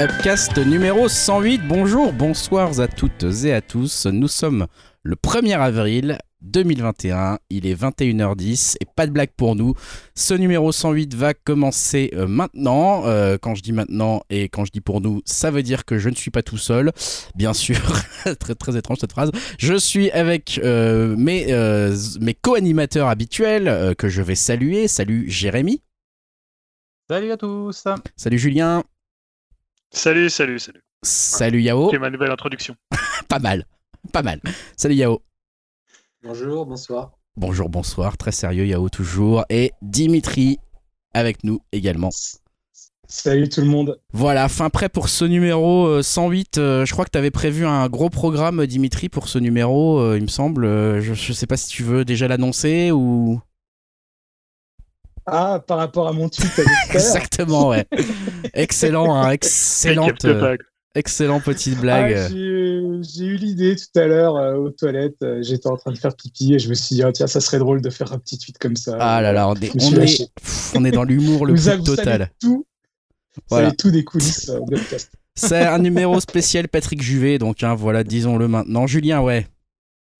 Upcast numéro 108. Bonjour, bonsoir à toutes et à tous. Nous sommes le 1er avril 2021. Il est 21h10 et pas de blague pour nous. Ce numéro 108 va commencer euh, maintenant. Euh, quand je dis maintenant et quand je dis pour nous, ça veut dire que je ne suis pas tout seul. Bien sûr, très très étrange cette phrase. Je suis avec euh, mes, mes co-animateurs habituels que je vais saluer. Salut Jérémy. Salut à tous. Salut Julien. Salut, salut, salut. Salut Yao. C'est ma nouvelle introduction. pas mal, pas mal. Salut Yao. Bonjour, bonsoir. Bonjour, bonsoir. Très sérieux Yao toujours. Et Dimitri avec nous également. Salut tout le monde. Voilà, fin prêt pour ce numéro 108. Euh, euh, je crois que tu avais prévu un gros programme, Dimitri, pour ce numéro, euh, il me semble. Je, je sais pas si tu veux déjà l'annoncer ou. Ah, par rapport à mon tweet Exactement, ouais. Excellent, hein, excellente, euh, excellent petite blague. Ah, j'ai eu l'idée tout à l'heure euh, aux toilettes. Euh, j'étais en train de faire pipi et je me suis dit, ah, tiens, ça serait drôle de faire un petit tweet comme ça. Ah là là, on est, on est, dans l'humour le plus total. Tout, voilà. tout des coulisses de podcast. C'est un numéro spécial Patrick Juvet, donc hein, voilà, disons-le maintenant. Julien, ouais.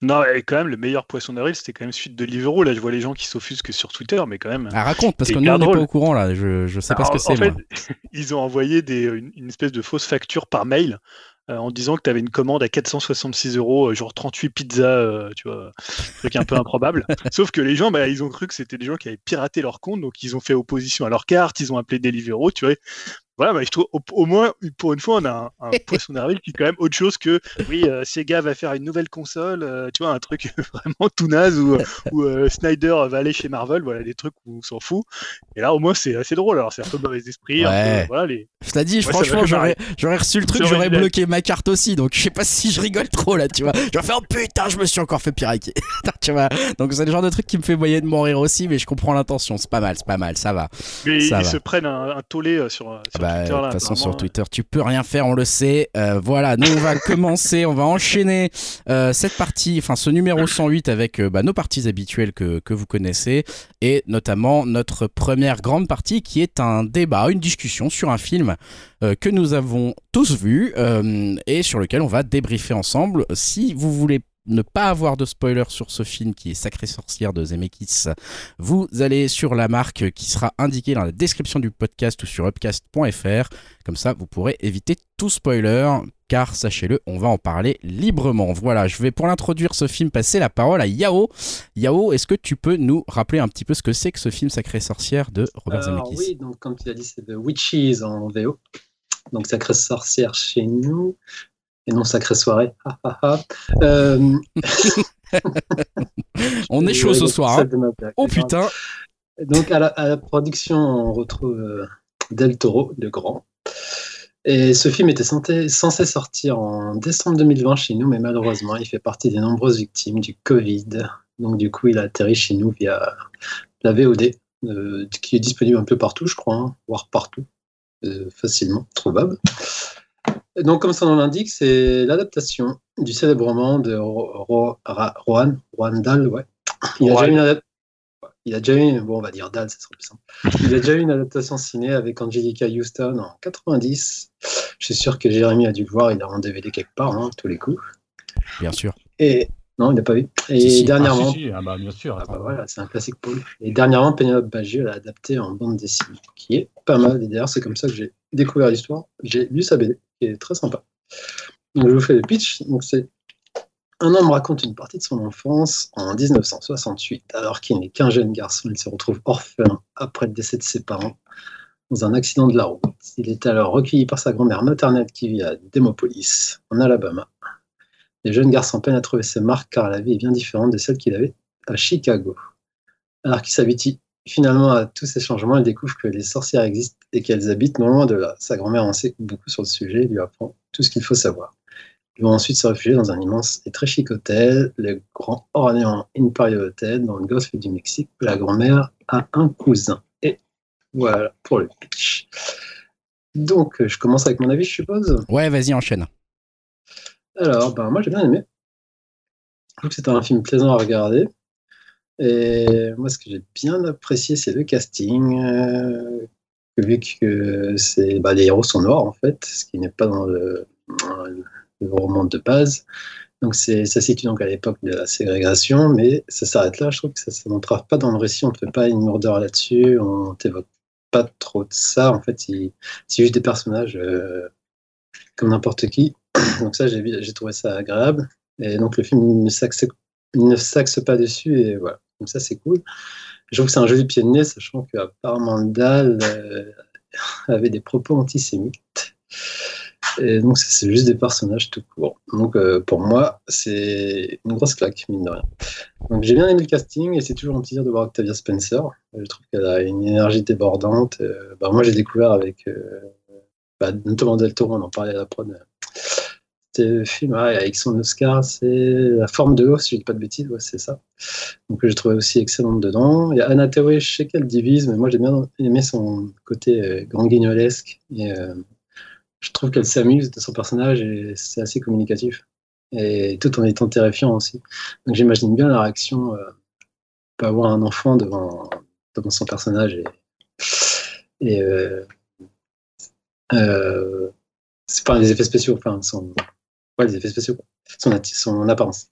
Non, et quand même, le meilleur poisson d'avril, c'était quand même suite de Livero. Là, je vois les gens qui s'offusquent sur Twitter, mais quand même. Ah, raconte, parce que nous, on n'est pas au courant, là. Je, je sais pas ce que c'est. En fait, ils ont envoyé des, une, espèce de fausse facture par mail euh, en disant que tu avais une commande à 466 euros, euh, genre 38 pizzas, euh, tu vois, truc un peu improbable. Sauf que les gens, bah, ils ont cru que c'était des gens qui avaient piraté leur compte, donc ils ont fait opposition à leur carte, ils ont appelé Deliveroo, tu vois voilà, bah, je trouve au, moins pour une fois on a un, poisson d'avril qui est quand même autre chose que oui euh, Sega va faire une nouvelle console, euh, tu vois un truc vraiment tout naze ou, euh, Snyder va aller chez Marvel, voilà des trucs où on s'en fout. Et là au moins c'est assez drôle. Alors c'est un peu mauvais esprit. Ouais. voilà les. Je t'ai dit franchement j'aurais reçu le truc, j'aurais bloqué ma carte aussi, donc je sais pas si je rigole trop là, tu vois. Je vais faire oh, putain je me suis encore fait piraquer, tu vois. Donc c'est le genre de truc qui me fait moyen de mourir aussi, mais je comprends l'intention, c'est pas mal, c'est pas mal, ça va. Mais ils se prennent un, tollé sur. sur bah, de toute façon, sur Twitter, tu peux rien faire, on le sait. Euh, voilà, nous, on va commencer, on va enchaîner euh, cette partie, enfin, ce numéro 108 avec euh, bah, nos parties habituelles que, que, vous connaissez et notamment notre première grande partie qui est un débat, une discussion sur un film que nous avons tous vu et sur lequel on va débriefer ensemble. Si vous voulez ne pas avoir de spoiler sur ce film qui est Sacré Sorcière de Zemeckis, vous allez sur la marque qui sera indiquée dans la description du podcast ou sur upcast.fr. Comme ça, vous pourrez éviter tout spoiler, car sachez-le, on va en parler librement. Voilà, je vais pour l'introduire ce film passer la parole à Yao. Yao, est-ce que tu peux nous rappeler un petit peu ce que c'est que ce film Sacré Sorcière de Robert Zemeckis? Oui, donc comme tu l'as dit, c'est The Witches en VO. Donc Sacré Sorcière chez nous et non sacrée soirée. Euh, on est chaud ce soir. Hein. Oh putain. Donc à la, production, on retrouve euh, Del Toro, le grand. Et ce film était censé sortir en décembre 2020 chez nous, mais malheureusement, il fait partie des nombreuses victimes du Covid. Donc du coup, il a atterri chez nous via la VOD, euh, qui est disponible un peu partout, je crois, hein, voire partout, facilement trouvable donc, comme son nom l'indique, c'est l'adaptation du célèbre roman de Rohan, Rohan Dahl, ouais. Il a, déjà une il a déjà eu, bon, on va dire Dahl, ça serait plus simple. Il a déjà eu une adaptation ciné avec Angelica Houston en 90. Je suis sûr que Jérémy a dû le voir, il a en DVD quelque part, hein, tous les coups. Bien sûr. Et non, il n'a pas vu. Et dernièrement. Ah, bah, bien sûr. Ah, bah, voilà, c'est un classique pour lui. Et dernièrement, Penelope Bagieux l'a adapté en bande dessinée, qui est pas mal. Et d'ailleurs, c'est comme ça que j'ai découvert l'histoire. J'ai lu sa BD, qui est très sympa. Donc, je vous fais le pitch. Donc, c'est un homme raconte une partie de son enfance en 1968, alors qu'il n'est qu'un jeune garçon. Il se retrouve orphelin après le décès de ses parents dans un accident de la route. Il est alors recueilli par sa grand-mère maternelle qui vit à Demopolis, en Alabama. Les jeunes garçons peinent à trouver ses marques car la vie est bien différente de celle qu'il avait à Chicago. Alors qu'il s'habitue finalement à tous ces changements, il découvre que les sorcières existent et qu'elles habitent non loin de là. Sa grand-mère en sait beaucoup sur le sujet et lui apprend tout ce qu'il faut savoir. Ils vont ensuite se réfugier dans un immense et très chic hôtel, le Grand Orléans Imperial Hotel, dans le golfe du Mexique, la grand-mère a un cousin. Et voilà pour le pitch. Donc, je commence avec mon avis, je suppose? Ouais, vas-y, enchaîne. Alors, ben, moi j'ai bien aimé. Je trouve que c'était un film plaisant à regarder. Et moi, ce que j'ai bien apprécié, c'est le casting. Euh, vu que c'est, bah, les héros sont noirs en fait, ce qui n'est pas dans le, roman de base. Donc c'est, ça se situe donc à l'époque de la ségrégation, mais ça s'arrête là. Je trouve que ça, n'entrave pas dans le récit. On ne fait pas une lourdeur là-dessus. On t'évoque pas trop de ça. En fait, c'est juste des personnages euh, comme n'importe qui. Donc ça, j'ai, trouvé ça agréable. Et donc le film ne s'axe, ne s'axe pas dessus. Et voilà. Donc ça, c'est cool. Je trouve que c'est un joli pied de nez, sachant qu'apparemment Dahl euh, avait des propos antisémites. Et donc, c'est juste des personnages tout court. Donc, euh, pour moi, c'est une grosse claque, mine de rien. Donc, j'ai bien aimé le casting et c'est toujours un plaisir de voir Octavia Spencer. Je trouve qu'elle a une énergie débordante. Euh, bah, moi, j'ai découvert avec euh, bah, notamment Del Toro, on en parlait à la prod. C'était le film avec son Oscar, c'est La forme de l'eau, si je dis pas de bêtises, c'est ça. Donc, j'ai trouvé aussi excellente dedans. Il y a Anna Théoé, je sais qu'elle divise, mais moi, j'ai bien aimé son côté euh, grand guignolesque. Et, euh, je trouve qu'elle s'amuse de son personnage et c'est assez communicatif. Et tout en étant terrifiant aussi. Donc j'imagine bien la réaction, euh, peut avoir un enfant devant, devant son personnage et, euh, euh, c'est pas les effets spéciaux, enfin son, ouais, les effets spéciaux. Son, apparence.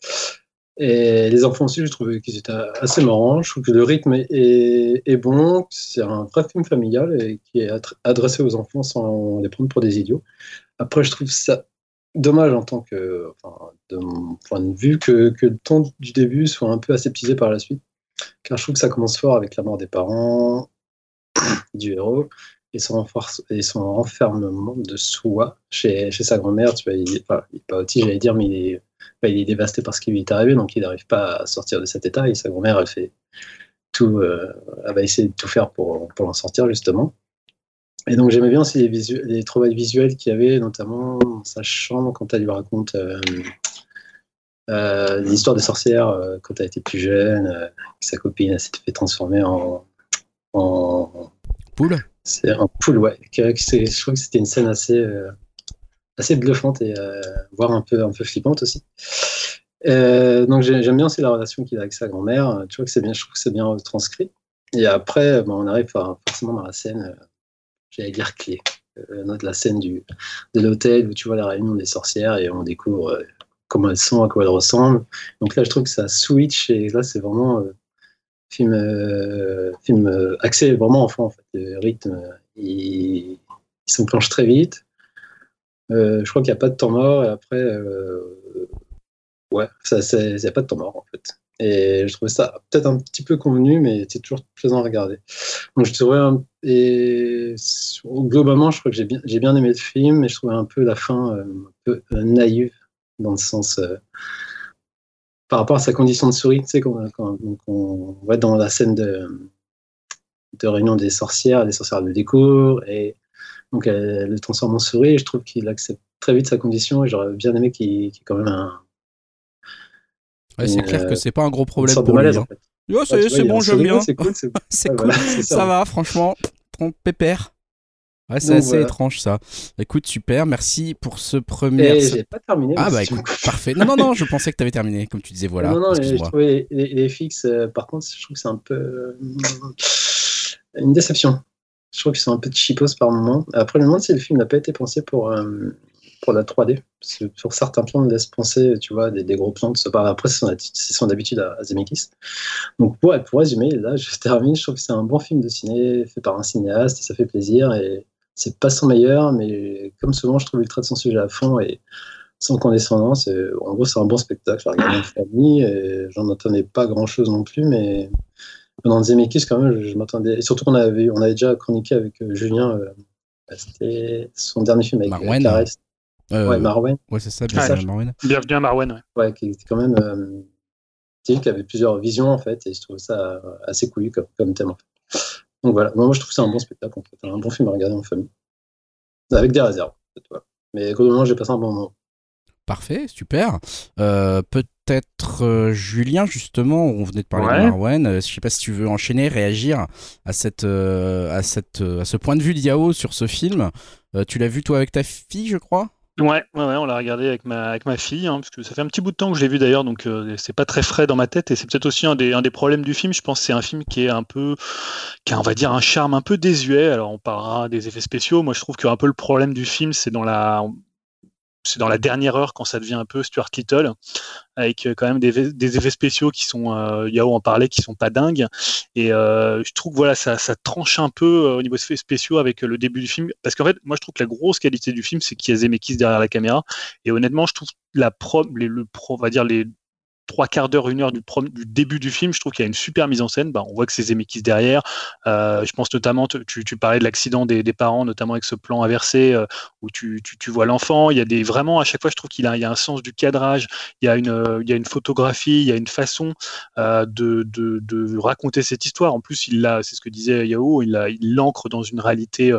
Et les enfants aussi, je trouvais qu'ils étaient assez marrants. Je trouve que le rythme est, est- est bon. C'est un vrai film familial et qui est adr- adressé aux enfants sans les prendre pour des idiots. Après, je trouve ça dommage en tant que, enfin, de mon point de vue, que, que le ton du début soit un peu aseptisé par la suite. Car je trouve que ça commence fort avec la mort des parents du héros et son, renforce- et son enfermement de soi chez, chez sa grand-mère. Tu vois, il, est pas autiste, j'allais dire, mais il est, il est dévasté par ce qui lui est arrivé, donc il n'arrive pas à sortir de cet état. Et sa grand-mère, elle fait tout, euh, elle va essayer de tout faire pour, pour l'en sortir, justement. Et donc j'aimais bien aussi les, visu- les trouvailles visuelles qu'il y avait, notamment dans sa chambre quand elle lui raconte euh, euh, l'histoire des sorcières quand elle était plus jeune, que sa copine s'était fait transformer en, en Poule? C'est un poule, ouais. Je trouve que c'était une scène assez, euh, assez bluffante et euh, voire un peu, un peu flippante aussi. Euh, donc j'ai- j'aime bien aussi la relation qu'il a avec sa grand-mère. Tu vois que c'est bien, je trouve que c'est bien transcrit. Et après, bon, on arrive forcément dans la scène, euh, j'allais dire clé, notre- la scène du, de l'hôtel où tu vois la réunion des sorcières et on découvre comment elles sont, à quoi elles ressemblent. Donc là, je trouve que ça switch et là, c'est vraiment film, euh, film euh, axé vraiment enfant en fait. Le rythme, il, il s'enclenche très vite. Euh, je crois qu'il n'y a pas de temps mort et après, euh, ouais, il n'y a pas de temps mort en fait. Et je trouvais ça peut-être un petit peu convenu, mais c'est toujours plaisant à regarder. Donc je trouvais et globalement, je crois que j'ai bien, j'ai bien aimé le film, mais je trouvais un peu la fin un peu naïve dans le sens par rapport à sa condition de souris, tu sais, quand, quand- on voit dans la scène de, de réunion des sorcières, des sorcières le découvrent, et donc elle le transforme en souris, et je trouve qu'il accepte très vite sa condition, et j'aurais bien aimé qu'il y ait quand même un, Ouais, c'est clair que c'est pas un gros problème de pour lui. malaise, hein. en fait. Oh, Ouais, c'est bon, j'aime souris, bien. C'est cool, ouais, cool. voilà, c'est ça ça. va, franchement, ton pépère. Ouais, c'est assez voilà. étrange ça. Écoute, super, merci pour ce premier. J'ai pas terminé. Ah bah écoute, parfait. Non, non, non, je pensais que tu avais terminé, comme tu disais, voilà. Non, non, excuse-moi. trouvais les, les fixes, euh, par contre, je trouve que c'est un peu euh, une déception. Je trouve qu'ils sont un peu cheapos par moment. Après, je me demande si le film n'a pas été pensé pour, euh, pour la 3D. Parce que sur certains plans, on laisse penser, tu vois, des, des gros plans. de ce. Après, c'est son, habitude à, à Zemeckis. Donc, ouais, pour résumer, là, je termine. Je trouve que c'est un bon film de ciné fait par un cinéaste et ça fait plaisir. Et c'est pas son meilleur, mais comme souvent, je trouve il traite son sujet à fond et sans condescendance. Et, en gros, c'est un bon spectacle à regarder en famille. Et j'en attendais pas grand chose non plus, mais pendant Zemeckis, quand même, je, je m'attendais. Et surtout, on avait, on avait déjà chroniqué avec euh, Julien. euh, bah, C'était son dernier film avec Marwen. euh, Caresse. Euh, Ouais, Marwen. ouais, c'est ça, bien Ah, Marwen. Bienvenue à Marwen. ouais. Ouais, qui était quand même. Euh, qui avait plusieurs visions, en fait, et je trouvais ça assez cool comme, comme thème, en fait. Donc voilà, Non, moi je trouve que c'est un bon spectacle, en fait, un bon film à regarder en famille. Avec des réserves, en fait, voilà. Mais globalement, j'ai passé un bon moment. Parfait, super. Euh, Peut-être euh, Julien, justement, on venait de parler Ouais. de Marwen. Euh, je sais pas si tu veux enchaîner, réagir à, cette, euh, à, cette, euh, à ce point de vue d'Yao sur ce film. Euh, tu l'as vu toi avec ta fille, je crois? Ouais, ouais, ouais, on l'a regardé avec ma, fille, hein, parce que ça fait un petit bout de temps que je l'ai vu d'ailleurs, donc euh, c'est pas très frais dans ma tête, et c'est peut-être aussi un des, un des problèmes du film. Je pense que c'est un film qui est un peu, qui a, on va dire, un charme un peu désuet. Alors on parlera des effets spéciaux. Moi, je trouve qu'un peu le problème du film, c'est dans la, c'est dans la dernière heure quand ça devient un peu Stuart Little, avec euh, quand même des, effets spéciaux qui sont, euh, Yao en parlait, qui sont pas dingues. Et euh, je trouve que voilà, ça, ça tranche un peu euh, au niveau des effets spéciaux avec le début du film. Parce qu'en fait, moi je trouve que la grosse qualité du film, c'est qu'il y a Zemeckis derrière la caméra. Et honnêtement, je trouve la pro, les, le pro, on va dire les trois quarts d'heure, une heure du, début du film, je trouve qu'il y a une super mise en scène. Bah, on voit que c'est Zemeckis derrière. Euh, je pense notamment, tu, parlais de l'accident des, parents, notamment avec ce plan inversé euh, où tu, tu, vois l'enfant. Il y a des vraiment à chaque fois, je trouve qu'il a, il y a un sens du cadrage. Il y a une, euh, il y a une photographie, il y a une façon de, de, raconter cette histoire. En plus, il l'a, c'est ce que disait Yao, il l'ancre dans une réalité,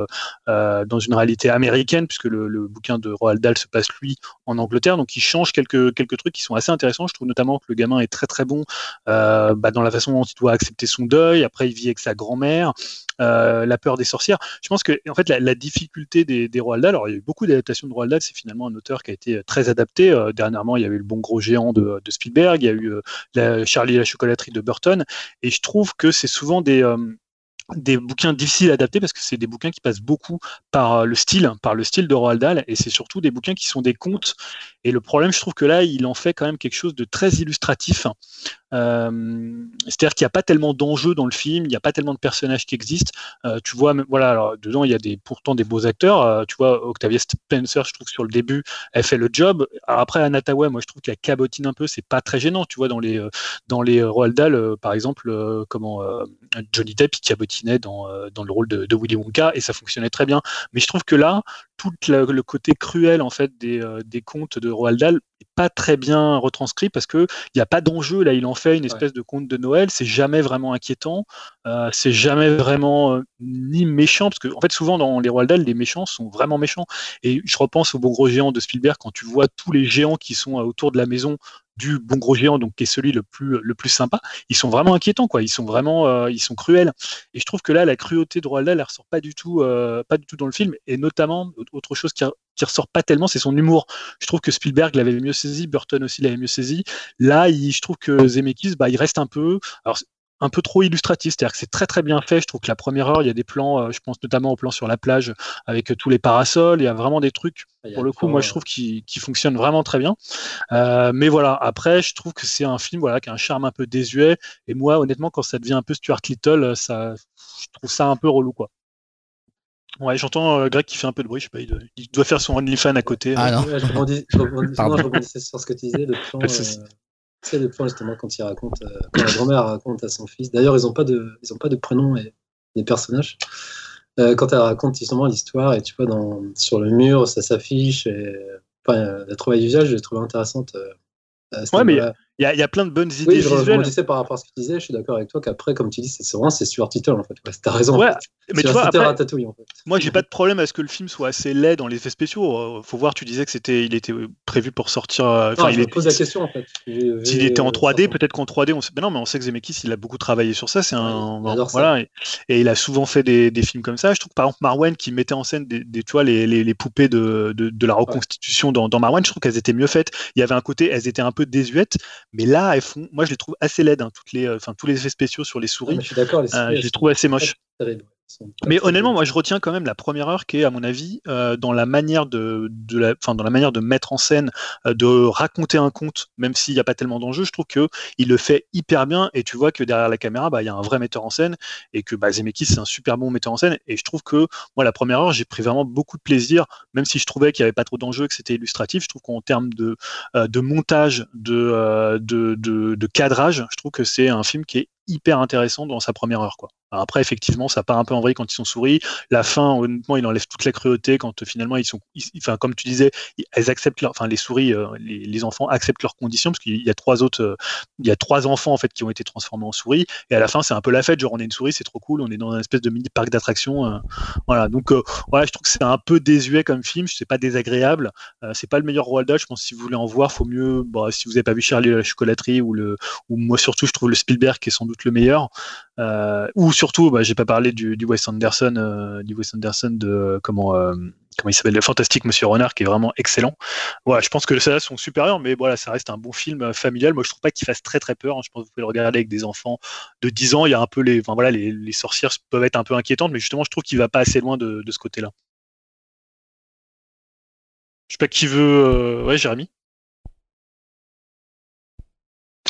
dans une réalité américaine, puisque le, le, bouquin de Roald Dahl se passe lui en Angleterre. Donc, il change quelques quelques trucs qui sont assez intéressants. Je trouve notamment que le gamin est très très bon euh, bah, dans la façon dont il doit accepter son deuil. Après, il vit avec sa grand-mère. Euh, la peur des sorcières. Je pense que en fait la, difficulté des, des Roald Dahl, alors il y a eu beaucoup d'adaptations de Roald Dahl, c'est finalement un auteur qui a été très adapté. Euh, dernièrement, il y a eu le Bon Gros Géant de, de Spielberg, il y a eu euh, la Charlie et la chocolaterie de Burton, et je trouve que c'est souvent des des bouquins difficiles à adapter parce que c'est des bouquins qui passent beaucoup par le style, par le style de Roald Dahl, et c'est surtout des bouquins qui sont des contes. Et le problème, je trouve que là, il en fait quand même quelque chose de très illustratif. Euh, C'est-à-dire qu'il n'y a pas tellement d'enjeux dans le film, il n'y a pas tellement de personnages qui existent. Euh, tu vois, voilà, dedans, il y a pourtant des beaux acteurs. Euh, tu vois, Octavia Spencer, je trouve que sur le début, elle fait le job. Après, Anna Tawai, moi, je trouve qu'elle cabotine un peu, c'est pas très gênant. Tu vois, dans les, dans les Roald Dahl, par exemple, comment Johnny Depp, il dans, dans le rôle de, de Willy Wonka et ça fonctionnait très bien. Mais je trouve que là, tout le, le, côté cruel en fait des, euh, des contes de Roald Dahl est pas très bien retranscrit parce que il n'y a pas d'enjeu là il en fait une espèce ouais. de conte de Noël c'est jamais vraiment inquiétant euh, c'est jamais vraiment euh, ni méchant parce que en fait souvent dans les Roald Dahl les méchants sont vraiment méchants et je repense au bon gros géant de Spielberg quand tu vois tous les géants qui sont euh, autour de la maison du bon gros géant, donc qui est celui le plus le plus sympa, ils sont vraiment inquiétants, quoi. Ils sont vraiment, euh, ils sont cruels. Et je trouve que là, la cruauté de Roald Dahl, elle ressort pas du tout, euh, pas du tout dans le film. Et notamment, autre chose qui, qui ressort pas tellement, c'est son humour. Je trouve que Spielberg l'avait mieux saisi, Burton aussi l'avait mieux saisi. Là, il, je trouve que Zemeckis, bah, il reste un peu. Un peu trop illustratif, c'est-à-dire que c'est très très bien fait. Je trouve que la première heure, il y a des plans, euh, je pense notamment au plan sur la plage avec euh, tous les parasols. Il y a vraiment des trucs. Pour le coup, moi, je trouve qu'il qu fonctionne vraiment très bien. Euh, mais voilà, après, je trouve que c'est un film voilà qui a un charme un peu désuet. Et moi, honnêtement, quand ça devient un peu Stuart Little, ça, je trouve ça un peu relou, quoi. Ouais, j'entends euh, Greg qui fait un peu de bruit. Je sais pas, il doit, il doit faire son OnlyFans à côté. Ah non. Ouais, je rebondis, je rebondis, je rebondissais sur ce que tu disais, le plan. sais, le plan justement quand il raconte, euh, quand la grand-mère raconte à son fils. D'ailleurs, ils n'ont pas de, ils ont pas de prénom et des personnages. Euh, quand elle raconte justement l'histoire et tu vois dans, sur le mur, ça s'affiche. Et, enfin, la trouvaille du visage, je l'ai trouvé intéressante. Euh, ouais, mais il y, y, a plein de bonnes idées oui, je. Je par rapport à ce que tu disais, je suis d'accord avec toi qu'après, comme tu dis, c'est vraiment c'est Stuart Little en fait. Ouais, T'as raison. Ouais, en fait. mais tu vois, après, Ratatouille, en fait. moi j'ai pas de problème à ce que le film soit assez laid dans les effets spéciaux. Faut voir, tu disais que c'était, il était prévu pour sortir. euh, Enfin, il me est... pose la question en fait. S'il était en 3D, peut-être qu'en 3D, on sait. Mais non, mais on sait que Zemeckis, il a beaucoup travaillé sur ça. C'est un, ouais, voilà, et, et, il a souvent fait des, des, films comme ça. Je trouve que par exemple Marwen qui mettait en scène des, des tu vois, les, les, les poupées de, de, de, la reconstitution dans, dans Marwen, je trouve qu'elles étaient mieux faites. Il y avait un côté, elles étaient un peu désuètes, mais là, elles font moi je les trouve assez laides, hein, toutes les, enfin tous les effets spéciaux sur les souris. Je suis d'accord, les souris, euh, je les trouve assez moches. Mais honnêtement, moi, je retiens quand même la première heure qui est, à mon avis, euh, dans la manière de, dans la manière de mettre en scène, euh, de raconter un conte, même s'il n'y a pas tellement d'enjeux. Je trouve que il le fait hyper bien, et tu vois que derrière la caméra, bah, il y a un vrai metteur en scène, et que bah, Zemeckis c'est un super bon metteur en scène. Et je trouve que moi, la première heure, j'ai pris vraiment beaucoup de plaisir, même si je trouvais qu'il n'y avait pas trop d'enjeux, que c'était illustratif. Je trouve qu'en termes de, euh, montage, de, de cadrage, je trouve que c'est un film qui est hyper intéressant dans sa première heure quoi. Alors après effectivement ça part un peu en vrille quand ils sont souris. La fin honnêtement il enlève toute la cruauté quand finalement ils sont, enfin comme tu disais, elles acceptent leur, enfin les souris, euh, les, enfants acceptent leurs conditions parce qu'il y a trois autres, euh, il y a trois enfants en fait qui ont été transformés en souris et à la fin c'est un peu la fête genre on est une souris c'est trop cool, on est dans un espèce de mini parc d'attractions, euh, voilà donc voilà je trouve que c'est un peu désuet comme film, c'est pas désagréable, c'est pas le meilleur Roald Dahl, je pense que si vous voulez en voir faut mieux, bah, si vous n'avez pas vu Charlie la chocolaterie ou le, ou moi surtout je trouve le Spielberg qui est sans doute le meilleur. Euh, ou surtout, bah, j'ai pas parlé du, du Wes Anderson, euh, du Wes Anderson de comment comment il s'appelle, le fantastique Monsieur Renard, qui est vraiment excellent. Voilà, je pense que ceux-là sont supérieurs, mais voilà, ça reste un bon film euh, familial. Moi, je trouve pas qu'il fasse très très peur. hein. Je pense que vous pouvez le regarder avec des enfants de 10 ans. Il y a un peu les, enfin voilà, les, les sorcières peuvent être un peu inquiétantes, mais justement, je trouve qu'il va pas assez loin de, de ce côté-là. Je sais pas qui veut. euh, Ouais, Jérémy?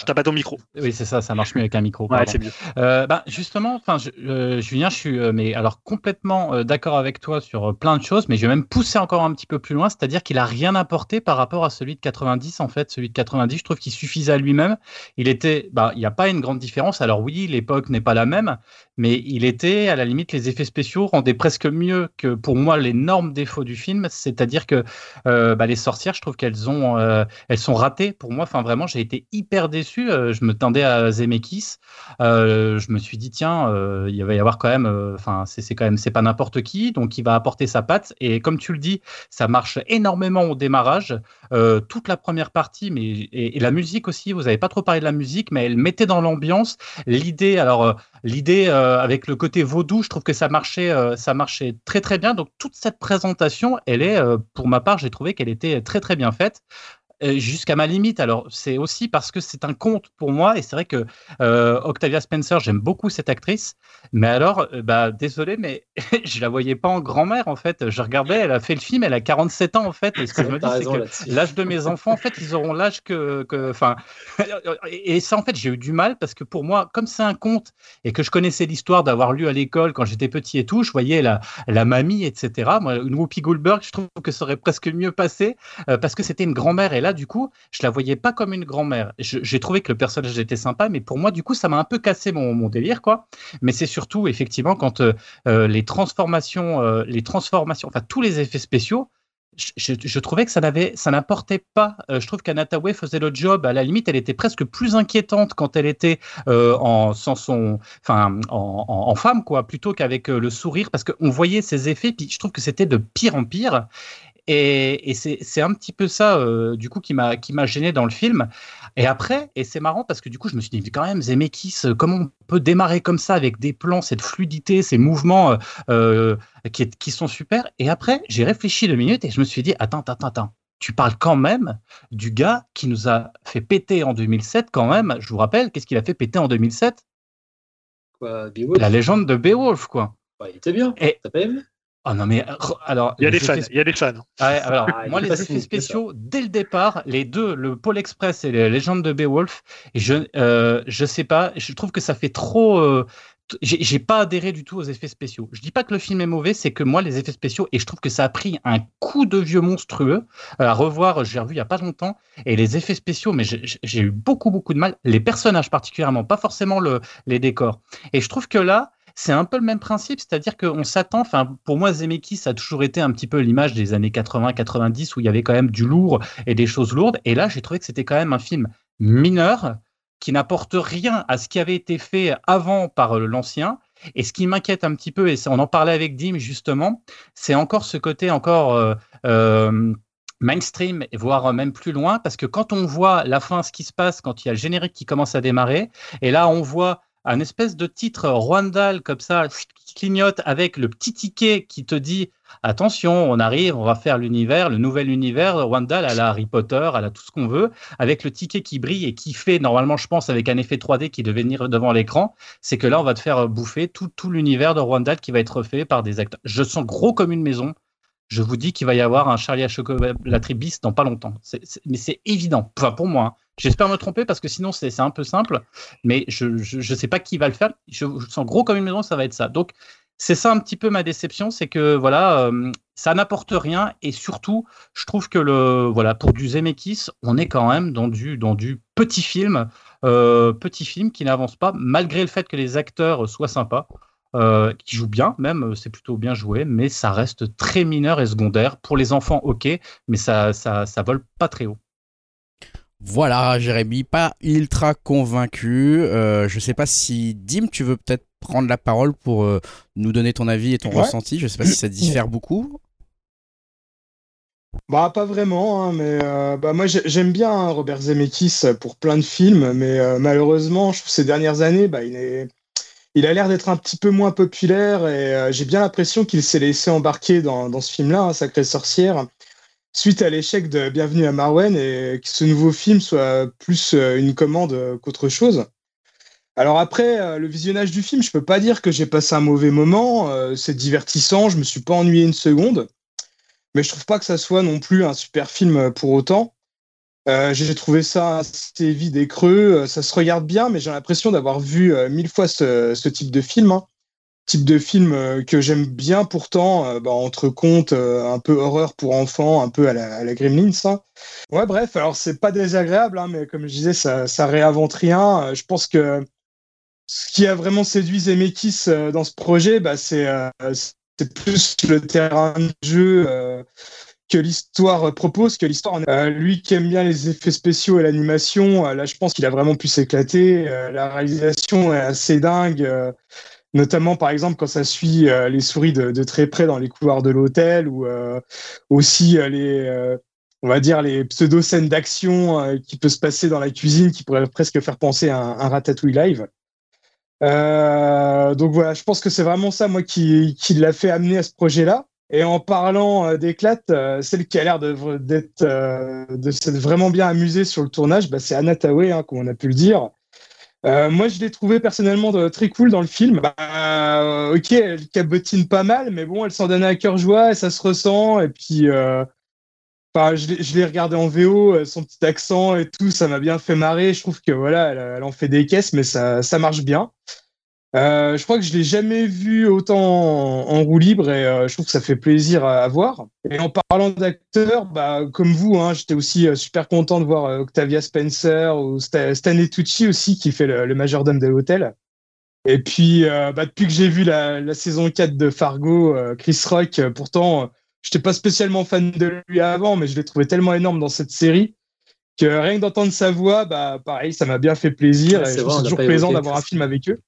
T'as pas ton micro. Oui, c'est ça, ça marche mieux avec un micro. Ouais, c'est mieux. Euh, bah, justement, enfin, euh, Julien, je suis euh, mais alors complètement d'accord avec toi sur plein de choses, mais je vais même pousser encore un petit peu plus loin, c'est-à-dire qu'il a rien apporté par rapport à celui de 90 en fait. Celui de 90, je trouve qu'il suffisait à lui-même. Il était, bah, il n'y a pas une grande différence. Alors oui, l'époque n'est pas la même, mais il était à la limite les effets spéciaux rendaient presque mieux que pour moi l'énorme défaut du film, c'est-à-dire que euh, bah, les sorcières, je trouve qu'elles euh, sont ratées pour moi. Enfin vraiment, j'ai été hyper déçu. Euh, je me tendais à Zemeckis. Je me suis dit tiens, il va y avoir quand même, enfin c'est quand même c'est pas n'importe qui, donc il va apporter sa patte. Et comme tu le dis, ça marche énormément au démarrage. Toute la première partie, mais et, et la musique aussi. Vous avez pas trop parlé de la musique, mais elle mettait dans l'ambiance l'idée. Alors l'idée euh, avec le côté vaudou, je trouve que ça marchait, euh, ça marchait très très bien. Donc toute cette présentation, elle est, euh, pour ma part, j'ai trouvé qu'elle était très très bien faite. Euh, Jusqu'à ma limite. Alors, c'est aussi parce que c'est un conte pour moi, et c'est vrai que euh, Octavia Spencer, j'aime beaucoup cette actrice, mais alors, euh, bah, désolé, mais je la voyais pas en grand-mère en fait. Je regardais, elle a fait le film, elle a 47 ans en fait, et ce que je me dis, c'est que l'âge de mes enfants, en fait, ils auront l'âge que, que- enfin, et ça, en fait, j'ai eu du mal parce que pour moi, comme c'est un conte et que je connaissais l'histoire d'avoir lu à l'école quand j'étais petit et tout, je voyais la, la mamie, etc. Moi, une Whoopi Goldberg, je trouve que ça aurait presque mieux passé euh, parce que c'était une grand-mère et là, du coup, je la voyais pas comme une grand-mère. J'ai trouvé que le personnage était sympa, mais pour moi, du coup, ça m'a un peu cassé mon, délire, quoi. Mais c'est surtout, effectivement, quand euh, euh, les transformations, euh, les transformations, enfin tous les effets spéciaux, je, trouvais que ça n'avait, ça n'apportait pas. Je trouve qu'Anataway faisait le job. À la limite, elle était presque plus inquiétante quand elle était en sans son, en, femme quoi, plutôt qu'avec le sourire, parce qu'on voyait ses effets. Puis je trouve que c'était de pire en pire. Et, et c'est un petit peu ça, euh, du coup, qui m'a gêné dans le film. Et après, et c'est marrant parce que du coup, je me suis dit, quand même, Zemeckis, euh, comment on peut démarrer comme ça avec des plans, cette fluidité, ces mouvements euh, qui, est- qui sont super. Et après, j'ai réfléchi deux minutes et je me suis dit, attends, attends, attends. Tu parles quand même du gars qui nous a fait péter en 2007, quand même. Je vous rappelle, qu'est-ce qu'il a fait péter en 2007 Quoi, Beowulf? La légende de Beowulf, quoi. Ouais, Il était bien. Et- pas aimé? Oh non, mais alors. Il y a des fans. effets Il y a des fans. Ouais, alors, Ah, moi, les effets spéciaux, dès le départ, les deux, le Pôle Express et les légendes de Beowulf, je, euh, je sais pas, je trouve que ça fait trop. euh, j'ai pas adhéré du tout aux effets spéciaux. Je dis pas que le film est mauvais, c'est que moi, les effets spéciaux, et je trouve que ça a pris un coup de vieux monstrueux euh, à revoir. J'ai revu il y a pas longtemps, et les effets spéciaux, mais j'ai j'ai eu beaucoup, beaucoup de mal. Les personnages particulièrement, pas forcément le, les décors. Et je trouve que là, c'est un peu le même principe, c'est-à-dire qu'on s'attend, enfin, pour moi, Zemeckis a toujours été un petit peu l'image des années 80-90 où il y avait quand même du lourd et des choses lourdes. Et là, j'ai trouvé que c'était quand même un film mineur qui n'apporte rien à ce qui avait été fait avant par euh, l'ancien. Et ce qui m'inquiète un petit peu, et on en parlait avec Dim justement, c'est encore ce côté encore euh, euh, mainstream, voire même plus loin, parce que quand on voit la fin, ce qui se passe, quand il y a le générique qui commence à démarrer, et là on voit un espèce de titre Rwandal comme ça qui clignote avec le petit ticket qui te dit attention, on arrive, on va faire l'univers, le nouvel univers Rwandal à la Harry Potter, à la tout ce qu'on veut, avec le ticket qui brille et qui fait normalement, je pense, avec un effet 3D qui devait venir devant l'écran, c'est que là on va te faire bouffer tout, tout l'univers de Rwandal qui va être refait par des acteurs. Je sens gros comme une maison. Je vous dis qu'il va y avoir un Charlie à Chocolatry bis dans pas longtemps. Mais c'est évident. Enfin, pour moi. hein. J'espère me tromper parce que sinon c'est un peu simple. Mais je ne sais pas qui va le faire. Je, je sens gros comme une maison, ça va être ça. Donc c'est ça un petit peu ma déception, c'est que voilà, euh, ça n'apporte rien et surtout, je trouve que le voilà pour du Zemeckis, on est quand même dans du dans du petit film, euh, petit film qui n'avance pas malgré le fait que les acteurs soient sympas. Euh, qui jouent bien, même euh, c'est plutôt bien joué, mais ça reste très mineur et secondaire. Pour les enfants, ok, mais ça, ça, ça vole pas très haut. Voilà, Jérémy, pas ultra convaincu. Euh, je sais pas si Dim, tu veux peut-être prendre la parole pour euh, nous donner ton avis et ton Ouais. ressenti. Je sais pas si ça diffère beaucoup. Bah, pas vraiment, hein, mais euh, bah, moi j'ai- j'aime bien hein, Robert Zemeckis pour plein de films, mais euh, malheureusement, je trouve ces dernières années, bah, il est, il a l'air d'être un petit peu moins populaire et euh, j'ai bien l'impression qu'il s'est laissé embarquer dans, ce film-là, hein, Sacrée Sorcière, suite à l'échec de Bienvenue à Marwen et que ce nouveau film soit plus euh, une commande euh, qu'autre chose. Alors après, le visionnage du film, je peux pas dire que j'ai passé un mauvais moment. c'est divertissant, je me suis pas ennuyé une seconde. Mais je trouve pas que ça soit non plus un super film pour autant. Euh, j'ai trouvé ça assez vide et creux. Euh, ça se regarde bien, mais j'ai l'impression d'avoir vu euh, mille fois ce, type de film. Hein. Type de film que j'aime bien pourtant, bah, entre contes un peu horreur pour enfants, un peu à la, à Gremlins. Hein. Ouais, bref, alors c'est pas désagréable, hein, mais comme je disais, ça, ça réinvente rien. Je pense que ce qui a vraiment séduit Zemeckis dans ce projet, bah, c'est plus le terrain de jeu que l'histoire propose, que l'histoire. Euh, lui qui aime bien les effets spéciaux et l'animation, euh, là je pense qu'il a vraiment pu s'éclater. Euh, la réalisation est assez dingue, notamment par exemple quand ça suit les souris de, très près dans les couloirs de l'hôtel ou aussi les, on va dire les pseudo scènes d'action qui peut se passer dans la cuisine, qui pourraient presque faire penser à un, Ratatouille live. donc voilà, je pense que c'est vraiment ça moi qui l'a fait amener à ce projet-là. Et en parlant euh, d'éclate, euh, celle qui a l'air d'être euh, de s'être vraiment bien amusée sur le tournage, bah, c'est Anna Tawai, hein, comme on a pu le dire. moi, je l'ai trouvé personnellement très cool dans le film. Bah, ok, elle cabotine pas mal, mais bon, elle s'en donne à cœur joie et ça se ressent. Et puis, je l'ai regardé en VO, son petit accent et tout, ça m'a bien fait marrer. Je trouve que voilà, elle, en fait des caisses, mais ça marche bien. Euh, je crois que je l'ai jamais vu autant en, roue libre et euh, je trouve que ça fait plaisir à, voir. Et en parlant d'acteurs, bah, comme vous, hein, j'étais aussi euh, super content de voir Octavia Spencer ou Stanley Tucci aussi qui fait le, majordome de l'hôtel. Et puis, bah, depuis que j'ai vu la, saison 4 de Fargo, Chris Rock, pourtant, je n'étais pas spécialement fan de lui avant, mais je l'ai trouvé tellement énorme dans cette série que rien que d'entendre sa voix, bah, pareil, ça m'a bien fait plaisir. et c'est toujours plaisant d'avoir un film avec eux.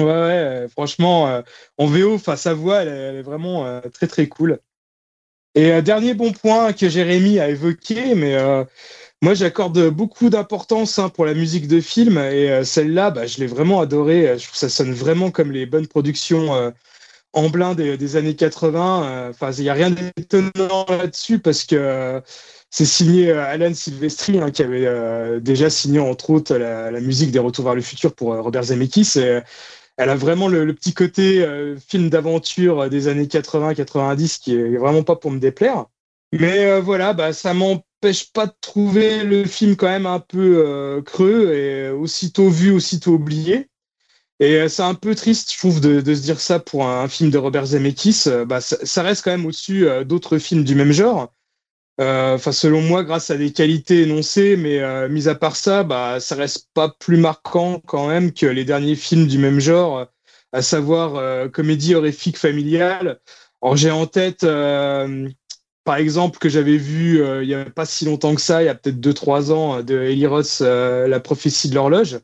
Ouais, ouais franchement, euh, en VO, sa voix, elle, est vraiment euh, très très cool. Et euh, dernier bon point que Jérémy a évoqué, mais moi j'accorde beaucoup d'importance hein, pour la musique de film et celle-là, bah, je l'ai vraiment adorée. Je trouve que ça sonne vraiment comme les bonnes productions en blind des, années 80. Enfin, il n'y a rien d'étonnant là-dessus parce que c'est signé Alan Silvestri, hein, qui avait déjà signé entre autres la, musique des Retours vers le futur pour Robert Zemeckis. Elle a vraiment le, petit côté euh, film d'aventure des années 80-90 qui est vraiment pas pour me déplaire. Mais euh, voilà, bah, ça m'empêche pas de trouver le film quand même un peu euh, creux et aussitôt vu, aussitôt oublié. Et c'est un peu triste, je trouve, de, se dire ça pour un, film de Robert Zemeckis. Bah, ça, reste quand même au-dessus d'autres films du même genre. Euh, enfin, selon moi, grâce à des qualités énoncées, mais euh, mis à part ça, bah, ça reste pas plus marquant quand même que les derniers films du même genre, à savoir euh, comédie horrifique familiale. Alors, j'ai en tête, par exemple, que j'avais vu il y a pas si longtemps que ça, il y a peut-être 2-3 ans, de Eli Roth, La prophétie de l'horloge,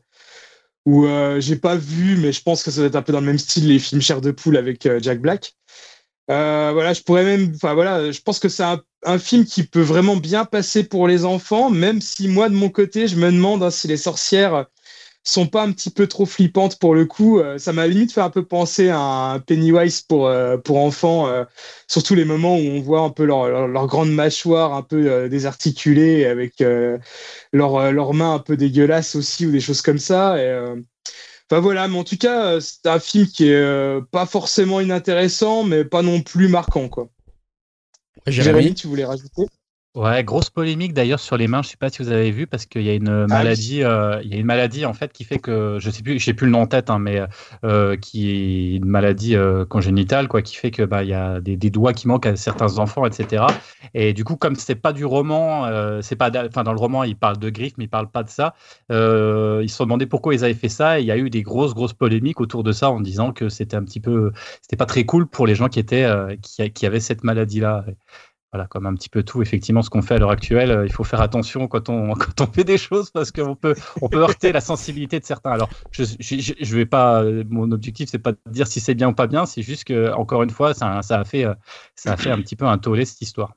où j'ai pas vu, mais je pense que ça va être un peu dans le même style, les films Chair de poule avec Jack Black. Euh, voilà, je pourrais même, enfin voilà, je pense que c'est un, film qui peut vraiment bien passer pour les enfants, même si moi de mon côté, je me demande hein, si les sorcières sont pas un petit peu trop flippantes pour le coup. Euh, ça m'a limite fait un peu penser à un Pennywise pour euh, pour enfants, surtout les moments où on voit un peu leur, leur, grande mâchoire un peu désarticulée avec leurs mains un peu dégueulasses aussi ou des choses comme ça. Enfin voilà, mais en tout cas, euh, c'est un film qui est euh, pas forcément inintéressant, mais pas non plus marquant, quoi. Jérémy, tu voulais rajouter? Ouais, grosse polémique d'ailleurs sur les mains. Je sais pas si vous avez vu parce qu'il y a une ah maladie, euh, il y a une maladie en fait qui fait que je sais plus, j'ai plus le nom en tête, hein, mais euh, qui est une maladie euh, congénitale quoi, qui fait que bah il y a des, des, doigts qui manquent à certains enfants, etc. Et du coup, comme c'est pas du roman, c'est pas, enfin dans le roman il parle de griffes, mais il parle pas de ça. ils se sont demandé pourquoi ils avaient fait ça. Et il y a eu des grosses grosses polémiques autour de ça en disant que c'était un petit peu, c'était pas très cool pour les gens qui étaient, qui, qui avaient cette maladie là voilà, comme un petit peu tout, effectivement, ce qu'on fait à l'heure actuelle, euh, il faut faire attention quand on, quand on fait des choses parce qu'on peut, on peut heurter la sensibilité de certains. Alors, je, je, vais pas, mon objectif, c'est pas de dire si c'est bien ou pas bien, c'est juste que, encore une fois, ça, ça, a fait, euh, ça a fait un petit peu un tollé cette histoire.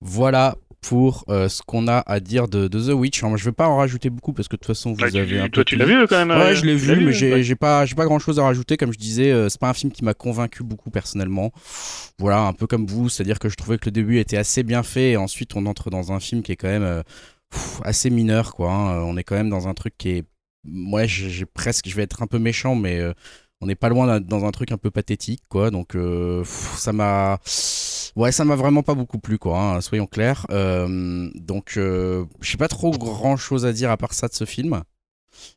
Voilà pour euh, ce qu'on a à dire de, de The Witch. Alors, moi, je vais pas en rajouter beaucoup parce que de toute façon, vous Bah, tu- avez un peu toi, tu l'as vu quand même Ouais, euh, je l'ai tu vu, mais j'ai ouais. pas, pas grand chose à rajouter. Comme je disais, euh, c'est pas un film qui m'a convaincu beaucoup personnellement. Voilà, un peu comme vous, c'est-à-dire que je trouvais que le début était assez bien fait et ensuite on entre dans un film qui est quand même euh, pff, assez mineur, quoi. hein. On est quand même dans un truc qui est. Ouais, j'ai presque. Je vais être un peu méchant, mais on n'est pas loin dans un truc un peu pathétique, quoi. Donc, euh, ça m'a. Ouais, ça m'a vraiment pas beaucoup plu, quoi. hein, soyons clairs. Euh, donc, euh, j'ai pas trop grand chose à dire à part ça de ce film.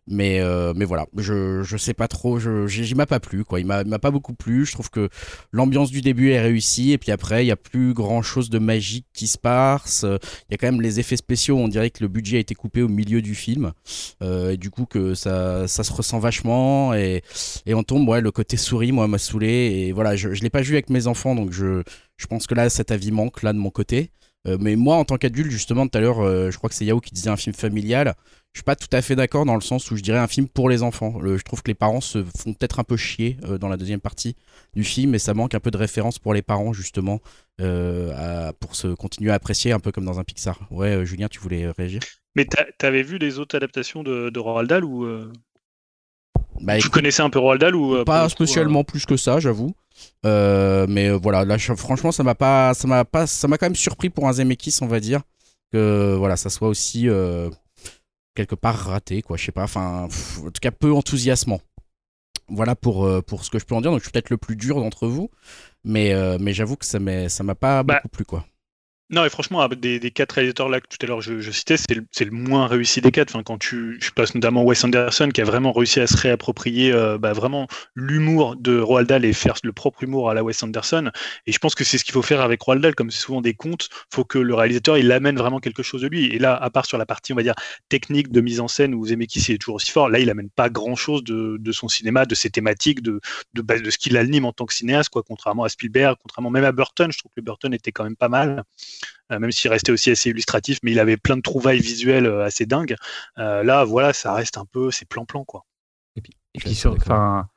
Mais, euh, mais voilà, je, je sais pas trop, je, il m'a pas plu, quoi. Il m'a m'a pas beaucoup plu. Je trouve que l'ambiance du début est réussie, et puis après, il y a plus grand chose de magique qui se passe. Il y a quand même les effets spéciaux, on dirait que le budget a été coupé au milieu du film. Euh, et du coup, que ça, ça se ressent vachement, et, et on tombe, ouais, le côté souris, moi, m'a saoulé. Et voilà, je, je l'ai pas vu avec mes enfants, donc je, je pense que là, cet avis manque, là, de mon côté. Euh, mais moi, en tant qu'adulte, justement, tout à l'heure, euh, je crois que c'est Yao qui disait un film familial. Je suis pas tout à fait d'accord dans le sens où je dirais un film pour les enfants. Je trouve que les parents se font peut-être un peu chier euh, dans la deuxième partie du film et ça manque un peu de référence pour les parents justement pour se continuer à apprécier un peu comme dans un Pixar. Ouais, Julien, tu voulais réagir? Mais t'a- t'avais vu les autres adaptations de, de Roald Dahl ou Bah, tu écoute, connaissais un peu Roald Dahl ou euh, pas spécialement plus que ça, j'avoue. Euh, mais euh, voilà, là, franchement, ça m'a pas, ça m'a pas, ça m'a quand même surpris pour un Zemeckis, on va dire que voilà, ça soit aussi euh, quelque part raté, quoi. Je sais pas, enfin, en tout cas peu enthousiasmant. Voilà pour, euh, pour ce que je peux en dire. Donc je suis peut-être le plus dur d'entre vous, mais, euh, mais j'avoue que ça m'a, ça m'a pas Bah, beaucoup plu, quoi. Non, et franchement, des, quatre réalisateurs là que tout à l'heure je, citais, c'est le, moins réussi des quatre. Enfin, quand tu, je place notamment Wes Anderson qui a vraiment réussi à se réapproprier euh, bah, vraiment l'humour de Roald Dahl et faire le propre humour à la Wes Anderson. Et je pense que c'est ce qu'il faut faire avec Roald Dahl, comme c'est souvent des contes, faut que le réalisateur il amène vraiment quelque chose de lui. Et là, à part sur la partie on va dire technique de mise en scène où Zemeckis est toujours aussi fort, là il amène pas grand chose de, son cinéma, de ses thématiques, de, de, de ce qu'il anime en tant que cinéaste, quoi. Contrairement à Spielberg, contrairement même à Burton, je trouve que Burton était quand même pas mal. Euh, même s'il restait aussi assez illustratif, mais il avait plein de trouvailles visuelles euh, assez dingues. Euh, là, voilà, ça reste un peu, c'est plan-plan, quoi. Et puis, et sur, enfin,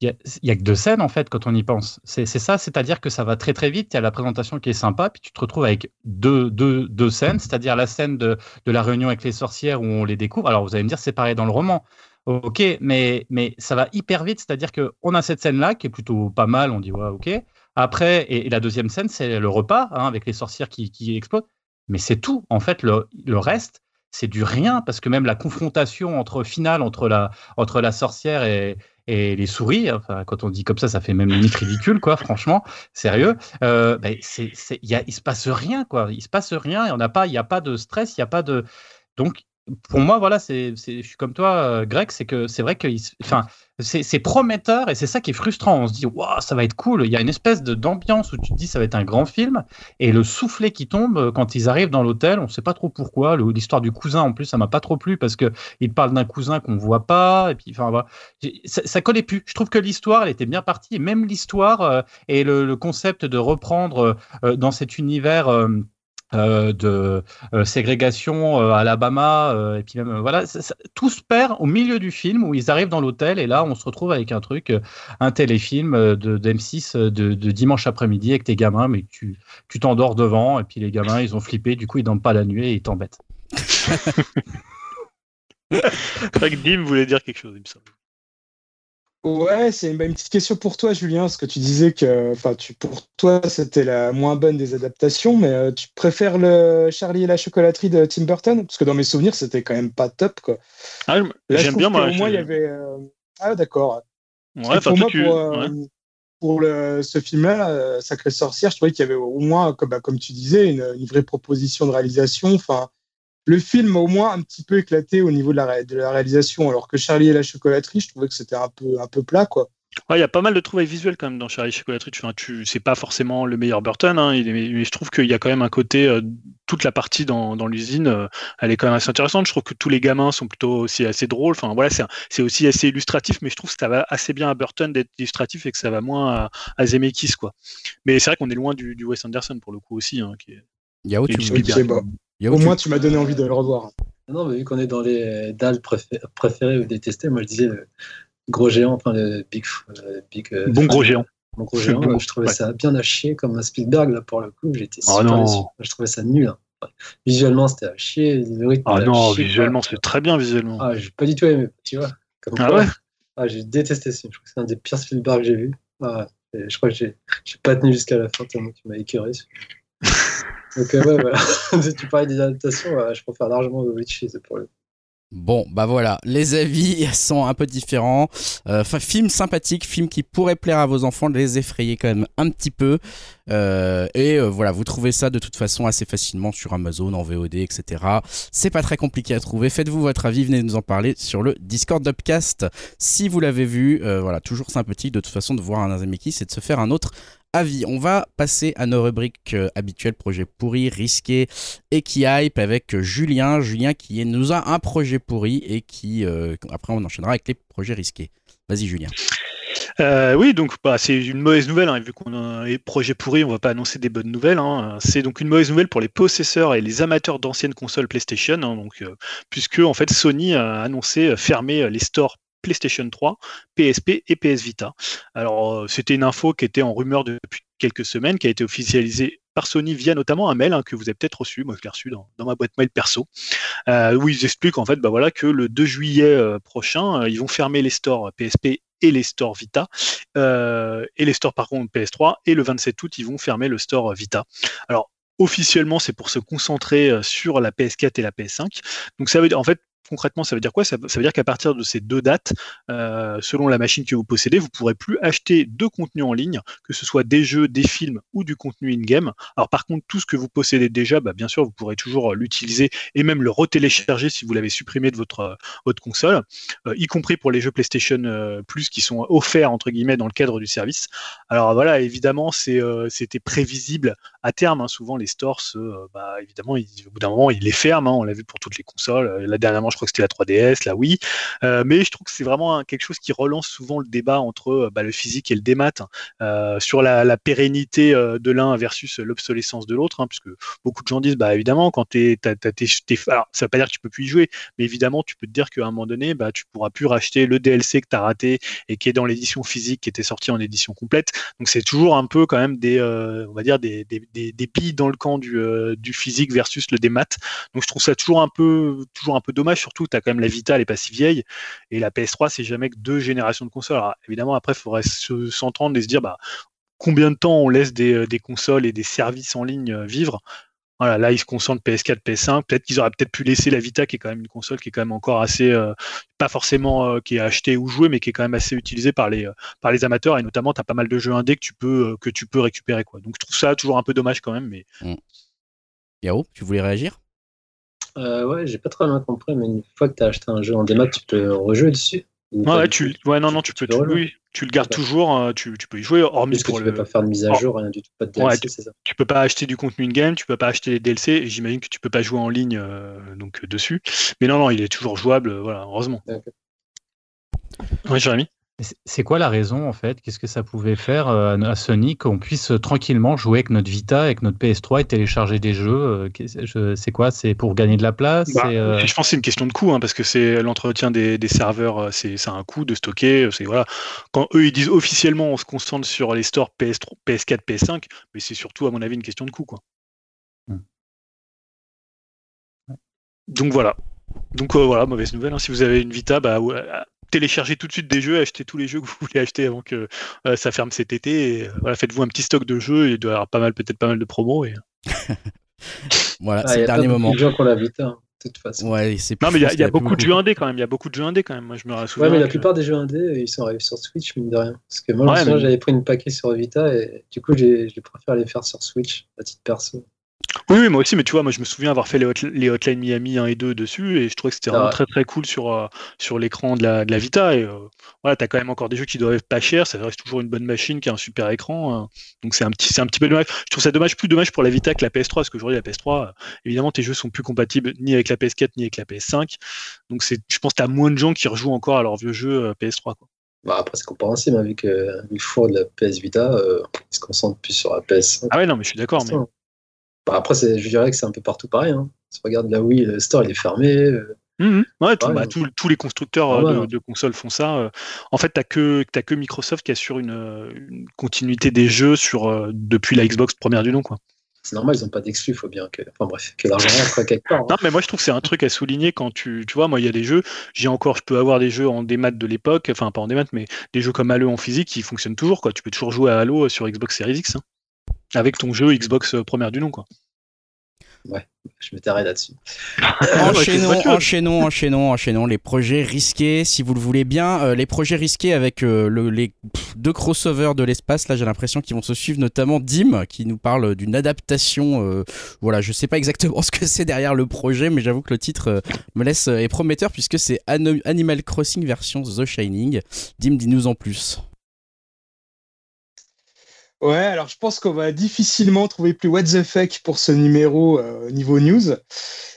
il y a, que deux scènes en fait quand on y pense. C'est c'est ça, c'est-à-dire que ça va très très vite. Il y a la présentation qui est sympa, puis tu te retrouves avec deux, deux, deux scènes, c'est-à-dire la scène de, de la réunion avec les sorcières où on les découvre. Alors vous allez me dire, c'est pareil dans le roman. Ok, mais, mais ça va hyper vite, c'est-à-dire qu'on a cette scène-là qui est plutôt pas mal, on dit ouais, ok. Après, et, la deuxième scène, c'est le repas hein, avec les sorcières qui, qui explosent. Mais c'est tout. En fait, le, le reste, c'est du rien, parce que même la confrontation entre finale entre la, entre la sorcière et, et les souris, quand on dit comme ça, ça fait même limite ridicule, quoi, franchement, sérieux. Euh, ben, c'est, y a, il se passe rien, quoi. Il se passe rien, et on n'a pas, il n'y a pas de stress, il n'y a pas de. Donc, pour moi, voilà, c'est, je suis comme toi, euh, Greg, c'est que c'est vrai que, enfin, c'est, prometteur et c'est ça qui est frustrant. On se dit, waouh, ça va être cool. Il y a une espèce de, d'ambiance où tu te dis, ça va être un grand film. Et le soufflet qui tombe euh, quand ils arrivent dans l'hôtel, on ne sait pas trop pourquoi. L'histoire du cousin, en plus, ça m'a pas trop plu parce que il parle d'un cousin qu'on voit pas. Et puis, enfin, Ça, ça collait plus. Je trouve que l'histoire, elle était bien partie. Et même l'histoire euh, et le, concept de reprendre dans cet univers. Euh, de euh, ségrégation euh, à Alabama euh, et puis même euh, voilà ça- ça- tout se perd au milieu du film où ils arrivent dans l'hôtel et là on se retrouve avec un truc euh, un téléfilm de d'M6 euh, de, de dimanche après-midi avec tes gamins mais que tu tu t'endors devant et puis les gamins ils ont flippé du coup ils dorment pas la nuit et ils t'embêtent Greg Dim voulait dire quelque chose, il me semble. Ouais, c'est une, une petite question pour toi, Julien, parce que tu disais que, enfin, tu, pour toi, c'était la moins bonne des adaptations, mais euh, tu préfères le Charlie et la chocolaterie de Tim Burton? Parce que dans mes souvenirs, c'était quand même pas top, quoi. Ah, J'aime bien, moi. qu'au moins, il y avait. euh, Ah, d'accord. Ouais, pour moi, tu- pour, euh, ouais. pour le, ce film-là, euh, Sacré Sorcière, je trouvais qu'il y avait au moins, comme, bah, comme tu disais, une, une vraie proposition de réalisation. Enfin, le film a au moins un petit peu éclaté au niveau de la, ré- de la réalisation, alors que Charlie et la chocolaterie, je trouvais que c'était un peu, un peu plat, quoi. Ouais, il y a pas mal de trouvailles visuelles quand même dans Charlie Chocolaterie. Enfin, tu, c'est pas forcément le meilleur Burton, hein, mais je trouve qu'il y a quand même un côté, euh, toute la partie dans, dans l'usine, euh, elle est quand même assez intéressante. Je trouve que tous les gamins sont plutôt aussi assez drôles. Enfin, voilà, c'est, aussi assez illustratif, mais je trouve que ça va assez bien à Burton d'être illustratif et que ça va moins à, à Zemeckis, quoi. Mais c'est vrai qu'on est loin du, du Wes Anderson pour le coup aussi. Hein, qui est- Yao, tu, au tu- moins, tu m'as donné envie de le revoir. Non, mais vu qu'on est dans les dalles préfé- préférées ou détestées, moi je disais le gros géant, enfin le big. euh, big euh, Bon gros géant. Bon gros géant, Bon, euh, je trouvais ouais. ça bien à chier comme un Spielberg, là pour le coup, j'étais Oh super non. déçu. Je trouvais ça nul. hein. Visuellement, c'était à chier. le rythme, Ah non, chier, visuellement, c'est très bien visuellement. Ah, j'ai pas du tout aimé, tu vois. Comme Ah quoi. ouais? Ah, j'ai détesté ce film. Je crois que c'est un des pires Spielberg que j'ai vu. Ah, je crois que j'ai j'ai pas tenu jusqu'à la fin tellement tu m'as écœuré. ce film. Donc, euh, ouais, si tu parlais des adaptations, ouais, je préfère largement The Witch. c'est pour le. Bon, bah voilà, les avis sont un peu différents. Euh, Enfin, film sympathique, film qui pourrait plaire à vos enfants, les effrayer quand même un petit peu. Euh, et euh, voilà, vous trouvez ça de toute façon assez facilement sur Amazon, en VOD, etc. C'est pas très compliqué à trouver. Faites-vous votre avis, venez nous en parler sur le Discord d'Upcast. Si vous l'avez vu, euh, voilà, toujours sympathique de toute façon de voir un Azameki, c'est de se faire un autre avis. On va passer à nos rubriques euh, habituelles, projet pourri, risqué et qui hype avec euh, Julien. Julien qui est- nous a un projet pourri et qui, euh, après on enchaînera avec les projets risqués. Vas-y Julien. Oui, donc bah, c'est une mauvaise nouvelle, hein, vu qu'on un projet pourri, on va pas annoncer des bonnes nouvelles. hein. C'est donc une mauvaise nouvelle pour les possesseurs et les amateurs d'anciennes consoles PlayStation, hein, puisque en fait Sony a annoncé fermer les stores PlayStation 3, PSP et PS Vita. Alors euh, c'était une info qui était en rumeur depuis quelques semaines, qui a été officialisée par Sony via notamment un mail hein, que vous avez peut-être reçu, moi je l'ai reçu dans, ma boîte mail perso, euh, où ils expliquent en fait bah, voilà, que le 2 juillet euh, prochain, ils vont fermer les stores PSP et les stores Vita, et les stores par contre PS3, et le 27 août, ils vont fermer le store Vita. Alors, officiellement, c'est pour se concentrer sur la PS4 et la PS5. Donc, ça veut dire, en fait, concrètement, ça veut dire quoi? Ça, veut dire qu'à partir de ces deux dates, euh, selon la machine que vous possédez, vous pourrez plus acheter de contenu en ligne, que ce soit des jeux, des films ou du contenu in-game. Alors par contre, tout ce que vous possédez déjà, bah, bien sûr, vous pourrez toujours euh, l'utiliser et même le retélécharger si vous l'avez supprimé de votre, euh, votre console, y compris pour les jeux PlayStation Plus qui sont offerts entre guillemets dans le cadre du service. Alors voilà, évidemment, c'était prévisible à terme. hein. souvent, les stores, bah, évidemment, au bout d'un moment, ils les ferment. hein. on l'a vu pour toutes les consoles. La dernièrement, je crois que c'était la 3DS, la Wii. Euh, mais je trouve que c'est vraiment quelque chose qui relance souvent le débat entre euh, bah, le physique et le démat hein, euh, sur la, pérennité euh, de l'un versus l'obsolescence de l'autre, hein, puisque beaucoup de gens disent, bah évidemment, quand t'es, t'as, t'as veut pas dire que tu peux plus y jouer, mais évidemment, tu peux te dire qu'à un moment donné, bah, tu pourras plus racheter le DLC que tu as raté et qui est dans l'édition physique, qui était sorti en édition complète. Donc c'est toujours un peu quand même des, euh, on va dire des, des, des, billes dans le camp du, du physique versus le démat. Donc je trouve ça toujours un peu, toujours un peu dommage. Surtout, tu as quand même la Vita, elle est pas si vieille, et la PS3, c'est jamais que deux générations de consoles. Alors, évidemment, après, il faudrait se- s'entendre et se dire, bah combien de temps on laisse des, euh, consoles et des services en ligne euh, vivre? Voilà, là, ils se concentrent PS4, PS5. Peut-être qu'ils auraient peut-être pu laisser la Vita, qui est quand même une console qui est quand même encore assez, euh, pas forcément qui est achetée ou jouée, mais qui est quand même assez utilisée par les, par les amateurs. Et notamment, tu as pas mal de jeux indés que tu peux, que tu peux récupérer. Quoi. Donc, je trouve ça toujours un peu dommage quand même. Mais Yao, tu voulais réagir? Euh, ouais, j'ai pas très bien compris, mais une fois que tu as acheté un jeu en démat, tu peux rejouer dessus Ou ouais, ouais, tu, ouais, non, non, tu peux, tu, oui, tu le gardes toujours. euh, Tu, tu peux y jouer, hormis Parce que pour tu le. peux pas faire de mise à jour, rien du tout, pas de Ouais, DLC, c'est ça. tu peux pas acheter du contenu in-game, tu peux pas acheter les DLC, et j'imagine que tu peux pas jouer en ligne euh, donc dessus. Mais non, non, il est toujours jouable, voilà, heureusement. D'accord. Ouais, Jérémy C'est- quoi la raison en fait? Qu'est-ce que ça pouvait faire euh, à Sony qu'on puisse euh, tranquillement jouer avec notre Vita, avec notre PS3 et télécharger des jeux euh, C'est quoi? C'est pour gagner de la place? Bah, euh, Je pense que c'est une question de coût, hein, parce que c'est l'entretien des, des serveurs, c'est c'est un coût de stocker. C'est voilà. Quand eux ils disent officiellement on se concentre sur les stores PS3, PS4, PS5, mais c'est surtout à mon avis une question de coût, quoi. Hmm. Donc voilà. Donc euh, voilà, mauvaise nouvelle. hein. Si vous avez une Vita, bah ouais, euh, téléchargez tout de suite des jeux, achetez tous les jeux que vous voulez acheter avant que euh, ça ferme cet été. Et, euh, voilà, faites-vous un petit stock de jeux. Il doit y avoir pas mal, peut-être pas mal de promos. Et... Voilà, Ah, c'est y le a dernier moment. gens qui ont la Vita, hein, de toute façon. Ouais, c'est Non, mais il y a, je il y a beaucoup de jeux indés quand même. Il y a beaucoup de jeux indés quand même. Moi, je me souviens. Ouais, mais la que- plupart des jeux indés, ils sont arrivés sur Switch, mine de rien. Parce que moi, je Ouais, mais- j'avais pris une paquet sur Vita et du coup, j'ai j'ai préféré les faire sur Switch, à titre perso. Oui, oui, moi aussi, mais tu vois, moi je me souviens avoir fait les, hot- les Hotline Miami 1 et 2 dessus, et je trouvais que c'était Ah vraiment ouais. très très cool sur, euh, sur l'écran de la, de la Vita. Et euh, voilà, t'as quand même encore des jeux qui doivent être pas chers, ça reste toujours une bonne machine qui a un super écran. euh, donc c'est un petit, c'est un petit peu dommage. Je trouve ça dommage, plus dommage pour la Vita que la PS3, parce qu'aujourd'hui la PS3, euh, évidemment, tes jeux sont plus compatibles ni avec la PS4 ni avec la PS5. Donc c'est, je pense que t'as moins de gens qui rejouent encore à leurs vieux jeux euh, PS3. Quoi. Bah, après, c'est compréhensible, hein, vu que vu le four de la PS Vita, ils se concentrent plus sur la PS5. Ah ouais, non, mais je suis d'accord. Mais... Bah, après, je dirais que c'est un peu partout pareil. Hein. Si on regarde la Wii, le store il est fermé. euh. Ouais, tout- Ouais, bah, ouais. tous- tous les constructeurs Ah euh, de, de consoles font ça. euh. En fait, t'as que t'as que Microsoft qui assure une, une continuité des jeux sur depuis la Xbox première du nom, quoi. c'est normal, ils n'ont pas d'exclus, il faut bien que. Enfin bref, que l'argent rentre quelque part. hein. Non, mais moi je trouve que c'est un truc à souligner quand tu, tu vois, moi il y a des jeux, j'ai encore, je peux avoir des jeux en démat de l'époque, enfin pas en démat, mais des jeux comme Halo en physique qui fonctionnent toujours, quoi. Tu peux toujours jouer à Halo sur Xbox Series X, hein, avec ton jeu Xbox euh, première du nom, quoi. Je me tairai là-dessus. enchaînons, Ouais, enchaînons, enchaînons, enchaînons. Les projets risqués, si vous le voulez bien. Euh, les projets risqués avec euh, le- les pff, deux crossovers de l'espace, là j'ai l'impression qu'ils vont se suivre, notamment Dim, qui nous parle d'une adaptation. euh, voilà, je sais pas exactement ce que c'est derrière le projet, mais j'avoue que le titre euh, me laisse euh, est prometteur puisque c'est Animal Crossing version The Shining. Dim, dis-nous en plus. Ouais, alors je pense qu'on va difficilement trouver plus what the fuck pour ce numéro euh, niveau news.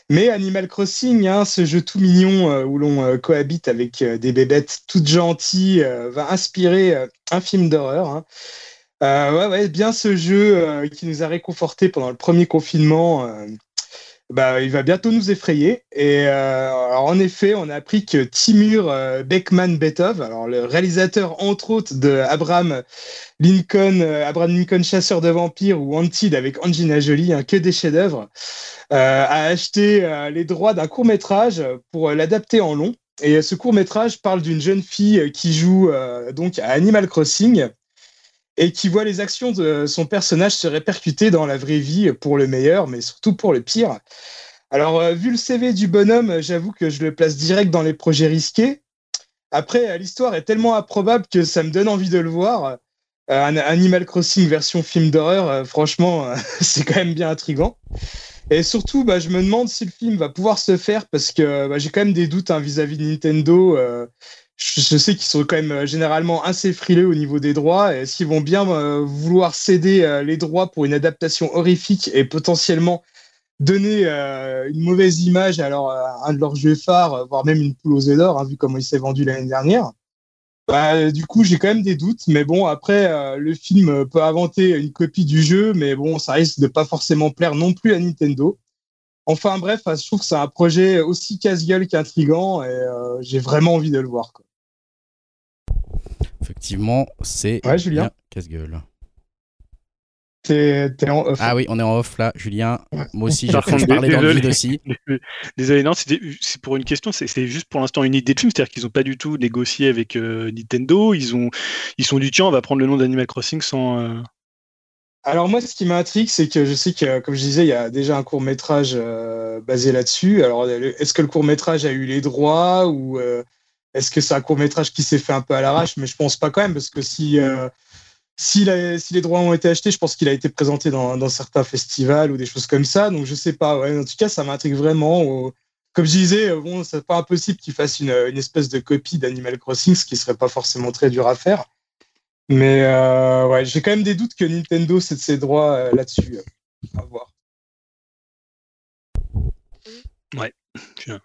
Mais Animal Crossing, hein, ce jeu tout mignon euh, où l'on euh, cohabite avec euh, des bébêtes toutes gentilles, va inspirer un film d'horreur. hein. Ouais, ouais, bien ce jeu qui nous a réconfortés pendant le premier confinement. Bah, il va bientôt nous effrayer. Et euh, en effet, on a appris que Timur euh, Beckman Betov, alors le réalisateur entre autres de Abraham Lincoln, euh, Abraham Lincoln chasseur de vampires ou Wanted avec Angelina Jolie, hein, que des chefs-d'œuvre, a acheté les droits d'un court métrage pour l'adapter en long. Et ce court métrage parle d'une jeune fille qui joue donc à Animal Crossing et qui voit les actions de son personnage se répercuter dans la vraie vie pour le meilleur, mais surtout pour le pire. Alors, euh, vu le CV du bonhomme, j'avoue que je le place direct dans les projets risqués. Après, euh, l'histoire est tellement improbable que ça me donne envie de le voir. Euh, un Animal Crossing version film d'horreur, franchement, c'est quand même bien intriguant. Et surtout, bah, je me demande si le film va pouvoir se faire parce que bah, j'ai quand même des doutes hein, vis-à-vis de Nintendo. Je, sais qu'ils sont quand même euh, généralement assez frileux au niveau des droits. Est-ce qu'ils vont bien euh, vouloir céder euh, les droits pour une adaptation horrifique et potentiellement donner une mauvaise image à, leur- à un de leurs jeux phares, voire même une poule aux d'or, hein, vu comment il s'est vendu l'année dernière? Bah, du coup, j'ai quand même des doutes, mais bon, après, le film peut inventer une copie du jeu, mais bon, ça risque de pas forcément plaire non plus à Nintendo. Enfin bref, je trouve que c'est un projet aussi casse-gueule qu'intrigant et euh, j'ai vraiment envie de le voir. Quoi. Effectivement, c'est Ouais, Julien. casse-gueule. T'es t'es en off. Ah oui, on est en off là, Julien. Moi aussi, j'ai Par cru que je contre, parlais dans le désolé. vide aussi. Désolé, non, c'était c'est pour une question, c'est c'est juste pour l'instant une idée de film, c'est-à-dire qu'ils n'ont pas du tout négocié avec euh, Nintendo, ils ont ils sont dit tiens, on va prendre le nom d'Animal Crossing sans. euh, Alors moi, ce qui m'intrigue, c'est que je sais que, comme je disais, il y a déjà un court métrage basé là-dessus. Alors, est-ce que le court métrage a eu les droits ou euh, est-ce que c'est un court métrage qui s'est fait un peu à l'arrache? Mais je pense pas quand même, parce que si, euh, si, les droits ont été achetés, je pense qu'il a été présenté dans, certains festivals ou des choses comme ça. Donc, je sais pas. Ouais. En tout cas, ça m'intrigue vraiment. Comme je disais, euh, bon, c'est pas impossible qu'ils fassent une, espèce de copie d'Animal Crossing, ce qui serait pas forcément très dur à faire. Mais euh, ouais, j'ai quand même des doutes que Nintendo cède ses droits là-dessus. À voir.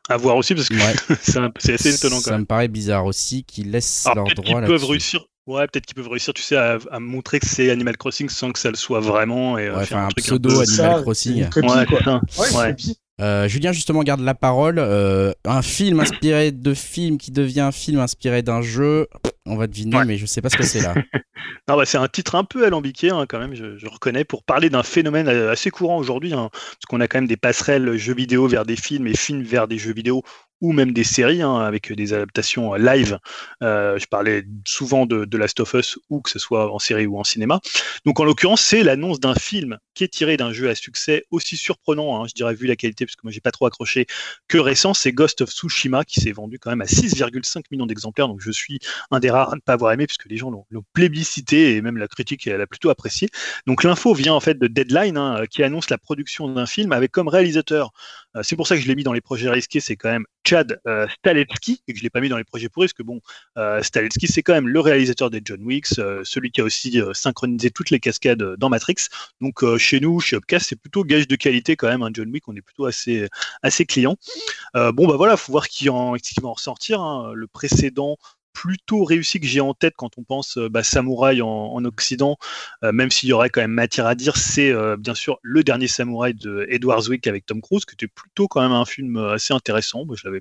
À voir aussi parce que Ouais. c'est assez étonnant quand Ça même. me paraît bizarre aussi qu'ils laissent Alors, peut-être droits qu'ils peuvent réussir. Ouais, peut-être qu'ils peuvent réussir, tu sais, à, à montrer que c'est Animal Crossing sans que ça le soit vraiment et euh, Ouais, faire enfin, un truc pseudo Animal Ça, Crossing. copie, Ouais, quoi. Ouais. Euh, Julien justement garde la parole. Euh, un film inspiré de film qui devient un film inspiré d'un jeu. On va deviner, Ouais. mais je sais pas ce que c'est là. Non, bah, c'est un titre un peu alambiqué hein, quand même, je, je reconnais, pour parler d'un phénomène assez courant aujourd'hui, hein, parce qu'on a quand même des passerelles jeux vidéo vers des films et films vers des jeux vidéo ou même des séries hein, avec des adaptations live. Euh, je parlais souvent de, de Last of Us ou que ce soit en série ou en cinéma. Donc en l'occurrence, c'est l'annonce d'un film qui est tiré d'un jeu à succès aussi surprenant, je dirais vu la qualité, parce que moi j'ai pas trop accroché, que récent, c'est Ghost of Tsushima qui s'est vendu quand même à 6,5 millions d'exemplaires. Donc je suis un des rares à ne pas avoir aimé, puisque les gens l'ont plébiscité et même la critique elle a plutôt apprécié. Donc l'info vient en fait de Deadline, hein, qui annonce la production d'un film avec comme réalisateur. euh, c'est pour ça que je l'ai mis dans les projets risqués, c'est quand même Chad euh, et que je l'ai pas mis dans les projets pourris, parce que bon, euh, c'est quand même le réalisateur des John Wicks, euh, celui qui a aussi euh, synchronisé toutes les cascades dans Matrix. Donc chez nous, chez Upcast, c'est plutôt gage de qualité quand même. Un John Wick, on est plutôt assez assez client. Bon bah voilà, faut voir qui en va en ressortir. hein. Le précédent plutôt réussi que j'ai en tête quand on pense euh, bah, samouraï en, en Occident, euh, même s'il y aurait quand même matière à dire, c'est euh, bien sûr le dernier samouraï de Edward Zwick avec Tom Cruise, qui était plutôt quand même un film assez intéressant. Moi, je l'avais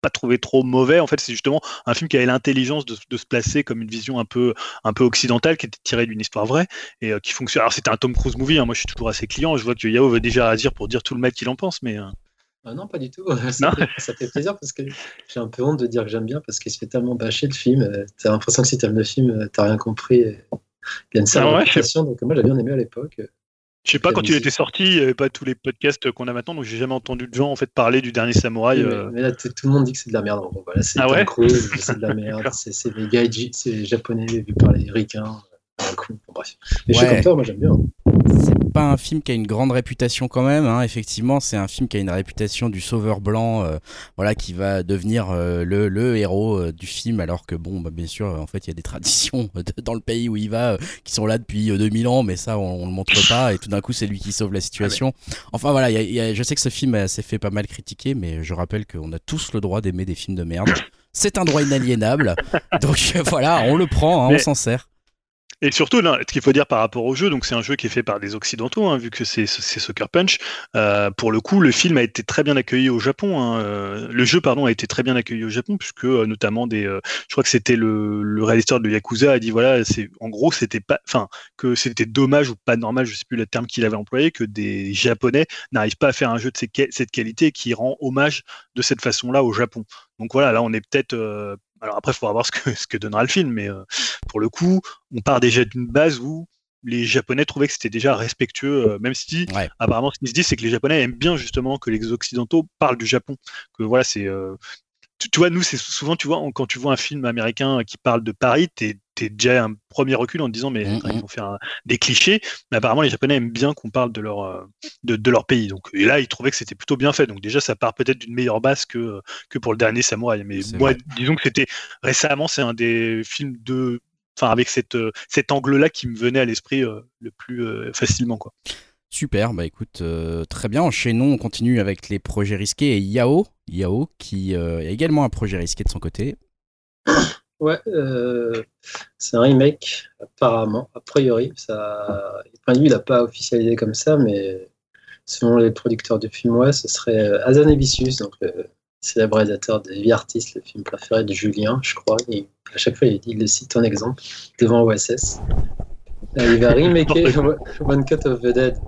pas trouvé trop mauvais. En fait, c'est justement un film qui avait l'intelligence de, se placer comme une vision un peu, un peu occidentale, qui était tirée d'une histoire vraie et qui fonctionne. Alors, c'était un Tom Cruise movie. Hein. moi, je suis toujours assez client. Je vois que Yao veut déjà dire pour dire tout le mal qu'il en pense, mais. Ah non, pas du tout. Ça, Fait, ça, fait, plaisir parce que j'ai un peu honte de dire que j'aime bien parce qu'il se fait tellement bâcher le film. T'as l'impression que si t'aimes le film, t'as rien compris. Il y a une certaine ah donc moi j'ai bien aimé à l'époque. Je sais pas, quand il était sorti, il n'y avait pas tous les podcasts qu'on a maintenant, donc j'ai jamais entendu de gens en fait parler du dernier samouraï. mais, euh. là, tout le monde dit que c'est de la merde. voilà, c'est ah ouais? C'est de la merde, c'est des gaijis, c'est japonais vus par les ricains. Cool. Bon, bref. Mais ouais. je suis comme toi, moi j'aime bien c'est pas un film qui a une grande réputation quand même. Hein. Effectivement, c'est un film qui a une réputation du sauveur blanc, euh, voilà, qui va devenir euh, le, le, héros euh, du film, alors que bon, bah, bien sûr, en fait, il y a des traditions dans le pays où il va qui sont là depuis 2000 ans, mais ça, on, le montre pas. Et tout d'un coup, c'est lui qui sauve la situation. Enfin voilà, je sais que ce film s'est fait pas mal critiquer, mais je rappelle qu'on a tous le droit d'aimer des films de merde. C'est un droit inaliénable. Donc voilà, on le prend, hein, on s'en sert. Et surtout, là, ce qu'il faut dire par rapport au jeu, donc c'est un jeu qui est fait par des occidentaux, hein, vu que c'est Soccer Punch. Euh, pour le coup, le film a été très bien accueilli au Japon. Hein, euh, le jeu, pardon, a été très bien accueilli au Japon, puisque euh, notamment des, je crois que c'était le, le, réalisateur de Yakuza a dit voilà, c'est en gros c'était pas, enfin que c'était dommage ou pas normal, je sais plus le terme qu'il avait employé, que des Japonais n'arrivent pas à faire un jeu de cette qualité qui rend hommage de cette façon-là au Japon. Donc voilà, là on est peut-être alors après, il faudra voir ce que, ce que donnera le film, mais euh, pour le coup, on part déjà d'une base où les Japonais trouvaient que c'était déjà respectueux, euh, même si apparemment ce qu'ils se dit, c'est que les Japonais aiment bien justement que les Occidentaux parlent du Japon. Que voilà, c'est euh, tu, vois, nous, c'est souvent, tu vois, quand tu vois un film américain qui parle de Paris, t'es es déjà un premier recul en te disant, mais mmh, ils mmh. vont faire des clichés. Mais apparemment, les Japonais aiment bien qu'on parle de leur, euh, de, leur pays. Donc, et là, ils trouvaient que c'était plutôt bien fait. Donc, déjà, ça part peut-être d'une meilleure base que, que pour le dernier Samouraï. Mais moi, disons que c'était récemment, c'est un des films de. Enfin, avec cette, euh, cet angle-là qui me venait à l'esprit euh, le plus facilement. Quoi. Super, bah écoute, euh, très bien. Enchaînons, on continue avec les projets risqués et Yao, Yao qui euh, a également un projet risqué de son côté. Ouais, euh, c'est un remake, apparemment, a priori. Ça, lui, il n'a pas officialisé comme ça, mais selon les producteurs du film, ouais, ce serait Azanavicius, donc le célèbre réalisateur de Vie Artiste, le film préféré de Julien, je crois. Et à chaque fois, il, il le cite en exemple devant OSS. Il va remaker One Cut of the Dead,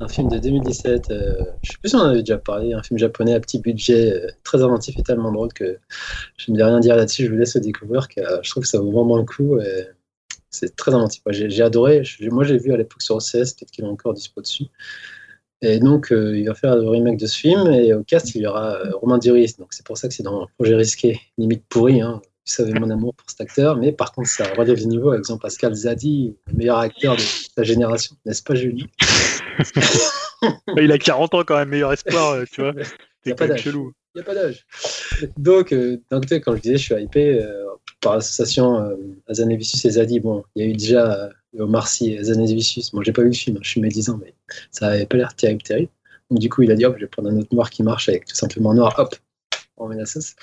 un film de 2017. Euh, je sais plus si on en avait déjà parlé, un film japonais à petit budget, euh, très inventif et tellement drôle que je ne vais rien dire là-dessus. Je vous laisse le découvrir. Euh, je trouve que ça vaut vraiment le coup. c'est très inventif. J'ai adoré. moi, j'ai vu à l'époque sur OCS, peut-être qu'il est encore dispo dessus. Et donc, il va faire le remake de ce film. Et au cast, il y aura Romain Duris. Donc, c'est pour ça que c'est dans un projet risqué, limite pourri. Hein. Vous savez mon amour pour cet acteur. Mais par contre, ça relève du niveau. Par exemple, Pascal Zadi, le meilleur acteur de sa génération. N'est-ce pas, Julie? il a 40 ans quand même, meilleur espoir, euh, tu vois. A pas d'âge. Il n'y a pas d'âge. Donc, euh, donc quand je disais, je suis hypé euh, par l'association euh, Azanavicius et Zadi. Bon, il y a eu déjà euh, Omar Sy et Azanavicius. Bon, j'ai pas vu le film, hein, je suis médisant, mais ça avait pas l'air terrible, terrible. Donc, du coup, il a dit, hop, je vais prendre un autre noir qui marche avec tout simplement noir, hop, on met la sauce.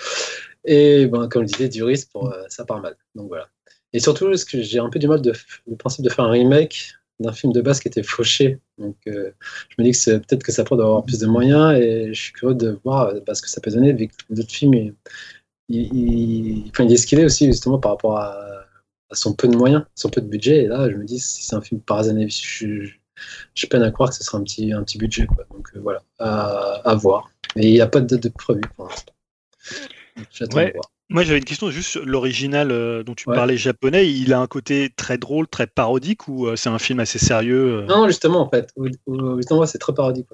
Et ben, comme je disais, du risque, pour, ça part mal. Donc voilà. Et surtout, ce que j'ai un peu du mal de le principe de faire un remake d'un film de base qui était fauché. Donc, euh, je me dis que c'est peut-être que ça pourrait avoir plus de moyens et je suis curieux de voir euh, ce que ça peut donner avec d'autres films. Il, il, enfin, il est ce qu'il est aussi justement par rapport à, son peu de moyens, son peu de budget. Et là, je me dis si c'est un film par année, je, je, peine à croire que ce sera un petit, un petit budget. Quoi. Donc euh, voilà, à, à, voir. Mais il n'y a pas de date de prévu pour l'instant. J'attends de voir. Moi, j'avais une question juste sur l'original euh, dont tu parlais japonais. Il a un côté très drôle, très parodique ou euh, c'est un film assez sérieux euh? Non, justement, en fait. Justement, c'est très parodique.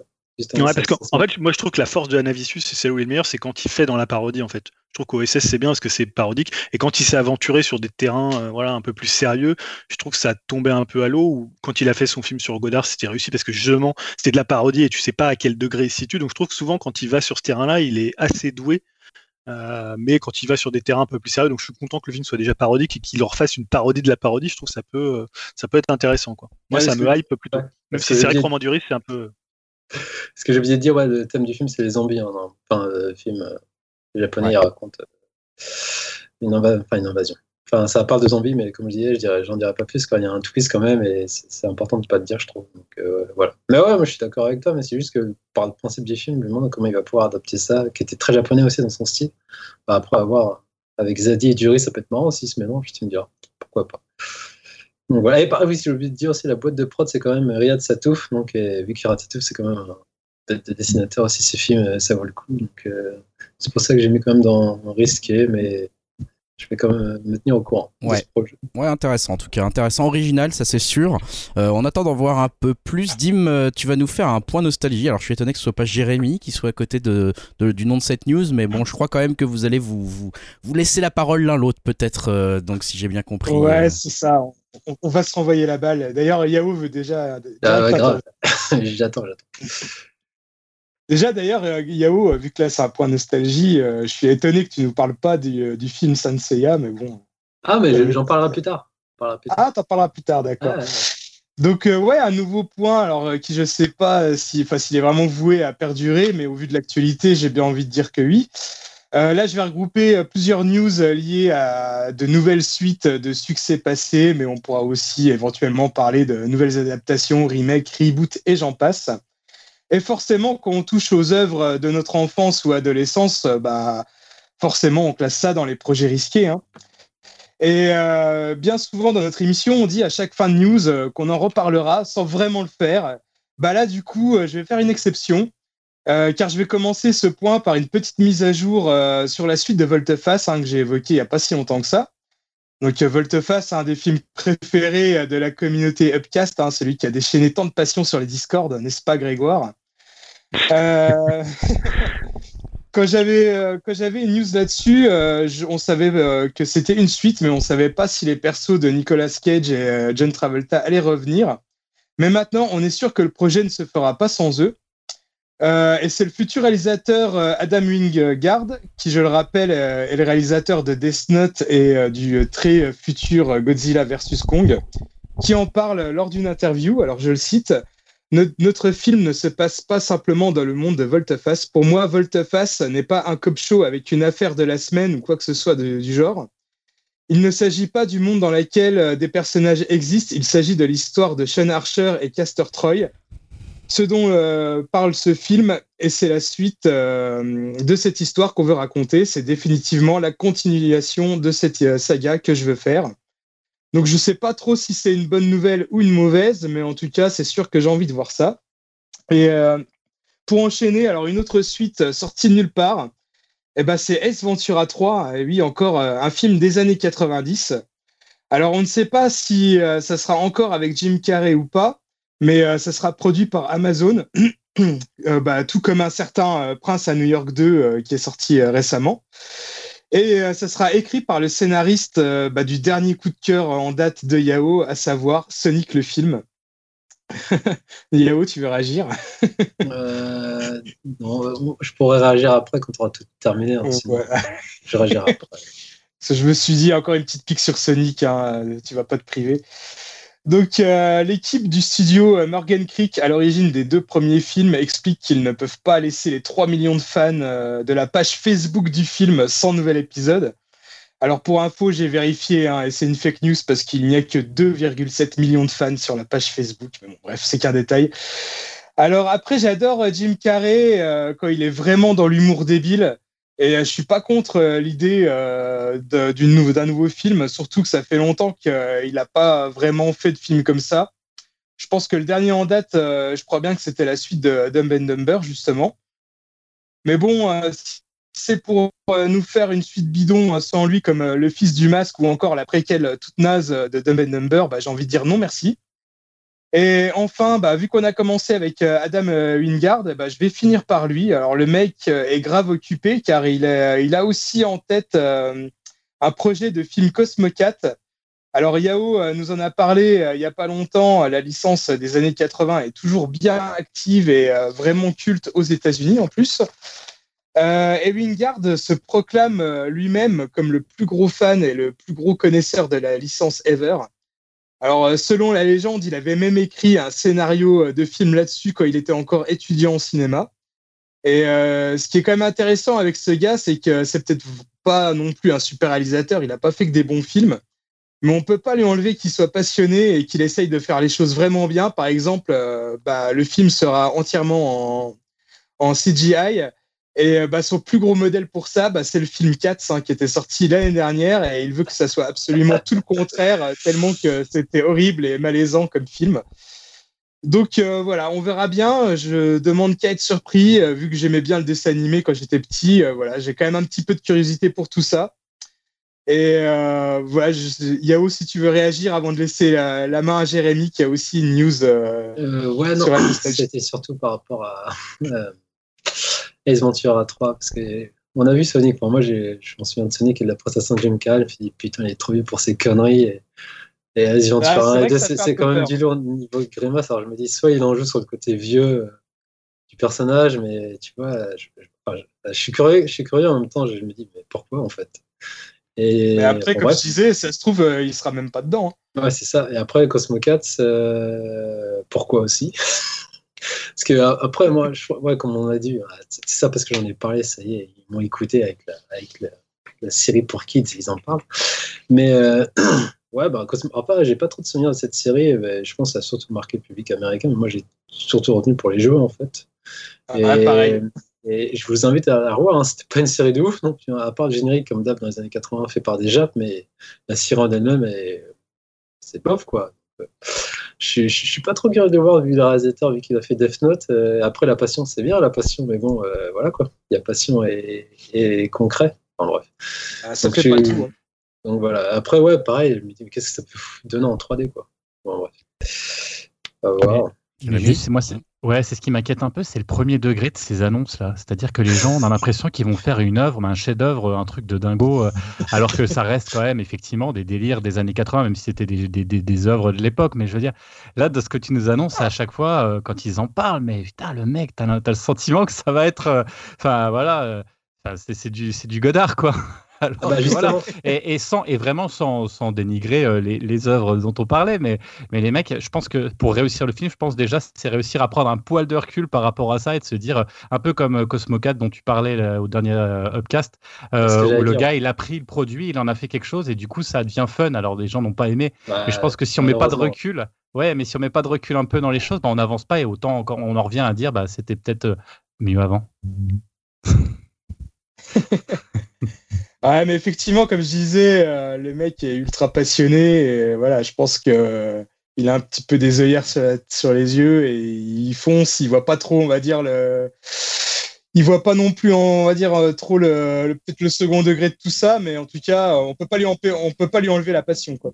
Ouais, parce qu'en fait, moi, je trouve que la force de Anavicius, c'est celle où il est le meilleur, c'est quand il fait dans la parodie, en fait. Je trouve qu'OSS, c'est bien parce que c'est parodique. Et quand il s'est aventuré sur des terrains voilà, un peu plus sérieux, je trouve que ça tombait un peu à l'eau. Ou quand il a fait son film sur Godard, c'était réussi parce que justement, c'était de la parodie et tu sais pas à quel degré il se situe. Donc, je trouve que souvent, quand il va sur ce terrain-là, il est assez doué euh, mais quand il va sur des terrains un peu plus sérieux, donc je suis content que le film soit déjà parodique et qu'il leur fasse une parodie de la parodie, je trouve que ça peut, euh, ça peut être intéressant. Quoi. Moi, ça me hype plutôt. Même si c'est vrai que du risque, c'est un peu. Ce que j'ai oublié de dire, ouais, le thème du film, c'est les zombies. Hein, enfin, le film euh, japonais raconte une, une, invasion. Enfin, ça parle de zombies, mais comme je disais, je dirais, j'en dirais pas plus, quand il y a un twist quand même, et c'est important de pas te dire, je trouve. Donc, euh, voilà. Mais ouais, moi je suis d'accord avec toi, mais c'est juste que par le principe du film, je me demande comment il va pouvoir adapter ça, qui était très japonais aussi dans son style. Bah, après avoir, avec Zadie et Jury, ça peut être marrant aussi ce mélange, tu me diras, pourquoi pas. Donc voilà, et par, oui, si j'ai oublié de dire aussi, la boîte de prod, c'est quand même Riyad Satouf, donc et, vu Riyad Satouf, c'est quand même un de dessinateur aussi, ces films, ça vaut le coup. Donc euh, c'est pour ça que j'ai mis quand même dans risqué, mais je vais quand même me tenir au courant ouais. de ce projet. Ouais, intéressant en tout cas, intéressant, original, ça c'est sûr. Euh, on attend d'en voir un peu plus. Dim, euh, tu vas nous faire un point nostalgie. Alors je suis étonné que ce soit pas Jérémy qui soit à côté de, de, du nom de cette news, mais bon, je crois quand même que vous allez vous, vous, vous laisser la parole l'un l'autre peut-être, euh, donc si j'ai bien compris. Ouais, c'est ça. On, on, va se renvoyer la balle. D'ailleurs, Yahoo veut déjà. Ah, ouais, grave. j'attends, j'attends. Déjà, d'ailleurs, euh, Yao, vu que là c'est un point nostalgie, euh, je suis étonné que tu nous parles pas du, euh, du film Sanseiya, mais bon. Ah, mais j'en parlerai plus tard. Parlera plus tard. Ah, t'en parleras plus tard, d'accord. Ah, ouais. Donc, euh, ouais, un nouveau point, alors qui je sais pas si, s'il est vraiment voué à perdurer, mais au vu de l'actualité, j'ai bien envie de dire que oui. Euh, là, je vais regrouper plusieurs news liées à de nouvelles suites de succès passés, mais on pourra aussi éventuellement parler de nouvelles adaptations, remakes, reboots et j'en passe. Et forcément, quand on touche aux œuvres de notre enfance ou adolescence, bah, forcément, on classe ça dans les projets risqués. Hein. Et euh, bien souvent dans notre émission, on dit à chaque fin de news euh, qu'on en reparlera sans vraiment le faire. Bah là, du coup, euh, je vais faire une exception, euh, car je vais commencer ce point par une petite mise à jour euh, sur la suite de Volteface, hein, que j'ai évoqué il n'y a pas si longtemps que ça. Donc Volteface, un des films préférés de la communauté Upcast, hein, celui qui a déchaîné tant de passion sur les Discords, n'est-ce pas Grégoire? Euh... quand j'avais euh, une news là-dessus, euh, on savait euh, que c'était une suite, mais on savait pas si les persos de Nicolas Cage et euh, John Travolta allaient revenir. Mais maintenant, on est sûr que le projet ne se fera pas sans eux. Et c'est le futur réalisateur Adam Wingard, qui, je le rappelle, est le réalisateur de Death Note et du très futur Godzilla vs Kong, qui en parle lors d'une interview. Alors, je le cite notre film ne se passe pas simplement dans le monde de Volteface. Pour moi, Volteface n'est pas un cop show avec une affaire de la semaine ou quoi que ce soit du genre. Il ne s'agit pas du monde dans lequel des personnages existent, il s'agit de l'histoire de Sean Archer et Castor Troy. Ce dont euh, parle ce film, et c'est la suite euh, de cette histoire qu'on veut raconter, c'est définitivement la continuation de cette euh, saga que je veux faire. Donc je sais pas trop si c'est une bonne nouvelle ou une mauvaise, mais en tout cas, c'est sûr que j'ai envie de voir ça. Et pour enchaîner, alors une autre suite sortie nulle part, eh ben c'est Ace Ventura 3, et oui, encore un film des années 90. Alors on ne sait pas si ça sera encore avec Jim Carrey ou pas, mais euh, ça sera produit par Amazon, bah, tout comme un certain Prince à New York 2 qui est sorti récemment. Et euh, ça sera écrit par le scénariste euh, bah, du dernier coup de cœur en date de Yao, à savoir Sonic le film. Yao, tu veux réagir? Euh, non, Je pourrais réagir après quand on aura tout terminé. Hein. Je réagirai après. je me suis dit encore une petite pique sur Sonic, hein, tu vas pas te priver. Donc, euh, l'équipe du studio Morgan Creek, à l'origine des deux premiers films, explique qu'ils ne peuvent pas laisser les 3 millions de fans euh, de la page Facebook du film sans nouvel épisode. Alors, pour info, j'ai vérifié, hein, et c'est une fake news parce qu'il n'y a que 2,7 millions de fans sur la page Facebook. Mais bon, bref, c'est qu'un détail. Alors, après, j'adore Jim Carrey euh, quand il est vraiment dans l'humour débile. Et je suis pas contre l'idée euh, d'un nouveau, film, surtout que ça fait longtemps qu'il n'a pas vraiment fait de film comme ça. Je pense que le dernier en date, euh, je crois bien que c'était la suite de Dumb and Dumber, justement. Mais bon, euh, c'est pour nous faire une suite bidon sans lui, comme Le Fils du Masque ou encore la préquelle toute naze de Dumb and Dumber, bah, j'ai envie de dire non merci. Et enfin, bah, vu qu'on a commencé avec Adam Wingard, bah, je vais finir par lui. Alors le mec est grave occupé car il, est, il a aussi en tête euh, un projet de film Cosmocat. Alors Yao nous en a parlé euh, il n'y a pas longtemps. La licence des années 80 est toujours bien active et euh, vraiment culte aux États-Unis en plus. Euh, et Wingard se proclame lui-même comme le plus gros fan et le plus gros connaisseur de la licence ever. Alors, selon la légende, il avait même écrit un scénario de film là-dessus quand il était encore étudiant en cinéma. Et euh, ce qui est quand même intéressant avec ce gars, c'est que c'est peut-être pas non plus un super réalisateur, il n'a pas fait que des bons films, mais on peut pas lui enlever qu'il soit passionné et qu'il essaye de faire les choses vraiment bien. Par exemple, euh, bah, le film sera entièrement en, en CGI. Et euh, bah, son plus gros modèle pour ça, bah, c'est le film 4 hein, qui était sorti l'année dernière et il veut que ça soit absolument tout le contraire, tellement que c'était horrible et malaisant comme film. Donc euh, voilà, on verra bien. Je demande qu'à être surpris, euh, vu que j'aimais bien le dessin animé quand j'étais petit. Euh, voilà, j'ai quand même un petit peu de curiosité pour tout ça. Et voilà, Yao, si tu veux réagir avant de laisser la, main à Jérémy, qui a aussi une news. ouais, non, c'était surtout par rapport à Ace Ventura 3, parce que on a vu Sonic. Pour moi, je m'en souviens de Sonic et de la prestation de Jim Carrey. Je me dit, putain, il est trop vieux pour ses conneries. Et et Ace Ventura c'est quand même du lourd niveau grimace. Alors je me dis, soit il en joue sur le côté vieux euh, du personnage, mais tu vois, je, suis curieux, je suis curieux en même temps. Je me dis, mais pourquoi en fait? Et mais après, comme je disais, ça se trouve, euh, il sera même pas dedans. Hein. Ouais, c'est ça. Et après, Cosmo 4, euh, pourquoi aussi? Parce que après, moi, je, ouais, comme on a dit, c'est ça parce que j'en ai parlé, ça y est, ils m'ont écouté avec la, avec la, série pour kids, ils en parlent. Mais Ouais, bah, après, j'ai pas trop de souvenirs de cette série. Mais je pense que ça a surtout marqué le public américain. Mais moi, j'ai surtout retenu pour les jeux, en fait. Ah, et, pareil. Et je vous invite à la revoir. Hein. C'était pas une série de ouf, non À part le générique, comme d'hab, dans les années 80, fait par des Japs, mais la série en elle-même, c'est bof, quoi. Je, je, suis pas trop curieux de voir, vu le réalisateur, vu qu'il a fait Death Note. Euh, après, la passion, c'est bien, la passion, mais bon, euh, voilà, quoi. Il y a passion et, et concret. Enfin, bref. Ah, ça fait pas tout. Hein. Donc voilà. Après, ouais, pareil, je me dis, qu'est-ce que ça peut donner en 3D, quoi. Bon, Juste, moi, c'est ouais, c'est ce qui m'inquiète un peu, c'est le premier degré de ces annonces là. C'est-à-dire que les gens, on a l'impression qu'ils vont faire une œuvre, un chef-d'œuvre, un truc de dingo, euh, alors que ça reste quand même effectivement des délires des années 80, même si c'était des, œuvres de l'époque. Mais je veux dire, là, de ce que tu nous annonces, à chaque fois, euh, quand ils en parlent, mais putain, le mec, t'as as le sentiment que ça va être, euh, enfin voilà, c'est du, du Godard quoi. Ah bah, et, sans, et vraiment sans, sans dénigrer euh, les, les, œuvres dont on parlait, mais, mais les mecs, je pense que pour réussir le film, je pense déjà c'est réussir à prendre un poil de recul par rapport à ça et de se dire, un peu comme euh, Cosmo 4 dont tu parlais au dernier euh, Upcast, où le gars il a pris le produit, il en a fait quelque chose et du coup ça devient fun. Alors les gens n'ont pas aimé, mais je pense que si on met pas de recul, ouais, mais si on met pas de recul un peu dans les choses, bah, on n'avance pas et autant encore on en revient à dire, bah c'était peut-être mieux avant. Ouais, mais effectivement, comme je disais, euh, le mec est ultra passionné. Et voilà, je pense que il a un petit peu des œillères sur, les yeux et il fonce. Il voit pas trop, on va dire le. Il voit pas non plus, on va dire euh, trop le, peut-être le second degré de tout ça, mais en tout cas, on peut pas lui on peut pas lui enlever la passion, quoi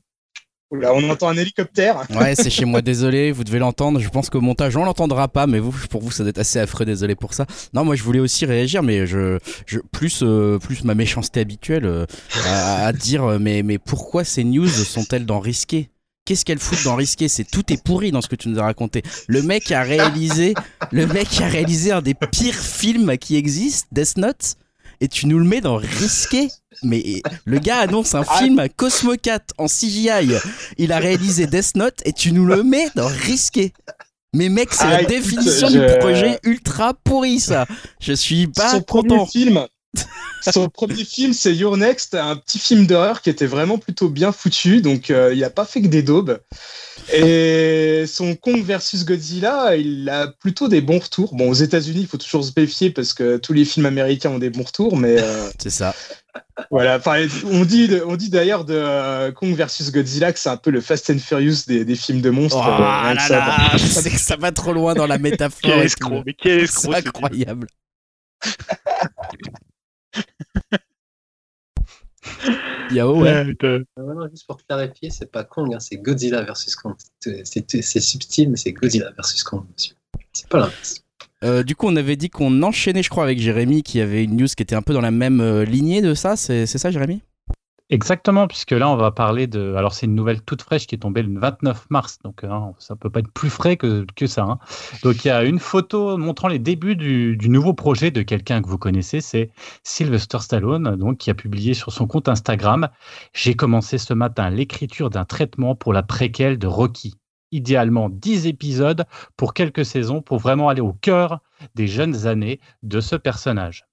on entend un hélicoptère. Ouais, c'est chez moi, désolé, vous devez l'entendre. Je pense qu'au montage, on l'entendra pas, mais vous, pour vous, ça doit être assez affreux, désolé pour ça. Non, moi, je voulais aussi réagir, mais je, je plus, euh, plus ma méchanceté habituelle euh, à, dire, euh, mais, mais pourquoi ces news sont-elles dans risqué? Qu'est-ce qu'elles foutent dans risqué? C'est tout est pourri dans ce que tu nous as raconté. Le mec a réalisé, le mec a réalisé un des pires films qui existent, Death Note et tu nous le mets dans risqué. Mais le gars annonce un film Cosmo 4 en CGI. Il a réalisé Death Note et tu nous le mets dans risqué. Mais mec, c'est la définition du projet ultra pourri ça. Je suis pas Son content. Premier film, son premier film, c'est Your Next, un petit film d'horreur qui était vraiment plutôt bien foutu. Donc euh, il a pas fait que des daubes. Et son Kong versus Godzilla, il a plutôt des bons retours. Bon, aux États-Unis, il faut toujours se méfier parce que tous les films américains ont des bons retours, mais. Euh, c'est ça. Voilà, on dit, on dit d'ailleurs de euh, Kong versus Godzilla que c'est un peu le Fast and Furious des, films de monstres. Oh euh, là là, ça, ça va trop loin dans la métaphore. quel escroc, mais quel escroc. C'est incroyable. Yao, ouais. ouais juste pour clarifier, c'est pas Kong, hein, c'est Godzilla versus Kong. C'est subtil, mais c'est Godzilla versus Kong, monsieur. C'est pas l'inverse. Euh, du coup, on avait dit qu'on enchaînait, je crois, avec Jérémy, qui avait une news qui était un peu dans la même euh, lignée de ça. C'est ça, Jérémy? Exactement, puisque là, on va parler de. Alors, c'est une nouvelle toute fraîche qui est tombée le 29 mars, donc hein, ça peut pas être plus frais que, que ça. Hein. Donc, il y a une photo montrant les débuts du, du nouveau projet de quelqu'un que vous connaissez, c'est Sylvester Stallone, donc qui a publié sur son compte Instagram J'ai commencé ce matin l'écriture d'un traitement pour la préquelle de Rocky. idéalement 10 épisodes pour quelques saisons pour vraiment aller au cœur des jeunes années de ce personnage.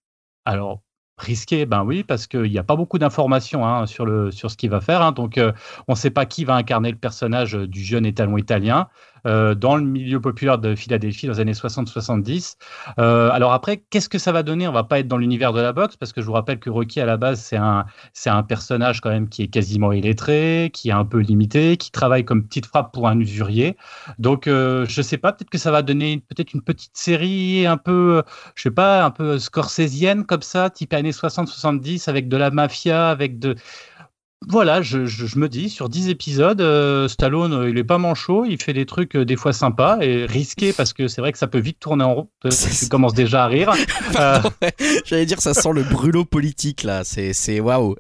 Alors, Risqué, ben oui, parce qu'il n'y a pas beaucoup d'informations hein, sur, ce qu'il va faire. Hein. donc, euh, on ne sait pas qui va incarner le personnage du jeune étalon italien. Euh, dans le milieu populaire de Philadelphie dans les années 60-70. Euh, alors après, qu'est-ce que ça va donner? On va pas être dans l'univers de la boxe parce que je vous rappelle que Rocky à la base c'est un c'est un personnage quand même qui est quasiment illettré, qui est un peu limité, qui travaille comme petite frappe pour un usurier. Donc euh, je sais pas, peut-être que ça va donner peut-être une petite série un peu, je sais pas, un peu scorsésienne comme ça, type années 60-70 avec de la mafia, avec de voilà, je, me dis, sur 10 épisodes, euh, Stallone, euh, il est pas manchot, il fait des trucs euh, des fois sympas et risqués parce que c'est vrai que ça peut vite tourner en rond. Tu commences déjà à rire. J'allais dire, ça sent le brûlot politique là, c'est waouh.